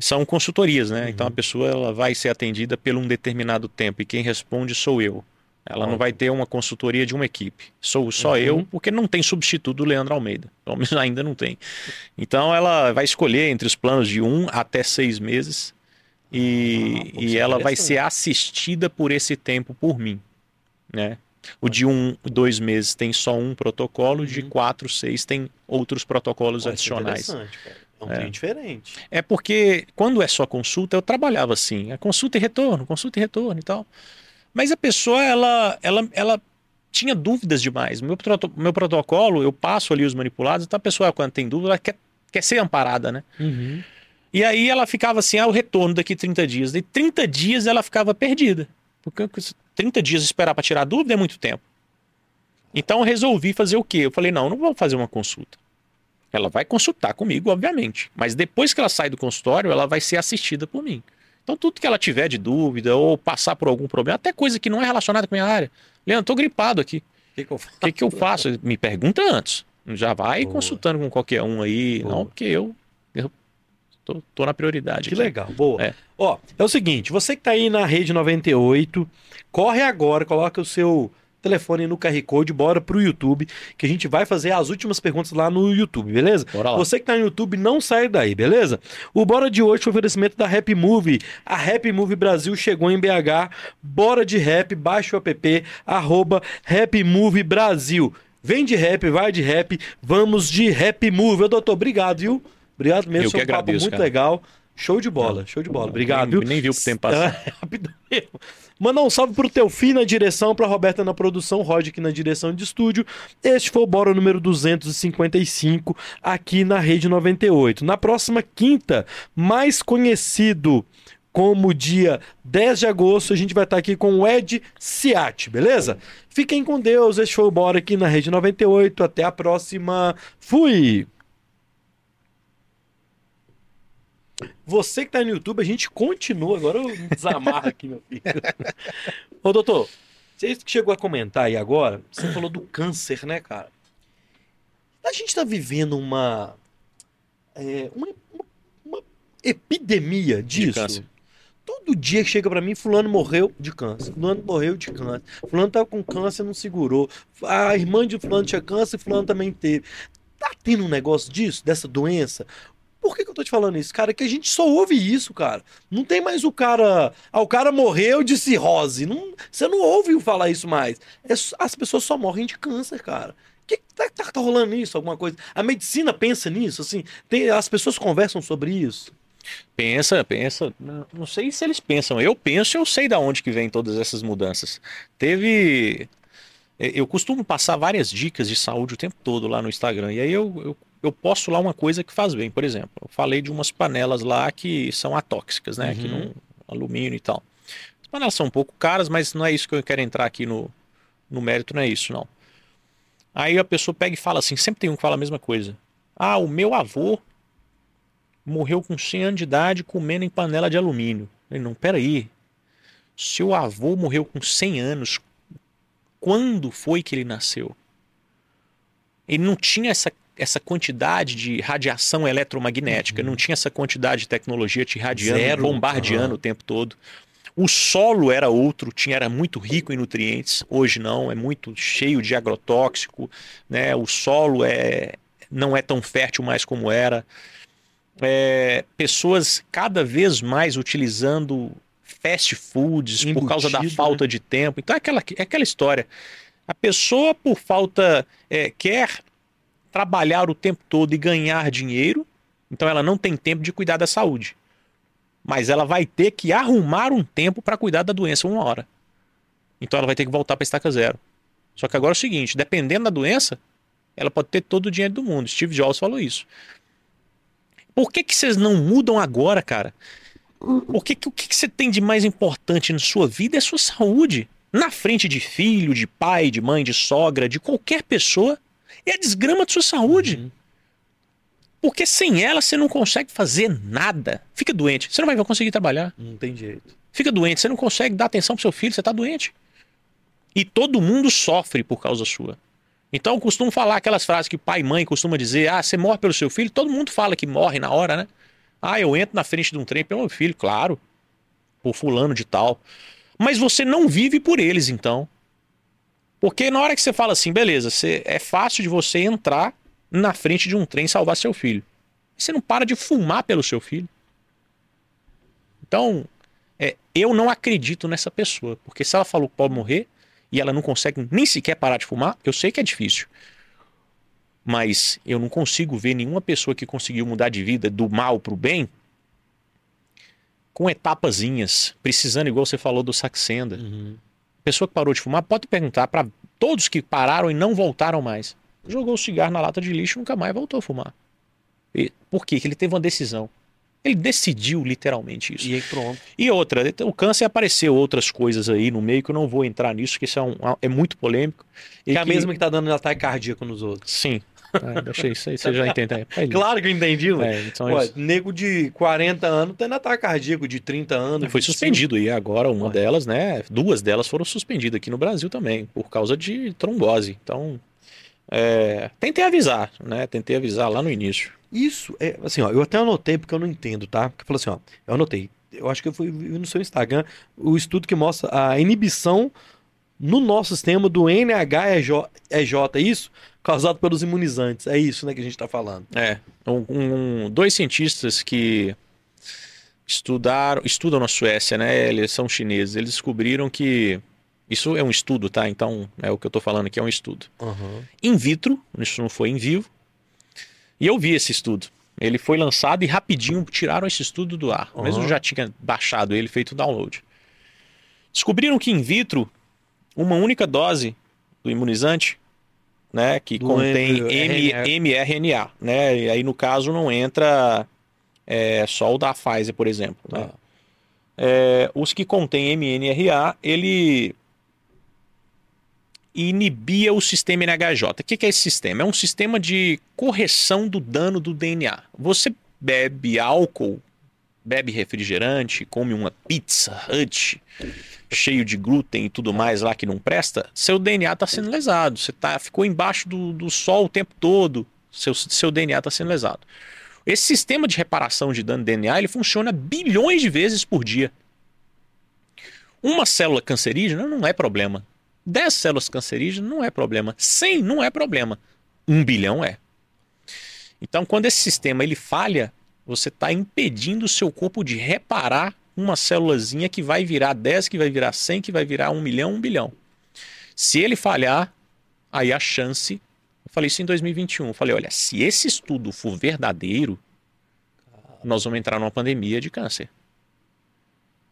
São consultorias, né? Então a pessoa ela vai ser atendida por um determinado tempo e quem responde sou eu. Ela não vai ter uma consultoria de uma equipe. Sou só Uhum. eu, porque não tem substituto do Leandro Almeida. Pelo menos ainda não tem. Então ela vai escolher entre os planos de um até seis meses e, Ah, pô, e é ela vai ser assistida por esse tempo por mim, né? O de um, dois meses tem só um protocolo, de quatro, seis tem outros protocolos Pô, é adicionais. interessante, cara. É um trem diferente. É porque quando é só consulta, eu trabalhava assim, é consulta e retorno, consulta e retorno e tal. Mas a pessoa, ela, ela, ela tinha dúvidas demais. Meu, proto- meu protocolo, eu passo ali os manipulados, então a pessoa, quando tem dúvida, ela quer, quer ser amparada, né? E aí ela ficava assim, ah, o retorno daqui 30 dias. De 30 dias ela ficava perdida. Porque 30 dias esperar para tirar dúvida é muito tempo. Então eu resolvi fazer o quê? Eu falei, não, eu não vou fazer uma consulta. Ela vai consultar comigo, obviamente. Mas depois que ela sai do consultório, ela vai ser assistida por mim. Então tudo que ela tiver de dúvida ou passar por algum problema, até coisa que não é relacionada com a minha área. Leandro, tô gripado aqui. O que, que eu faço? Que, que eu faço? Me pergunta antes. Já vai Boa. consultando com qualquer um aí. Boa. Não, porque eu tô, tô na prioridade. Que aqui. legal, boa. É. Ó, é o seguinte, você que tá aí na rede 98, corre agora, coloca o seu telefone no QR Code, bora pro YouTube, que a gente vai fazer as últimas perguntas lá no YouTube, beleza? Bora lá. Você que tá no YouTube, não sai daí, beleza? O Bora de hoje foi oferecimento da Rap Movie. A Rap Movie Brasil chegou em BH. Bora de rap, baixa o app, arroba Rap Movie Brasil. Vem de rap, vai de rap, vamos de Rap Movie. Ô, doutor, obrigado, viu? Obrigado mesmo, foi um papo agradeço, muito cara. legal. Show de bola, show de bola. Obrigado, nem, viu? nem viu o tempo passar. Mesmo. Mandar um salve pro teu filho na direção, pra Roberta na produção, Rod aqui na direção de estúdio. Este foi o Bora número 255 aqui na Rede 98. Na próxima quinta, mais conhecido como dia 10 de agosto a gente vai estar aqui com o Ed Ciati, beleza? Fiquem com Deus, esse foi o Bora aqui na Rede 98. Até a próxima. Fui! Você que tá no YouTube, a gente continua. Agora eu desamarro aqui, meu filho. Ô, doutor, você que chegou a comentar aí agora, você falou do câncer, né, cara? A gente tá vivendo uma. é, uma, uma- epidemia disso. Todo dia que chega pra mim, fulano morreu de câncer, fulano morreu de câncer, fulano tava com câncer, não segurou, a irmã de fulano tinha câncer, fulano também teve. Tá tendo um negócio disso, dessa doença? Por que, que eu tô te falando isso, cara? Que a gente só ouve isso, cara. Não tem mais o cara. Ah, o cara morreu de cirrose. Não, você não ouve falar isso mais. É as pessoas só morrem de câncer, cara. Que que tá, tá, tá rolando isso? Alguma coisa? A medicina pensa nisso, assim? Tem, as pessoas conversam sobre isso. Pensa, pensa. Não, sei se eles pensam. Eu penso, eu sei da onde que vem todas essas mudanças. Teve. Eu costumo passar várias dicas de saúde o tempo todo lá no Instagram. E aí eu, eu, eu posto lá uma coisa que faz bem. Por exemplo, eu falei de umas panelas lá que são atóxicas, né? Que Uhum. não. alumínio e tal. As panelas são um pouco caras, mas não é isso que eu quero entrar aqui no, no mérito, não é isso, não. Aí a pessoa pega e fala assim: sempre tem um que fala a mesma coisa. Ah, o meu avô morreu com 100 anos de idade comendo em panela de alumínio. Falei, não, peraí. Seu avô morreu com 100 anos. Quando foi que ele nasceu? Ele não tinha essa, essa quantidade de radiação eletromagnética, não tinha essa quantidade de tecnologia te irradiando, Zero. bombardeando Aham. o tempo todo. O solo era outro, tinha, era muito rico em nutrientes. Hoje não, é muito cheio de agrotóxico. Né? O solo é, não é tão fértil mais como era é, pessoas cada vez mais utilizando fast foods por causa da Embutido, falta de tempo. Então é aquela, é aquela história. A pessoa, por falta, é, quer trabalhar o tempo todo e ganhar dinheiro, então ela não tem tempo de cuidar da saúde. Mas ela vai ter que arrumar um tempo para cuidar da doença uma hora. Então ela vai ter que voltar para estaca zero. Só que agora é o seguinte: dependendo da doença, ela pode ter todo o dinheiro do mundo. Steve Jobs falou isso. Por que, que vocês não mudam agora, cara? Por que, que, o que, que você tem de mais importante na sua vida é a sua saúde. Na frente de filho, de pai, de mãe, de sogra, de qualquer pessoa, é a desgrama de sua saúde. Uhum. Porque sem ela você não consegue fazer nada. Fica doente, você não vai conseguir trabalhar. Não tem jeito. Fica doente, você não consegue dar atenção pro seu filho, você tá doente. E todo mundo sofre por causa sua. Então eu costumo falar aquelas frases que pai e mãe costuma dizer: ah, você morre pelo seu filho. Todo mundo fala que morre na hora, né? Ah, eu entro na frente de um trem pelo meu filho, claro. Por fulano de tal. Mas você não vive por eles, então. Porque na hora que você fala assim, beleza, você, é fácil de você entrar na frente de um trem e salvar seu filho. Você não para de fumar pelo seu filho. Então, é, eu não acredito nessa pessoa. Porque se ela falou que pode morrer e ela não consegue nem sequer parar de fumar, eu sei que é difícil. Mas eu não consigo ver nenhuma pessoa que conseguiu mudar de vida do mal pro bem com etapazinhas, precisando, igual você falou do Saxenda. Uhum. Pessoa que parou de fumar, pode perguntar para todos que pararam e não voltaram mais. Jogou o cigarro na lata de lixo e nunca mais voltou a fumar. E, por quê? Que ele teve uma decisão. Ele decidiu literalmente isso. E aí pronto. E outra, o câncer apareceu outras coisas aí no meio que eu não vou entrar nisso, que isso é, um- é muito polêmico. E Que é a que- mesma que tá dando ataque cardíaco nos outros. Sim. É, deixa isso aí, você já entendeu. É, Claro que eu entendi, mano. É, então Ué, nego de 40 anos tendo ataque cardíaco de 30 anos. Foi 25. suspendido e agora uma Olha. delas, né? Duas delas foram suspendidas aqui no Brasil também, por causa de trombose. Então, é, tentei avisar, né? Tentei avisar lá no início. Isso, é assim, ó, eu até anotei porque eu não entendo, tá? Porque falou assim, ó, eu anotei. Eu acho que eu fui vi no seu Instagram o estudo que mostra a inibição no nosso sistema do NHEJ, é isso? Causado pelos imunizantes. É isso, né, que a gente tá falando. É, um- um- dois cientistas que estudaram, estudam na Suécia, né? Eles são chineses. Eles descobriram que isso é um estudo, tá? Então, é o que eu tô falando aqui é um estudo. In vitro, isso não foi em vivo. E eu vi esse estudo. Ele foi lançado e rapidinho tiraram esse estudo do ar. Mas eu Aham. já tinha baixado ele, feito o download. Descobriram que in vitro, uma única dose do imunizante, né, que Do contém M- mRNA, né? E aí no caso não entra é, só o da Pfizer, por exemplo. né? É, os que contêm MNRA, ele inibia o sistema NHJ. O que que é esse sistema? É um sistema de correção do dano do DNA. Você bebe álcool, bebe refrigerante, come uma pizza Hut cheio de glúten e tudo mais lá que não presta, seu DNA está sendo lesado. Você tá, ficou embaixo do, do sol o tempo todo, seu, seu DNA está sendo lesado. Esse sistema de reparação de dano DNA ele funciona bilhões de vezes por dia. Uma célula cancerígena não é problema. 10 células cancerígenas não é problema. 100 não é problema. 1 bilhão é. Então, quando esse sistema ele falha, você está impedindo o seu corpo de reparar uma célulazinha que vai virar 10, que vai virar 100, que vai virar 1 milhão, 1 bilhão. Se ele falhar, aí a chance. Eu falei isso em 2021. Eu falei: olha, se esse estudo for verdadeiro, nós vamos entrar numa pandemia de câncer.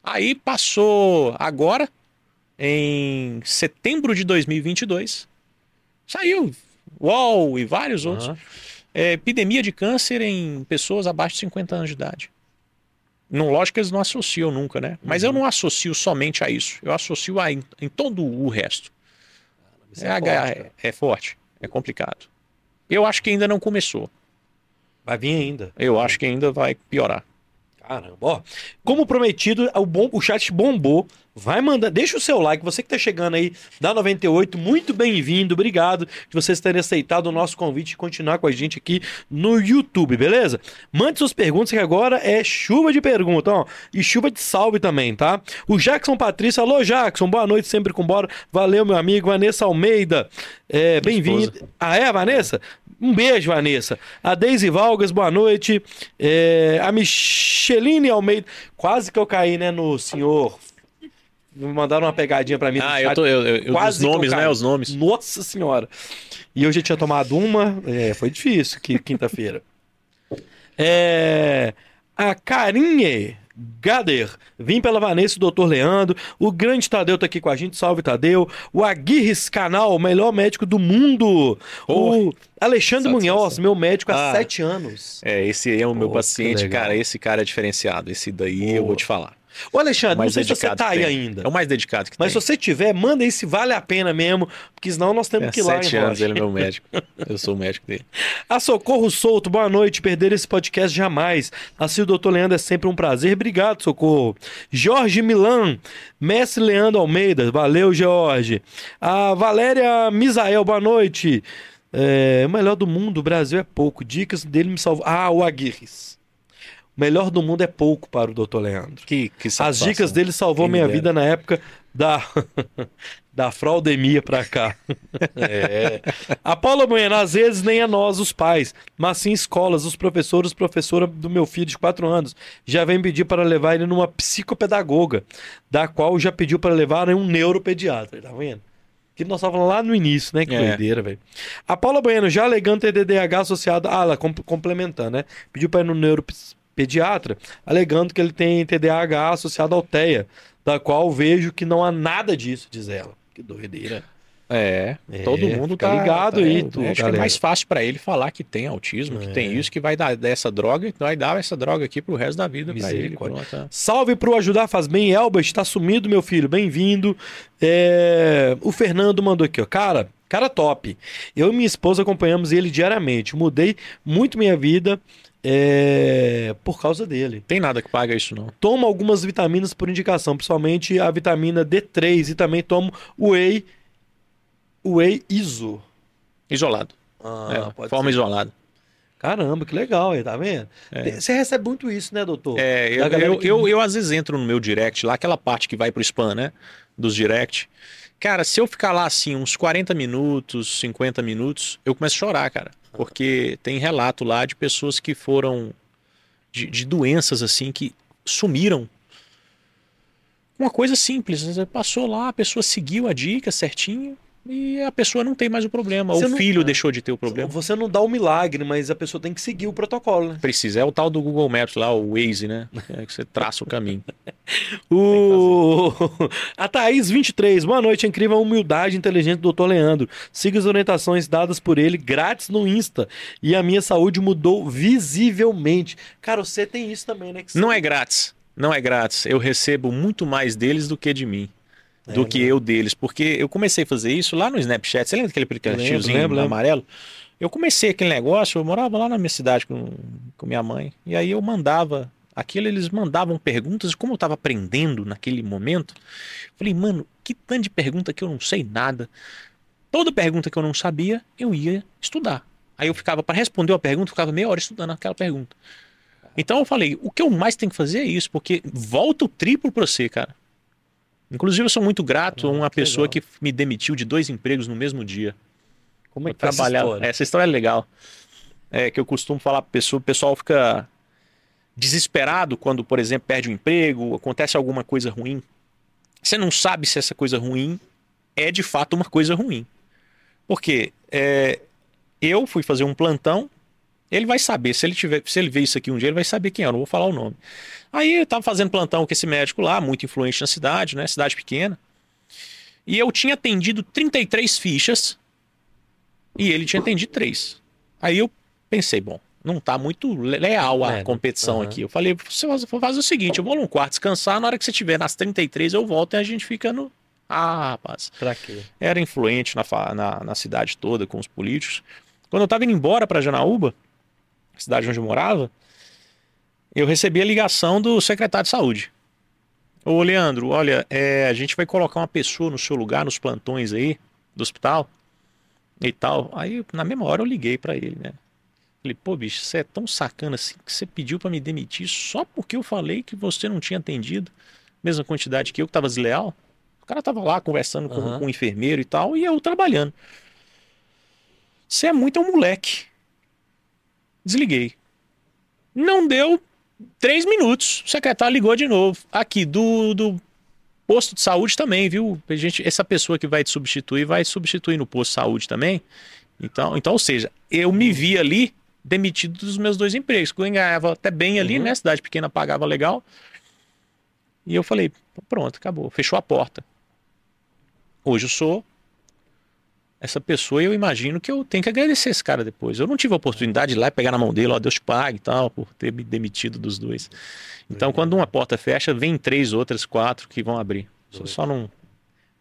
Aí passou agora, em setembro de 2022, saiu UOL e vários outros. É, epidemia de câncer em pessoas abaixo de 50 anos de idade. Não, lógico que eles não associam nunca, né? Mas eu não associo somente a isso. Eu associo a, em, em todo o resto. Isso É, é forte, é, é forte, é complicado. Eu acho que ainda não começou. Vai vir ainda. Eu acho que ainda vai piorar. Caramba, ó. Como prometido, o, bom, o chat bombou. Vai mandando, deixa o seu like, você que tá chegando aí da 98, muito bem-vindo, obrigado de vocês terem aceitado o nosso convite e continuar com a gente aqui no YouTube, beleza? Mande suas perguntas que agora é chuva de perguntas, ó, e chuva de salve também, tá? O Jackson Patrício, alô Jackson, boa noite, sempre com bora, valeu meu amigo, Vanessa Almeida, é, bem-vindo. Ah é, Vanessa? Um beijo, Vanessa. A Deise Valgas, boa noite. É, a Micheline Almeida. Quase que eu caí, né, no senhor. Me mandaram uma pegadinha pra mim. Ah, eu tô. Eu, eu, os Quase eu nomes, né? Os nomes. Nossa senhora. E eu já tinha tomado uma. É, foi difícil, que quinta-feira. É, a Carinhe Gader. Vim pela Vanessa e o Dr. Leandro. O grande Tadeu tá aqui com a gente. Salve, Tadeu. O Aguirres Canal, o melhor médico do mundo. O Alexandre Satisfação. Munhoz, meu médico há Ah. sete anos. É, esse aí é o meu que paciente, cara. Esse cara é diferenciado. Esse daí eu Pô. vou te falar. Ô, Alexandre, não mais sei se você tá aí tem. ainda. É o mais dedicado que Mas se tem. você tiver, manda aí se vale a pena mesmo, porque senão nós temos É, que ir lá sete anos, ele é meu médico. Eu sou o médico dele. A Socorro Souto, boa noite. Perder esse podcast jamais. Assim, o doutor Leandro é sempre um prazer. Obrigado, Socorro. Jorge Milan, Mestre Leandro Almeida, valeu, Jorge. A Valéria Misael, boa noite. É, o melhor do mundo, o Brasil é pouco. Dicas dele me salvou. Ah, o Aguirres. Melhor do mundo é pouco para o doutor Leandro. Que, que As dicas dele salvou minha vida na época da da fraudemia pra cá. É. A Paula Bueno, às vezes nem é nós, os pais, mas sim escolas, os professores, professora do meu filho de 4 anos, já vem pedir para levar ele numa psicopedagoga, da qual já pediu para levar em um neuropediatra, tá vendo? Que nós estávamos lá no início, né? Que É. doideira, velho. A Paula Bueno, já alegando ter DDH associado. Ah, ela com- complementando, né? Pediu para ir no neuropediatra, alegando que ele tem TDAH associado ao TEA, da qual vejo que não há nada disso, diz ela. Que doideira. É, É, todo mundo tá ligado tá- aí, é, tu, acho que galera. é mais fácil pra ele falar que tem autismo, que É. tem isso, que vai dar dessa droga, vai dar essa droga aqui pro resto da vida pra ele. Pronto, é. Salve pro Ajudar Faz Bem, Elbert, tá sumido, meu filho, bem-vindo. É, O Fernando mandou aqui, ó, cara, cara top. Eu e minha esposa acompanhamos ele diariamente, mudei muito minha vida é, por causa dele. Tem nada que paga isso, não. Tomo algumas vitaminas por indicação, principalmente a vitamina D3 e também tomo Whey, Whey Iso. Isolado. Ah, é, forma ser. isolada. Caramba, que legal aí, tá vendo? É. Você recebe muito isso, né, doutor? É, eu, eu, que- eu, eu às vezes entro no meu direct, lá aquela parte que vai pro spam, né? Dos direct. Cara, se eu ficar lá assim uns 40 minutos, 50 minutos, eu começo a chorar, cara. Porque tem relato lá de pessoas que foram. de, de doenças assim que sumiram. Uma coisa simples, passou lá, a pessoa seguiu a dica certinho e a pessoa não tem mais o problema. Você o não- filho é. deixou de ter o problema. Você não dá o milagre, mas a pessoa tem que seguir o protocolo, né? Precisa. É o tal do Google Maps lá, o Waze, né? É que você traça o caminho. O... A Thaís 23, boa noite, incrível humildade inteligente do Dr. Leandro. Siga as orientações dadas por ele grátis no Insta e a minha saúde mudou visivelmente. Cara, você tem isso também, né? Que Não é grátis. Não é grátis. Eu recebo muito mais deles do que de mim. Do É, que né? eu deles. Porque eu comecei a fazer isso lá no Snapchat. Você lembra daquele aplicativozinho Lembro, amarelo? Eu comecei aquele negócio, eu morava lá na minha cidade com, com minha mãe. E aí eu mandava aquilo, eles mandavam perguntas. E como eu tava aprendendo naquele momento, falei, mano, que tanto de pergunta que eu não sei nada. Toda pergunta que eu não sabia, eu ia estudar. Aí eu ficava, para responder uma pergunta, eu ficava meia hora estudando aquela pergunta. Então eu falei, o que eu mais tenho que fazer é isso, porque volta o triplo pra você, cara. Inclusive, eu sou muito grato a uma Ah, que pessoa legal. que me demitiu de dois empregos no mesmo dia. Como é que tá essa trabalhava. história? Essa história é legal. É que eu costumo falar pra pessoa, o pessoal fica desesperado quando, por exemplo, perde um emprego, acontece alguma coisa ruim. Você não sabe se essa coisa ruim é de fato uma coisa ruim. Porque é, eu fui fazer um plantão, ele vai saber, se ele tiver, se ele ver isso aqui um dia, ele vai saber quem é, eu não vou falar o nome. Aí eu tava fazendo plantão com esse médico lá, muito influente na cidade, né? Cidade pequena. E eu tinha atendido 33 fichas e ele tinha atendido 3. Aí eu pensei, bom, não tá muito le- leal a É, competição aham. aqui. Eu falei, você faz, o seguinte, eu vou num quarto descansar, na hora que você tiver nas 33 eu volto e a gente fica no... Ah, rapaz Pra quê? era influente na, na, na cidade toda com os políticos. Quando eu estava indo embora para Janaúba, cidade onde eu morava, eu recebi a ligação do secretário de saúde. Ô, Leandro, olha, é, a gente vai colocar uma pessoa no seu lugar, nos plantões aí do hospital e tal. Aí, na mesma hora, eu liguei para ele, né? Falei, pô, bicho, você é tão sacana assim que você pediu para me demitir só porque eu falei que você não tinha atendido mesma quantidade que eu, que tava desleal? O cara tava lá conversando com, Aham. com o enfermeiro e tal, e eu trabalhando. Você é muito um moleque. Desliguei. Não deu três minutos. O secretário ligou de novo. Aqui, do, do posto de saúde também, viu? A Gente, essa pessoa que vai te substituir vai substituir no posto de saúde também. Então, então, ou seja, eu me vi ali demitido dos meus dois empregos. Eu ganhava até bem ali, Uhum. né? Cidade pequena pagava legal. E eu falei, pronto, acabou. Fechou a porta. Hoje eu sou essa pessoa eu imagino que eu tenho que agradecer esse cara depois. Eu não tive a oportunidade de ir lá e pegar na mão dele, ó, Deus te pague e tal, por ter me demitido dos dois. Então, quando uma porta fecha, vem três outras, quatro que vão abrir. Você só não,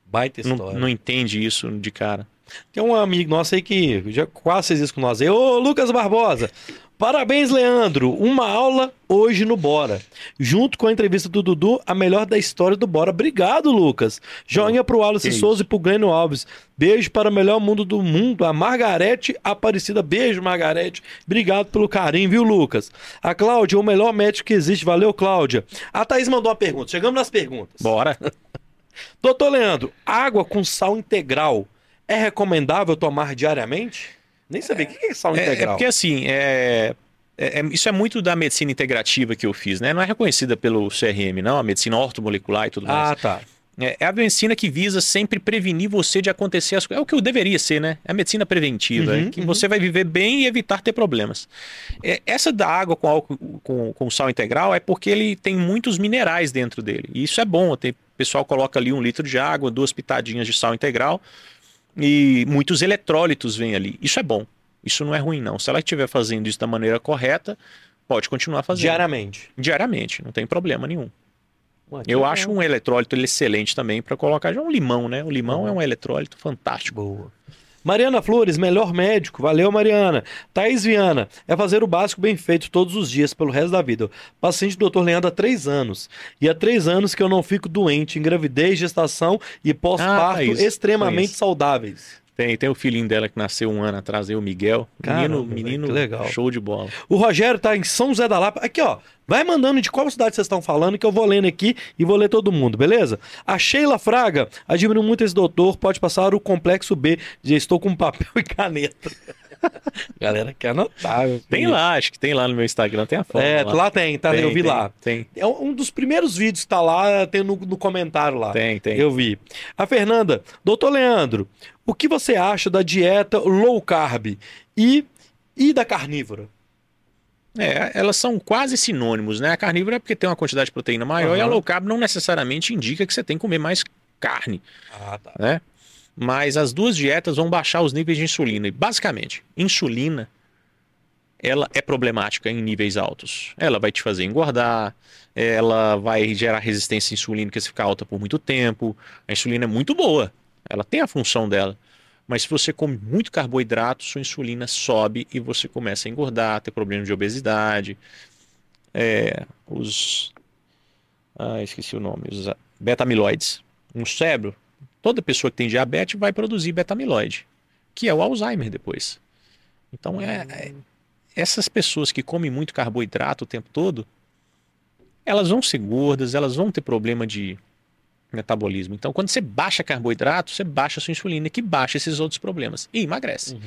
Baita não, história. não entende isso de cara. Tem um amigo nosso aí que já quase fez isso com nós aí. Ô, Lucas Barbosa. Parabéns, Leandro. Uma aula hoje no Bora. Junto com a entrevista do Dudu, a melhor da história do Bora. Obrigado, Lucas. Joinha pro Wallace que Souza e pro Glênio Alves. Beijo para o melhor mundo do mundo. A Margarete Aparecida. Beijo, Margarete. Obrigado pelo carinho, viu, Lucas? A Cláudia, o melhor médico que existe. Valeu, Cláudia. A Thaís mandou uma pergunta. Chegamos nas perguntas. Bora. Doutor Leandro, água com sal integral é recomendável tomar diariamente? Nem sabia. O que é sal É, é integral? porque assim, é, é- é- isso é muito da medicina integrativa que eu fiz, né? Não é reconhecida pelo CRM, não, a medicina ortomolecular e tudo mais. Ah, tá. É, é a medicina que visa sempre prevenir você de acontecer as coisas. É o que eu deveria ser, né? É a medicina preventiva, Uhum, é que uhum. você vai viver bem e evitar ter problemas. É, essa da água com, álcool, com, com sal integral é porque ele tem muitos minerais dentro dele. E isso é bom. Tem, o pessoal coloca ali um litro de água, duas pitadinhas de sal integral e muitos eletrólitos vêm ali. Isso é bom. Isso não é ruim, não. Se ela estiver fazendo isso da maneira correta, pode continuar fazendo. Diariamente. Diariamente, não tem problema nenhum. Ué, Eu legal. acho um eletrólito excelente também para colocar já um limão, né? O limão é um eletrólito fantástico. Boa. Mariana Flores, melhor médico. Valeu, Mariana. Thaís Viana, é fazer o básico bem feito todos os dias pelo resto da vida. Paciente do Dr. Leandro há três anos. E há três anos que eu não fico doente em gravidez, gestação e pós-parto Thaís, extremamente saudáveis. Tem, tem o filhinho dela que nasceu um ano atrás, aí, o Miguel. Menino, menino legal. show de bola. O Rogério tá em São José da Lapa. Aqui, ó. Vai mandando de qual cidade vocês estão falando que eu vou lendo aqui e vou ler todo mundo, beleza? A Sheila Fraga. Admiro muito esse doutor. Pode passar o complexo B. Já estou com papel e caneta. Galera quer anotar. Tem lá, acho que tem lá no meu Instagram, tem a foto. É, lá tem, tá? Tem, eu vi tem, lá. Tem, É um dos primeiros vídeos que tá lá, tem no, no comentário lá. tem, tem. Eu vi. A Fernanda, doutor Leandro, o que você acha da dieta low carb e, e da carnívora? É, elas são quase sinônimos, né? A carnívora é porque tem uma quantidade de proteína maior e a low carb não necessariamente indica que você tem que comer mais carne, Ah, tá. né? Mas as duas dietas vão baixar os níveis de insulina. E basicamente, insulina ela é problemática em níveis altos. Ela vai te fazer engordar, ela vai gerar resistência insulínica se ficar alta por muito tempo. A insulina é muito boa, ela tem a função dela. Mas se você come muito carboidrato, sua insulina sobe e você começa a engordar, ter problema de obesidade. É, os. Ah, esqueci o nome. Os beta-amiloides. No cérebro, toda pessoa que tem diabetes vai produzir beta-amiloide, que é o Alzheimer depois. Então, é, é, essas pessoas que comem muito carboidrato o tempo todo, elas vão ser gordas, elas vão ter problema de metabolismo. Então, quando você baixa carboidrato, você baixa a sua insulina, que baixa esses outros problemas e emagrece. Uhum.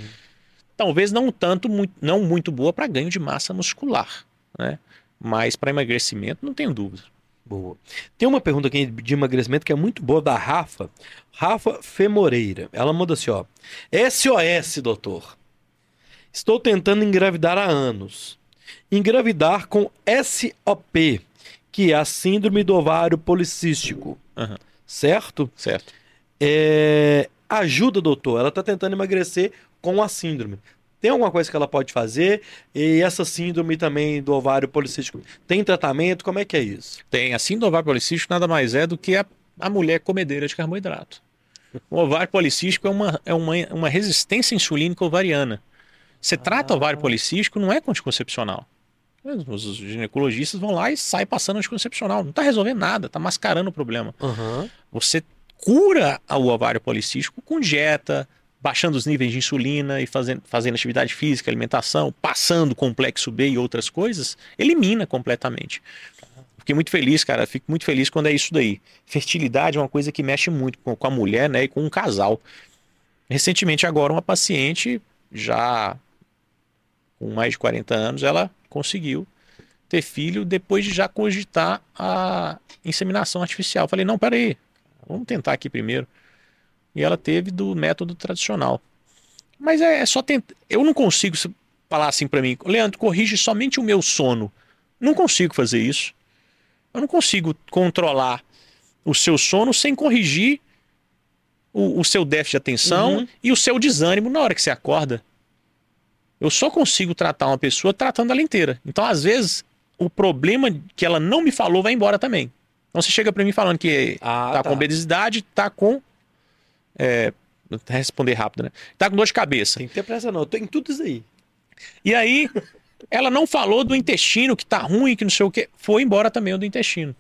Talvez não tanto, muito, não muito boa para ganho de massa muscular, né? Mas para emagrecimento, não tenho dúvida. Boa. Tem uma pergunta aqui de emagrecimento que é muito boa da Rafa. Rafa Femoreira. Ela manda assim, ó. SOS, doutor. Estou tentando engravidar há anos. Engravidar com SOP, que é a síndrome do ovário policístico. Uhum. Certo? Certo. É... Ajuda, doutor. Ela está tentando emagrecer com a síndrome. Tem alguma coisa que ela pode fazer? E essa síndrome também do ovário policístico tem tratamento? Como é que é isso? Tem. A síndrome do ovário policístico nada mais é do que a, a mulher comedeira de carboidrato. O ovário policístico é uma, é uma, uma resistência insulínica ovariana. Você ah. trata o ovário policístico, não é com anticoncepcional. Os ginecologistas vão lá e saem passando anticoncepcional. Não está resolvendo nada, está mascarando o problema. Uhum. Você cura o ovário policístico com dieta, baixando os níveis de insulina e fazendo, fazendo atividade física, alimentação, passando complexo B e outras coisas, elimina completamente. Fiquei muito feliz, cara. Fico muito feliz quando é isso daí. Fertilidade é uma coisa que mexe muito com, a mulher, né, e com um casal. Recentemente, agora, uma paciente já com mais de 40 anos, ela conseguiu ter filho depois de já cogitar a inseminação artificial. Falei, não, peraí, vamos tentar aqui primeiro. E ela teve do método tradicional. Mas é, é só tentar. Eu não consigo falar assim para mim, Leandro, corrige somente o meu sono. Não consigo fazer isso. Eu não consigo controlar o seu sono sem corrigir o, o seu déficit de atenção uhum. e o seu desânimo na hora que você acorda. Eu só consigo tratar uma pessoa tratando ela inteira. Então, às vezes, o problema que ela não me falou vai embora também. Então, você chega para mim falando que ah, tá, tá, com obesidade, tá com. É, responder rápido, né? Tá com dor de cabeça. Tem que ter pressa, não. Eu tô em tudo isso aí. E aí, ela não falou do intestino que tá ruim, que não sei o quê. Foi embora também o do intestino.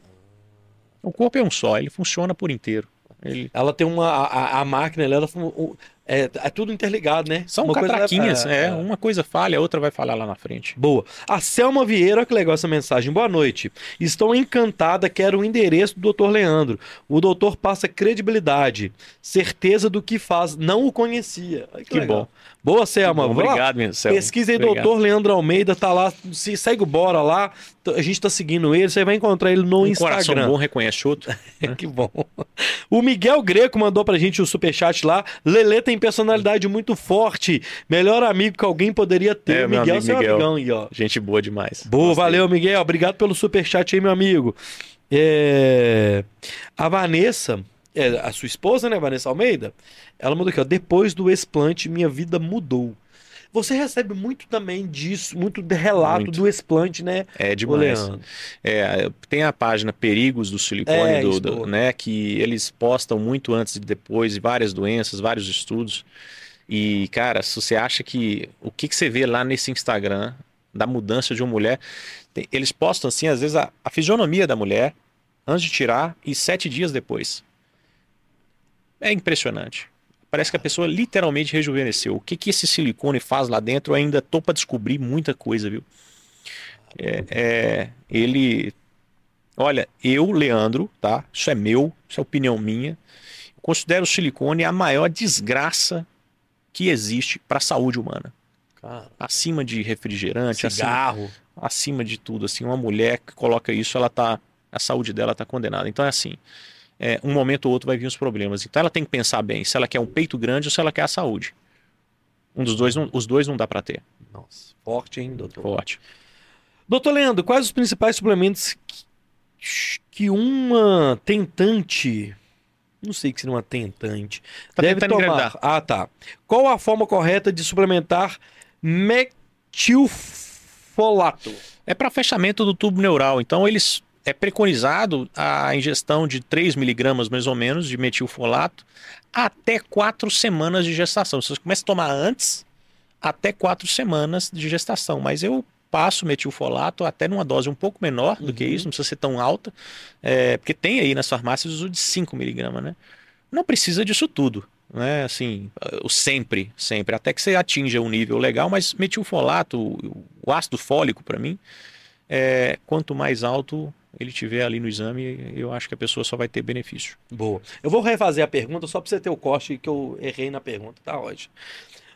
O corpo é um só, ele funciona por inteiro. Ele... Ela tem uma. A, a máquina, ela, é, é tudo interligado, né? São uma catraquinhas, coisa, é, é, Uma coisa falha, a outra vai falhar lá na frente. Boa. A Selma Vieira, que legal essa mensagem. Boa noite. Estou encantada, quero o endereço do Dr. Leandro. O doutor passa credibilidade, certeza do que faz. Não o conhecia. Ai, que, que bom. Boa, Selma. Bom, obrigado, minha Selma. Pesquisa aí, doutor Leandro Almeida, tá lá. Se segue o Bora lá. A gente tá seguindo ele, você vai encontrar ele no um Instagram. Coração bom reconhece outro. Que bom. O Miguel Greco mandou pra gente o superchat lá. Lele tem personalidade muito forte. Melhor amigo que alguém poderia ter. É, Miguel, amigo, seu Miguel. amigão aí, ó. Gente boa demais. Boa, Gostei. valeu, Miguel. Obrigado pelo superchat aí, meu amigo. É... A Vanessa, é, a sua esposa, né, Vanessa Almeida, ela mandou aqui, ó. Depois do explante, minha vida mudou. Você recebe muito também disso, muito de relato muito. do explante, né? É demais. É, tem a página Perigos do Silicone, é, do, do, né? Que eles postam muito antes e depois várias doenças, vários estudos. E, cara, se você acha que. O que, que você vê lá nesse Instagram da mudança de uma mulher. Tem, eles postam, assim, às vezes, a, a fisionomia da mulher antes de tirar e sete dias depois. É impressionante. Parece que a pessoa literalmente rejuvenesceu. O que, que esse silicone faz lá dentro, eu ainda tô para descobrir muita coisa, viu? É, é, ele. Olha, eu, Leandro, tá? Isso é meu, isso é opinião minha. considero o silicone a maior desgraça que existe para a saúde humana. Cara. Acima de refrigerante, cigarro, acima, acima de tudo. Assim, uma mulher que coloca isso, ela tá. A saúde dela tá condenada. Então é assim é, um momento ou outro vai vir os problemas. Então ela tem que pensar bem se ela quer um peito grande ou se ela quer a saúde. Um dos dois, não, os dois não dá para ter. Nossa, forte, hein, doutor? Forte. Doutor Leandro, quais os principais suplementos que, que uma tentante, não sei que seria uma tentante, tá deve tomar? Engravidar. Ah, tá. Qual a forma correta de suplementar me metilfolato. É para fechamento do tubo neural. Então, eles é preconizado a ingestão de 3 miligramas mais ou menos de metilfolato até 4 semanas de gestação. Você começa a tomar antes, até 4 semanas de gestação. Mas eu passo metilfolato até numa dose um pouco menor do que Uhum. isso, não precisa ser tão alta, é, porque tem aí nas farmácias o uso de 5 miligramas, né? Não precisa disso tudo, né? Assim, o sempre, sempre, até que você atinja um nível legal, mas metilfolato, o, o ácido fólico para mim, é, quanto mais alto ele tiver ali no exame, eu acho que a pessoa só vai ter benefício. Boa. Eu vou refazer a pergunta só para você ter o corte que eu errei na pergunta, tá ótimo.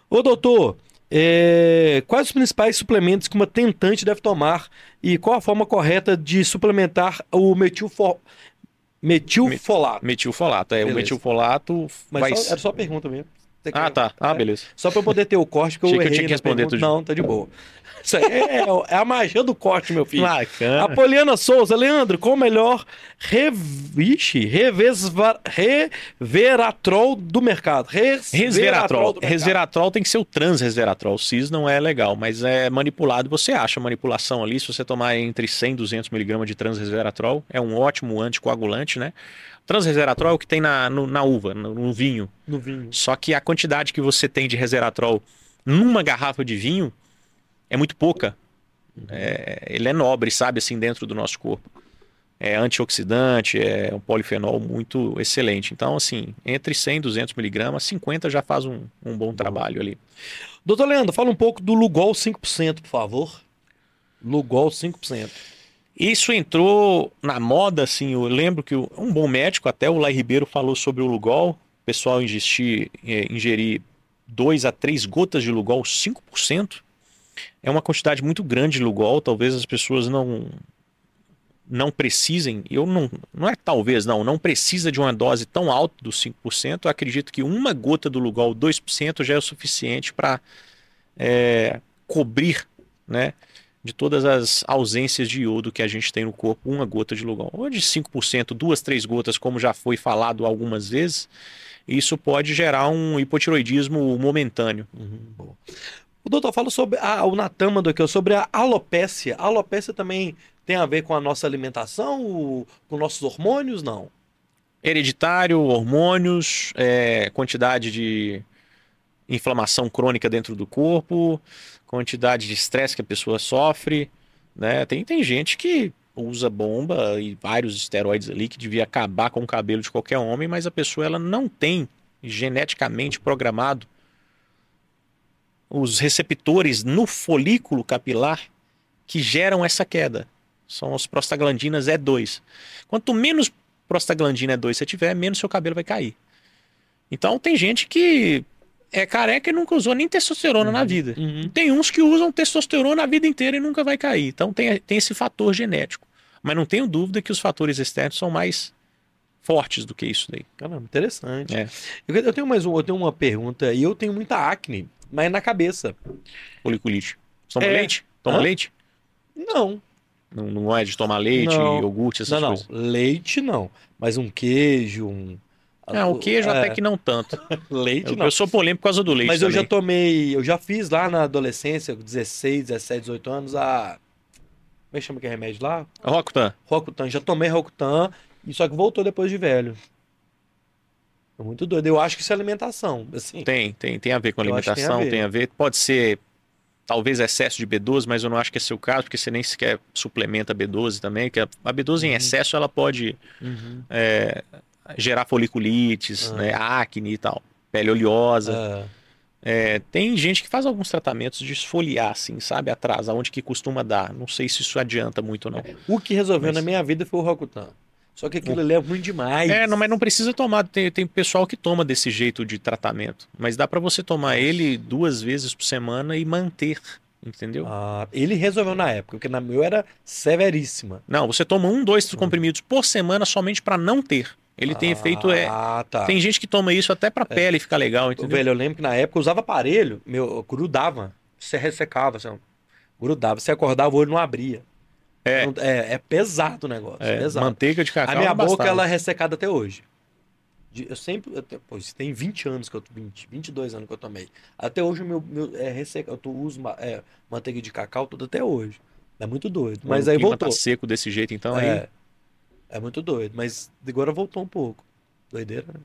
Ô doutor, é, quais os principais suplementos que uma tentante deve tomar e qual a forma correta de suplementar o metilfo... metilfolato? Metilfolato, é, Beleza. o metilfolato Mas vai... só- era só a pergunta mesmo. Ah, tá. Ah, é? beleza. Só para eu poder ter o corte que eu que eu errei tinha que responder tudo. Não, tá de boa. Isso aí é, é a magia do corte, meu filho. Bacana. Apoliana Souza, Leandro, qual o melhor revixe, revesva, reveratrol do mercado? Resveratrol. do mercado. Resveratrol tem que ser o transresveratrol. O cis não é legal, mas é manipulado. Você acha manipulação ali, se você tomar entre 100 e 200 miligramas de transresveratrol, é um ótimo anticoagulante, né? Transresveratrol é o que tem na, no- na uva, no, no vinho. No vinho. Só que a quantidade que você tem de resveratrol numa garrafa de vinho é muito pouca. É, ele é nobre, sabe, assim, dentro do nosso corpo. É antioxidante, é um polifenol muito excelente. Então, assim, entre 100 e 200 miligramas, 50 já faz um, um bom trabalho ali. Doutor Leandro, fala um pouco do Lugol 5%, por favor. Lugol 5%. Isso entrou na moda, assim, eu lembro que um bom médico, até o Lai Ribeiro falou sobre o Lugol, o pessoal ingestir, eh, ingerir 2 a 3 gotas de Lugol, 5%, é uma quantidade muito grande de Lugol, talvez as pessoas não não precisem, eu não, não é talvez não, não precisa de uma dose tão alta dos 5%, eu acredito que uma gota do Lugol, 2%, já é o suficiente para cobrir, né, de todas as ausências de iodo que a gente tem no corpo, uma gota de Lugol. Ou de 5%, duas, três gotas, como já foi falado algumas vezes, isso pode gerar um hipotiroidismo momentâneo. Boa. O doutor fala sobre a, o Natama do que sobre a alopécia. A alopécia também tem a ver com a nossa alimentação, o- com nossos hormônios? Não. Hereditário, hormônios, é, quantidade de inflamação crônica dentro do corpo, quantidade de estresse que a pessoa sofre, né? Tem, tem gente que usa bomba e vários esteroides ali que devia acabar com o cabelo de qualquer homem, mas a pessoa ela não tem geneticamente programado os receptores no folículo capilar que geram essa queda. São as prostaglandinas E2. Quanto menos prostaglandina E2 você tiver, menos seu cabelo vai cair. Então tem gente que é careca e nunca usou nem testosterona na vida. Tem uns que usam testosterona a vida inteira e nunca vai cair. Então tem, tem esse fator genético. Mas não tenho dúvida que os fatores externos são mais fortes do que isso daí. Caramba, interessante. É. Eu, eu tenho mais um, eu tenho uma pergunta e eu tenho muita acne, mas na cabeça. Foliculite. Você Toma É. leite? Toma Hã? leite? Não, Não, não é de tomar leite, Não. iogurte, essas não, não. coisas. Leite não. Mas um queijo, um. Não, o queijo É, até que não tanto. Leite Eu, não. eu sou polêmico por causa do leite Mas eu já também. tomei, eu já fiz lá na adolescência, com 16, 17, 18 anos, a. Como é que chama que é remédio lá? Rocutan, Rocutan. Já tomei Rocutan, e só que voltou depois de velho. É muito doido. Eu acho que isso é alimentação. Assim. tem, tem, tem a ver com que tem a alimentação, ver. tem a ver. Pode ser talvez excesso de B12, mas eu não acho que é seu caso, porque você nem sequer suplementa B12 também, que a a B12 em Uhum. excesso ela pode Uhum. é, gerar foliculites, Ah. né, acne e tal, pele oleosa. É. É, tem gente que faz alguns tratamentos de esfoliar, assim, sabe, atrás, aonde que costuma dar. Não sei se isso adianta muito ou não. O que resolveu Mas- na minha vida foi o Rocutan. Só que aquilo ali é ruim demais. É, não, mas não precisa tomar. Tem, tem pessoal que toma desse jeito de tratamento. Mas dá pra você tomar ele duas vezes por semana e manter, entendeu? Ah, ele resolveu na época, porque na meu era severíssima. Não, você toma um, dois comprimidos por semana somente pra não ter. Ele tem efeito. É, Ah, tá. tem gente que toma isso até pra pele ficar legal, entendeu? Velho, eu lembro que na época eu usava aparelho, meu, grudava. Você ressecava, ó, grudava. Você acordava, o olho não abria. É. Não- é, é pesado o negócio. É, pesado. manteiga de cacau. A minha não boca, bastava. ela é ressecada até hoje. eu sempre. Até, pô, isso tem 20 anos que eu 20, 22 anos que eu tomei. Até hoje o meu, meu é resseca, eu tô, uso é, manteiga de cacau tudo até hoje. É muito doido. Mas o aí clima voltou. tá seco desse jeito, então aí. É, é muito doido. Mas agora voltou um pouco. Doideira, né?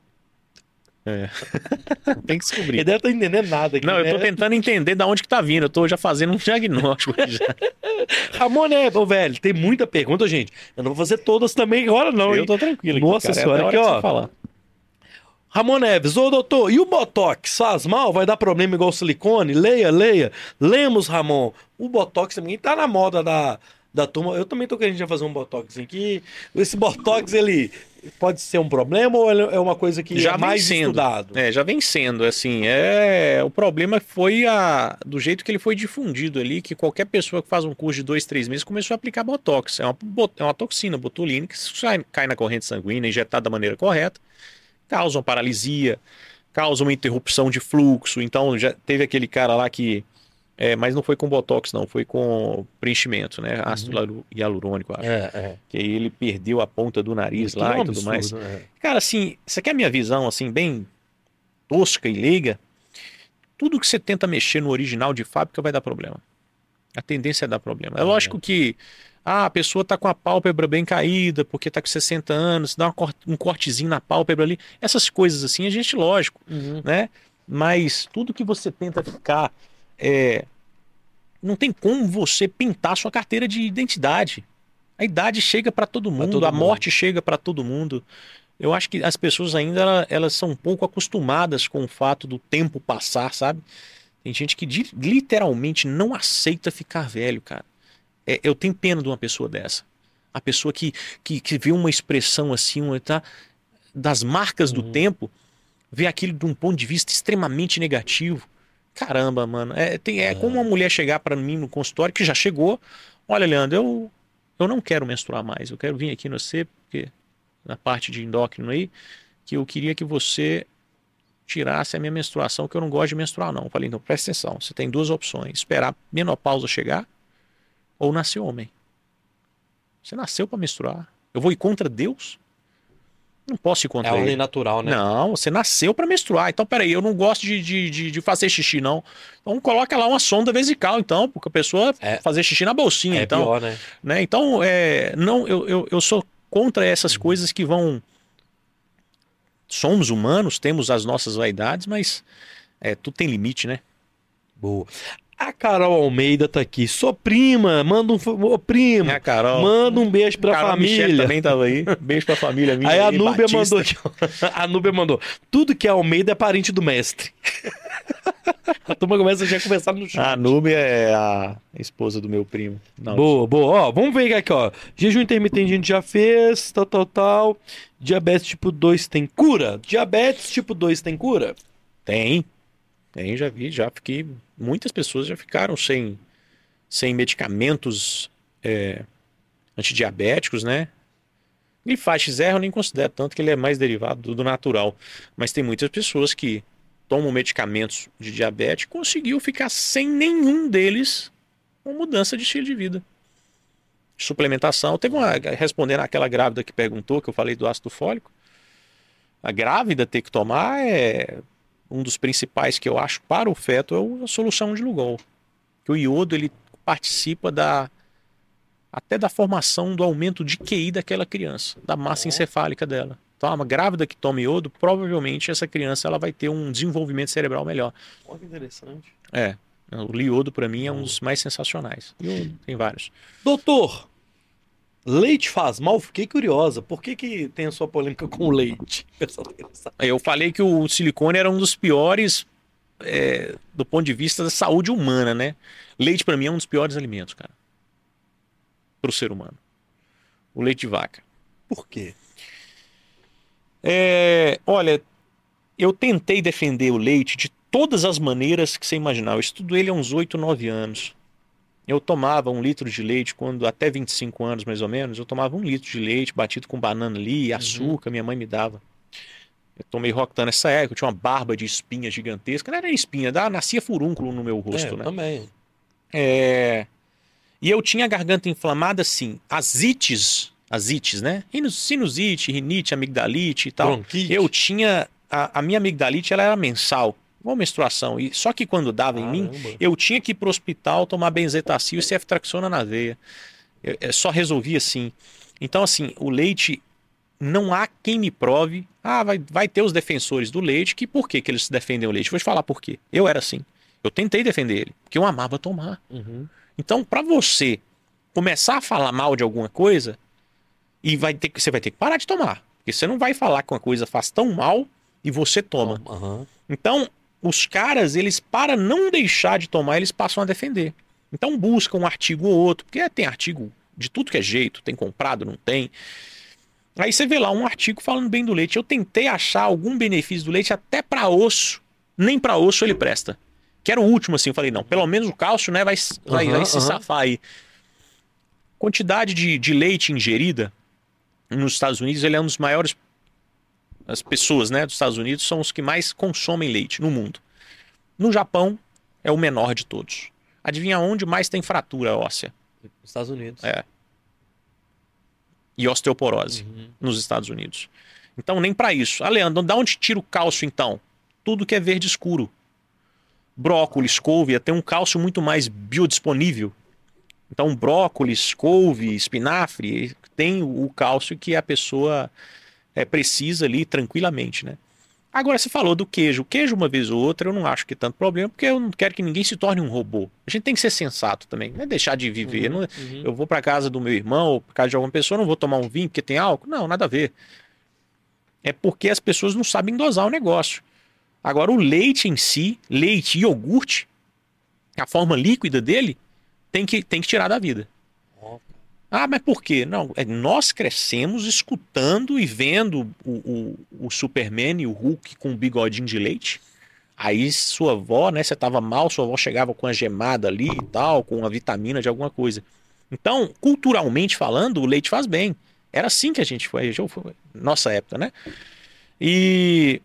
Tem que descobrir. Ele deve estar entendendo nada aqui. Não, eu tô né? tentando entender da onde que tá vindo. Eu tô já fazendo um diagnóstico. já. Ramon Neves, ô, velho, tem muita pergunta, gente. Eu não vou fazer todas também agora, não. hein? eu tô tranquilo. Nossa. É senhora, até a hora aqui, ó. falar. Ramon Neves, ô doutor, e o Botox faz mal? Vai dar problema igual silicone? Leia, leia. Lemos, Ramon. O Botox também tá na moda da, da turma. Eu também tô querendo já fazer um Botox aqui. Esse Botox, ele pode ser um problema ou é uma coisa que Já é mais sendo. estudado? É, já vem sendo, assim, é... O problema foi a... do jeito que ele foi difundido ali, que qualquer pessoa que faz um curso de dois, três meses começou a aplicar Botox. É uma, é uma toxina botulínica que cai na corrente sanguínea, injetada da maneira correta, causa uma paralisia, causa uma interrupção de fluxo. Então, já teve aquele cara lá que... é, mas não foi com Botox, não, foi com preenchimento, né? Ácido hialu- hialurônico, acho. É, é. Que aí ele perdeu a ponta do nariz Que lá é um e tudo mais. absurdo, né? Cara, assim, você quer a minha visão, assim, bem tosca e leiga? Tudo que você tenta mexer no original de fábrica vai dar problema. A tendência é dar problema. É É. lógico que ah, a pessoa tá com a pálpebra bem caída, porque tá com 60 anos, dá um cortezinho na pálpebra ali. Essas coisas assim, a gente, lógico, Uhum. né? Mas tudo que você tenta ficar. É... Não tem como você pintar sua carteira de identidade. A idade chega para todo mundo, todo a mundo. morte chega para todo mundo. Eu acho que as pessoas ainda ela- elas são um pouco acostumadas com o fato do tempo passar, sabe? Tem gente que literalmente não aceita ficar velho, cara. É, eu tenho pena de uma pessoa dessa. A pessoa que, que, que vê uma expressão assim, uma, tá, das marcas do Uhum. tempo, vê aquilo de um ponto de vista extremamente negativo. Caramba, mano. É, tem, é como uma mulher chegar para mim no consultório, que já chegou. Olha, Leandro, eu, eu não quero menstruar mais. Eu quero vir aqui no você, porque na parte de endócrino aí, que eu queria que você tirasse a minha menstruação, que eu não gosto de menstruar, não. Eu falei, então presta atenção. Você tem duas opções: esperar a menopausa chegar ou nascer homem. Você nasceu para menstruar. Eu vou ir contra Deus? Não posso ir É contra a ele. lei natural, né? Não, você nasceu para menstruar. Então, peraí, eu não gosto de, de, de, de fazer xixi, não. Então, coloca lá uma sonda vesical, então, porque a pessoa É. fazer xixi na bolsinha, É então. pior, né? Né? Então, é, não, eu, eu, eu sou contra essas Uhum. coisas que vão. Somos humanos, temos as nossas vaidades, mas é, tudo tem limite, né? Boa. A Carol Almeida tá aqui. Sou prima, manda um. Ô, prima, Minha Carol. manda um beijo pra Carol família. também tava aí. Beijo pra família minha. Aí a Núbia mandou aqui. A Núbia mandou. Tudo que é Almeida é parente do mestre. a turma começa já a conversar no chat. A Núbia é a esposa do meu primo. Não, Boa, boa. Ó, vamos ver aqui, ó. Jejum intermitente a gente já fez, tal, tal, tal. Diabetes tipo 2 tem cura? Diabetes tipo 2 tem cura? Tem. Tem, já vi, já fiquei. Muitas pessoas já ficaram sem, sem medicamentos é, antidiabéticos, né? Glifate zero eu nem considero tanto que ele é mais derivado do, do natural. Mas tem muitas pessoas que tomam medicamentos de diabetes e conseguiu ficar sem nenhum deles com mudança de estilo de vida. Suplementação. Teve uma. Respondendo àquela grávida que perguntou, que eu falei do ácido fólico. A grávida ter que tomar é um dos principais que eu acho para o feto é a solução de Lugol. Que o iodo ele participa da até da formação do aumento de QI daquela criança, da massa encefálica dela. Então, uma grávida que toma iodo, provavelmente essa criança ela vai ter um desenvolvimento cerebral melhor. Olha que interessante. É, o iodo para mim é um dos mais sensacionais. Iodo, tem vários. Doutor, leite faz mal? Fiquei curiosa. Por que, que tem a sua polêmica com o leite? Eu falei que o silicone era um dos piores é, do ponto de vista da saúde humana, né? Leite para mim é um dos piores alimentos, cara. Para o ser humano. O leite de vaca. Por quê? É, olha, eu tentei defender o leite de todas as maneiras que você imaginar. Eu estudo ele há uns 8, 9 anos. Eu tomava um litro de leite quando, até 25 anos mais ou menos, eu tomava um litro de leite batido com banana ali, açúcar, minha mãe me dava. Eu tomei Roctan nessa época, eu tinha uma barba de espinha gigantesca. Não era espinha, nascia furúnculo no meu rosto, é, né? também. É, E eu tinha a garganta inflamada, assim. As ites as ites, né? Sinus- Sinusite, rinite, amigdalite e tal. Bronquite. Eu tinha. A, a minha amigdalite ela era mensal, igual menstruação. E, só que quando dava em mim, Caramba. eu tinha que ir pro hospital tomar benzetacil e ceftraxona na veia. Eu, eu só resolvi assim. Então, assim, o leite, não há quem me prove. Ah, vai, vai ter os defensores do leite, que por que, que eles defendem o leite? Vou te falar por quê. Eu era assim. Eu tentei defender ele, porque eu amava tomar. Uhum. Então, para você começar a falar mal de alguma coisa, e vai ter que, você vai ter que parar de tomar. Porque você não vai falar que uma coisa faz tão mal e você toma. Aham. Então, os caras, eles, para não deixar de tomar, eles passam a defender. Então, buscam um artigo ou outro, porque tem artigo de tudo que é jeito, tem comprado, não tem. Aí você vê lá um artigo falando bem do leite. Eu tentei achar algum benefício do leite até para osso, nem para osso ele presta. Que era o último, assim. Eu falei, não, pelo menos o cálcio, né, vai, vai, vai se aham. safar aí. Quantidade de, de leite ingerida nos Estados Unidos, ele é um dos maiores. As pessoas, né, dos Estados Unidos são os que mais consomem leite no mundo. No Japão, é o menor de todos. Adivinha onde mais tem fratura óssea Estados Unidos. É. e osteoporose? Uhum. nos Estados Unidos. Então, nem para isso. Ah, Leandro, da onde tira o cálcio então? Tudo que é verde escuro. Brócolis, couve, tem um cálcio muito mais biodisponível. Então, brócolis, couve, espinafre, tem o cálcio que a pessoa é, precisa ali tranquilamente, né? Agora, você falou do queijo. O queijo, uma vez ou outra, eu não acho que é tanto problema, porque eu não quero que ninguém se torne um robô. A gente tem que ser sensato também, não é deixar de viver. não é- Uhum. eu vou para casa do meu irmão ou para casa de alguma pessoa, não vou tomar um vinho porque tem álcool? Não, nada a ver. É porque as pessoas não sabem dosar o negócio. Agora, o leite em si, leite e iogurte, a forma líquida dele, tem que, tem que tirar da vida. Ah, mas por quê? Não, é, nós crescemos escutando e vendo o, o, o Superman e o Hulk com um bigodinho de leite. Aí sua avó, né? Você tava mal, sua avó chegava com a gemada ali e tal, com a vitamina de alguma coisa. Então, culturalmente falando, o leite faz bem. Era assim que a gente foi nossa época, né? E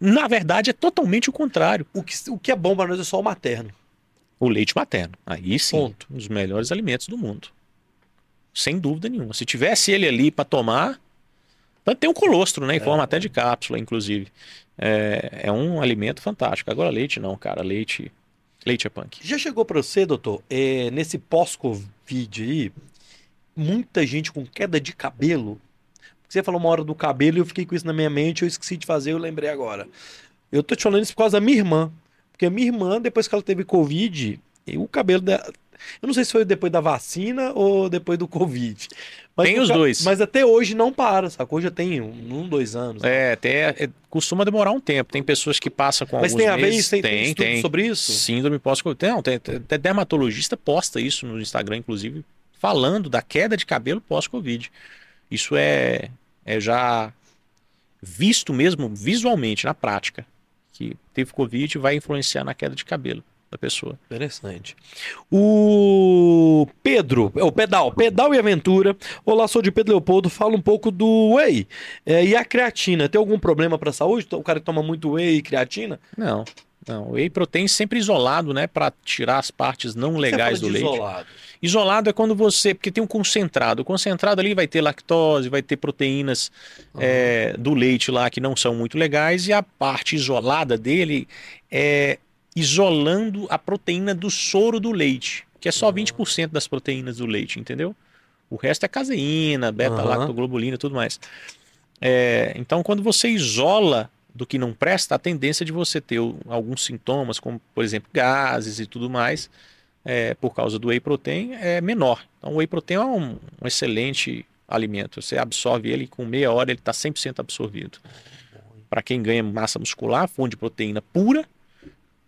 na verdade é totalmente o contrário. O que, o que é bom para nós é só o materno. O leite materno. Aí sim, Ponto. um dos melhores alimentos do mundo. Sem dúvida nenhuma. Se tivesse ele ali para tomar, tanto tem o colostro, né? Em forma até de cápsula, inclusive. É, é um alimento fantástico. Agora leite não, cara. Leite, leite é punk. Já chegou para você, doutor, é, nesse pós-Covid aí, muita gente com queda de cabelo. Você falou uma hora do cabelo e eu fiquei com isso na minha mente, eu esqueci de fazer, eu lembrei agora. Eu tô te falando isso por causa da minha irmã. Porque a minha irmã, depois que ela teve Covid, e o cabelo dela. Eu não sei se foi depois da vacina ou depois do Covid. Mas Tem os ca- dois. Mas até hoje não para, sacou? Já tem um, um, dois anos. É, até é, costuma demorar um tempo. Tem pessoas que passam com mas alguns tem a ver meses. isso? Tem, tem tem, sobre isso? Síndrome pós-Covid. Não, tem, tem- até dermatologista posta isso no Instagram, inclusive, falando da queda de cabelo pós-Covid. Isso é, é já visto mesmo visualmente, na prática. Que teve Covid e vai influenciar na queda de cabelo da pessoa. Interessante. O Pedro, é o Pedal, Pedal e Aventura. Olá, sou de Pedro Leopoldo. Fala um pouco do whey É, e a creatina. Tem algum problema para a saúde? O cara que toma muito whey e creatina? Não, não. Whey protein sempre isolado, né? Para tirar as partes não legais do leite. Isolado. Isolado é quando você. Porque tem um concentrado. O concentrado ali vai ter lactose, vai ter proteínas é, do leite lá que não são muito legais, e a parte isolada dele é isolando a proteína do soro do leite, que é só 20% das proteínas do leite, entendeu? O resto é caseína, beta-lactoglobulina e tudo mais. É, então, quando você isola do que não presta, a tendência de você ter alguns sintomas, como, por exemplo, gases e tudo mais, é, por causa do whey protein, é menor. Então, o whey protein é um, um excelente alimento. Você absorve ele com meia hora, ele está 100% absorvido. Para quem ganha massa muscular, fonte de proteína pura,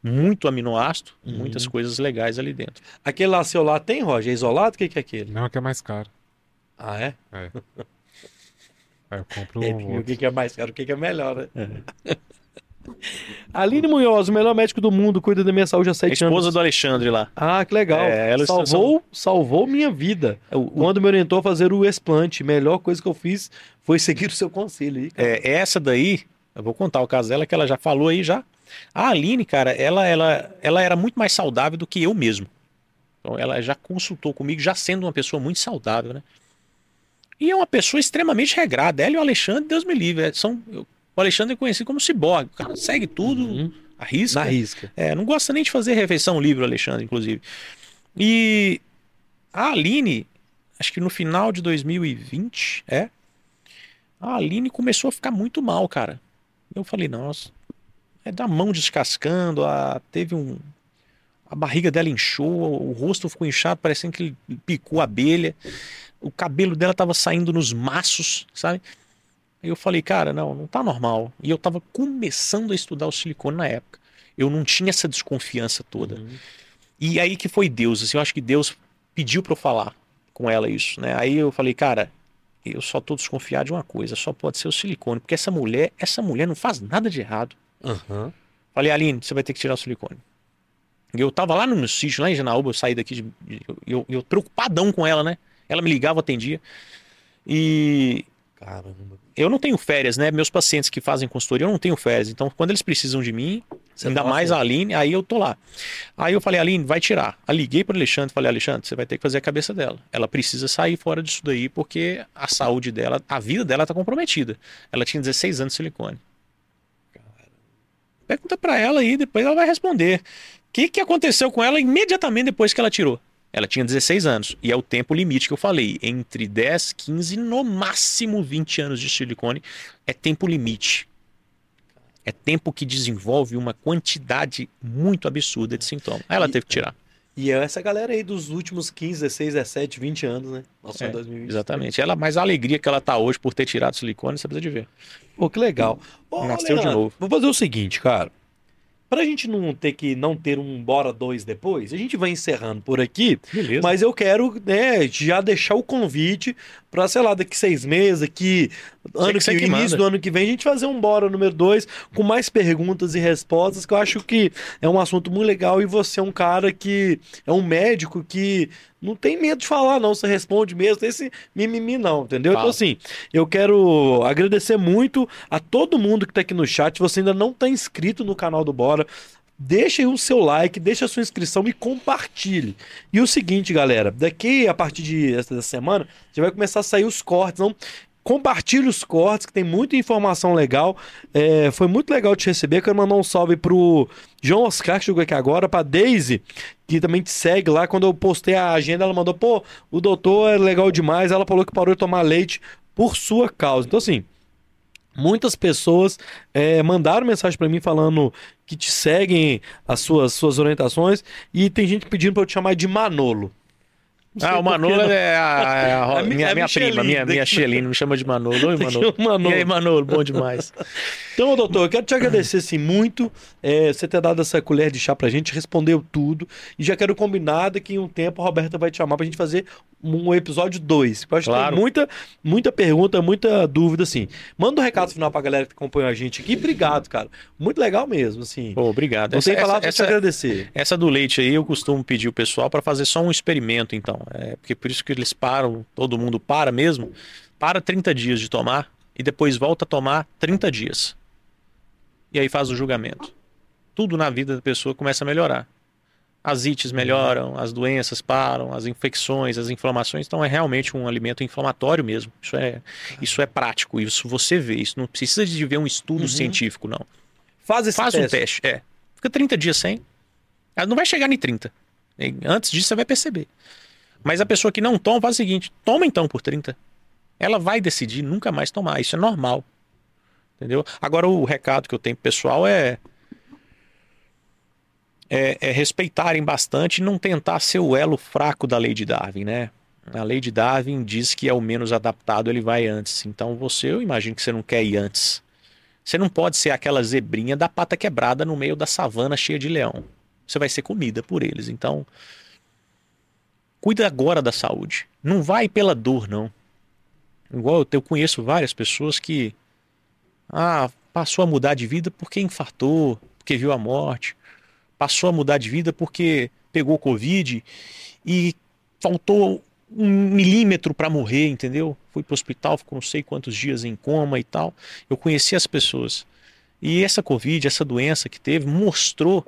muito aminoácido, Uhum. muitas coisas legais ali dentro. Aquele lá seu lá tem, Roger? É isolado? O que, que é aquele? Não, que é mais caro. Ah, é? É. Aí eu compro É, um e o outro. que, que é mais caro? O que, que é melhor, né? Aline Munhoz, o melhor médico do mundo, cuida da minha saúde há A sete esposa anos. do Alexandre lá. Ah, que legal. É, ela salvou, salvou minha vida. O- o- Quando me orientou a fazer o explante, melhor coisa que eu fiz foi seguir o seu conselho aí. cara. É, essa daí, eu vou contar o caso dela, que ela já falou aí já. A Aline, cara, ela, ela, ela era muito mais saudável do que eu mesmo. Então ela já consultou comigo, já sendo uma pessoa muito saudável, né? E é uma pessoa extremamente regrada. Ela e o Alexandre, Deus me livre. é, São, eu- o Alexandre é conhecido como ciborgue. O cara segue tudo, Uhum. arrisca. Na risca. É, não gosta nem de fazer refeição livre, o Alexandre, inclusive. E a Aline, acho que no final de 2020, é. A Aline começou a ficar muito mal, cara. Eu falei, nossa, é da mão descascando, a, teve um. A barriga dela inchou, o rosto ficou inchado, parecendo que ele picou a abelha. O cabelo dela tava saindo nos maços, sabe? Aí eu falei, cara, não, não tá normal. E eu tava começando a estudar o silicone na época. Eu não tinha essa desconfiança toda. Uhum. E aí que foi Deus, assim, eu acho que Deus pediu pra eu falar com ela isso, né? Aí eu falei, cara, eu só tô desconfiado de uma coisa, só pode ser o silicone, porque essa mulher, essa mulher não faz nada de errado. Aham. Falei, Aline, você vai ter que tirar o silicone. E eu tava lá no meu sítio, lá em Janaúba, eu saí daqui, de, de- eu, eu preocupadão com ela, né? Ela me ligava, eu atendia. E Caramba. eu não tenho férias, né? Meus pacientes que fazem consultoria, eu não tenho férias. Então, quando eles precisam de mim, Você ainda mais a Aline, aí eu tô lá. Aí eu falei, Aline, vai tirar. Aí liguei para Alexandre, falei, Alexandre, você vai ter que fazer a cabeça dela. Ela precisa sair fora disso daí, porque a saúde dela, a vida dela tá comprometida. Ela tinha 16 anos de silicone. Pergunta para ela aí, depois ela vai responder. O que, que aconteceu com ela imediatamente depois que ela tirou? Ela tinha 16 anos, e é o tempo limite que eu falei. Entre 10, 15, no máximo 20 anos de silicone é tempo limite. É tempo que desenvolve uma quantidade muito absurda de sintomas. Aí ela E- teve que tirar. E é essa galera aí dos últimos 15, 16, 17, 20 anos, né? Nossa, É, 2020. Exatamente. Ela, mas a alegria que ela tá hoje por ter tirado silicone, você precisa de ver. Pô, que legal. Ô, Nasceu de Leandro, novo. Vou fazer o seguinte, cara. Pra gente não ter que não ter um bora dois depois, a gente vai encerrando por aqui, Beleza. mas eu quero, né, já deixar o convite pra, sei lá, daqui seis meses, aqui, ano que que, início manda. do ano que vem, a gente fazer um bora número dois com mais perguntas e respostas, que eu acho que é um assunto muito legal e você é um cara que é um médico que não tem medo de falar, não. Você responde mesmo, tem esse mimimi, não, entendeu? Então, Fala. assim, eu quero agradecer muito a todo mundo que tá aqui no chat. Se você ainda não tá inscrito no canal do Bora, deixa aí o seu like, deixa a sua inscrição e compartilhe. E o seguinte, galera, daqui a partir de essa semana, já vai começar a sair os cortes, não? Compartilhe os cortes, que tem muita informação legal. É, foi muito legal te receber. Quero mandar um salve pro João Oscar, que chegou aqui agora, pra Daisy, que também te segue lá. Quando eu postei a agenda, ela mandou, pô, o doutor é legal demais. Ela falou que parou de tomar leite por sua causa. Então, assim, muitas pessoas é, mandaram mensagem pra mim falando que te seguem as suas, suas orientações. E tem gente pedindo pra eu te chamar de Manolo. Ah, o que Manolo é a, é a- A mi- minha, minha prima, minha, minha. Xelino me chama de Manolo. Oi, Manolo. Manolo. E aí, Manolo, bom demais. Então, doutor, eu quero te agradecer assim, muito é, você ter dado essa colher de chá pra gente, respondeu tudo. E já quero combinar que em um tempo a Roberta vai te chamar pra gente fazer um episódio 2. Eu acho que Claro. tem muita, muita pergunta, muita dúvida, assim. Manda um recado final pra galera que acompanhou a gente aqui. Obrigado, cara. Muito legal mesmo, assim. Pô, obrigado. Não Essa, tem palavras pra te agradecer. essa do leite aí eu costumo pedir o pessoal para fazer só um experimento, então. É, porque por isso que eles param, todo mundo para mesmo. Para 30 dias de tomar e depois volta a tomar 30 dias. E aí faz o julgamento. Tudo na vida da pessoa começa a melhorar. As ites melhoram, as doenças param, as infecções, as inflamações. Então é realmente um alimento inflamatório mesmo. Isso é, isso é prático, isso você vê. Isso não precisa de ver um estudo Uhum. científico, não. Faz esse Faz teste. um teste, é. Fica 30 dias sem. Ela não vai chegar em 30. E Antes disso você vai perceber. Mas a pessoa que não toma faz o seguinte: toma então por 30. Ela vai decidir nunca mais tomar. Isso é normal. Entendeu? Agora o recado que eu tenho pro pessoal é. É, é respeitarem bastante e não tentar ser o elo fraco da lei de Darwin, né? A lei de Darwin diz que é o menos adaptado, ele vai antes. Então você, eu imagino que você não quer ir antes. Você não pode ser aquela zebrinha da pata quebrada no meio da savana cheia de leão. Você vai ser comida por eles. Então, cuida agora da saúde. Não vai pela dor, não. Igual eu, conheço várias pessoas que ah, passou a mudar de vida porque infartou, porque viu a morte. Passou a mudar de vida porque pegou Covid e faltou um milímetro para morrer, entendeu? Foi pro hospital, ficou não sei quantos dias em coma e tal. Eu conheci as pessoas. E essa Covid, essa doença que teve, mostrou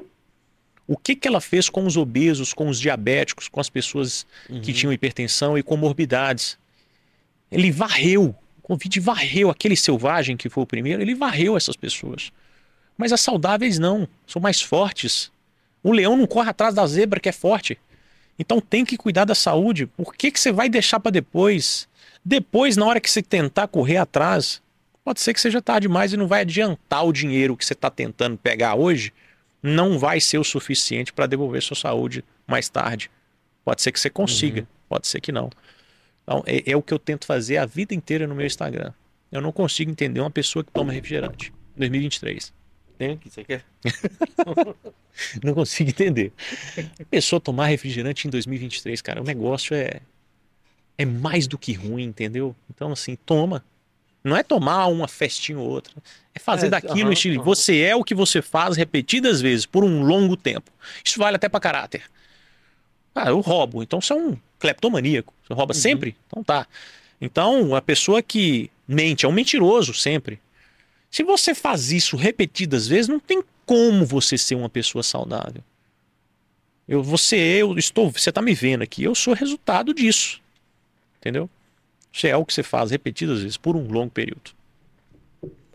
o que, que ela fez com os obesos, com os diabéticos, com as pessoas que Uhum. tinham hipertensão e comorbidades. Ele varreu. O Covid varreu aquele selvagem que foi o primeiro, ele varreu essas pessoas. Mas as saudáveis não, são mais fortes. O leão não corre atrás da zebra que é forte. Então tem que cuidar da saúde. Por que, que você vai deixar para depois? Depois, na hora que você tentar correr atrás, pode ser que seja tarde demais e não vai adiantar o dinheiro que você está tentando pegar hoje. Não vai ser o suficiente para devolver sua saúde mais tarde. Pode ser que você consiga, uhum. pode ser que não. Então, é, é, o que eu tento fazer a vida inteira no meu Instagram. Eu não consigo entender uma pessoa que toma refrigerante. 2023. Tem aqui, você quer? não consigo entender. A pessoa tomar refrigerante em 2023, cara, o negócio é é mais do que ruim, entendeu? Então, assim, toma. Não é tomar uma festinha ou outra. É fazer é, daquilo uhum, estilo. Uhum. Você é o que você faz repetidas vezes por um longo tempo. Isso vale até para caráter. Ah, eu roubo. Então você é um cleptomaníaco. Você rouba uhum. sempre? Então tá. Então, a pessoa que mente é um mentiroso sempre. Se você faz isso repetidas vezes, não tem como você ser uma pessoa saudável. Eu, você, eu estou, você está me vendo aqui, eu sou resultado disso. Entendeu? Isso é o que você faz repetidas vezes por um longo período.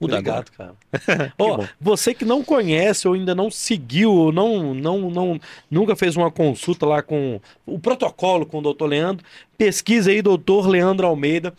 Muda Obrigado, agora. cara. oh, você que não conhece ou ainda não seguiu, ou não, não, não, nunca fez uma consulta lá com o protocolo com o doutor Leandro, pesquisa aí, doutor Leandro Almeida.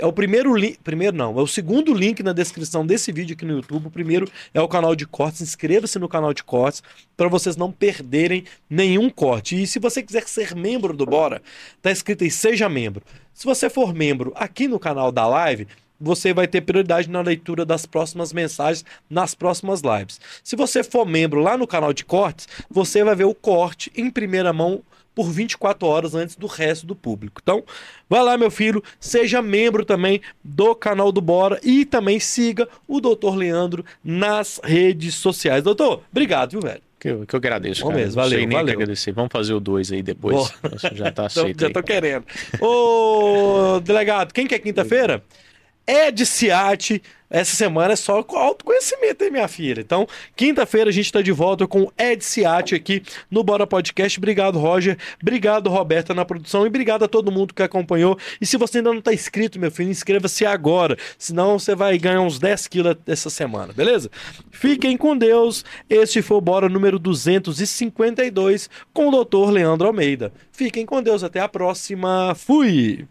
É o primeiro link, primeiro não, é o segundo link na descrição desse vídeo aqui no YouTube. O primeiro é o canal de cortes. Inscreva-se no canal de cortes para vocês não perderem nenhum corte. E se você quiser ser membro do Bora, tá escrito aí seja membro. Se você for membro aqui no canal da live, você vai ter prioridade na leitura das próximas mensagens nas próximas lives. Se você for membro lá no canal de cortes, você vai ver o corte em primeira mão por 24 horas antes do resto do público. Então, vai lá, meu filho, seja membro também do canal do Bora e também siga o Doutor Leandro nas redes sociais. Doutor, obrigado, viu, velho? Que eu, que eu agradeço. Bom mesmo, valeu, valeu. agradecer. Vamos fazer o 2 aí depois. Já tá aceito. já tô querendo. Ô, delegado, quem que é quinta-feira? Ed Ciati. Essa semana é só autoconhecimento, hein, minha filha? Então, quinta-feira a gente está de volta com Ed Ciati aqui no Bora Podcast. Obrigado, Roger. Obrigado, Roberta, na produção. E obrigado a todo mundo que acompanhou. E se você ainda não está inscrito, meu filho, inscreva-se agora. Senão você vai ganhar uns 10 quilos essa semana, beleza? Fiquem com Deus. Este foi o Bora número 252 com o Dr. Leandro Almeida. Fiquem com Deus. Até a próxima. Fui!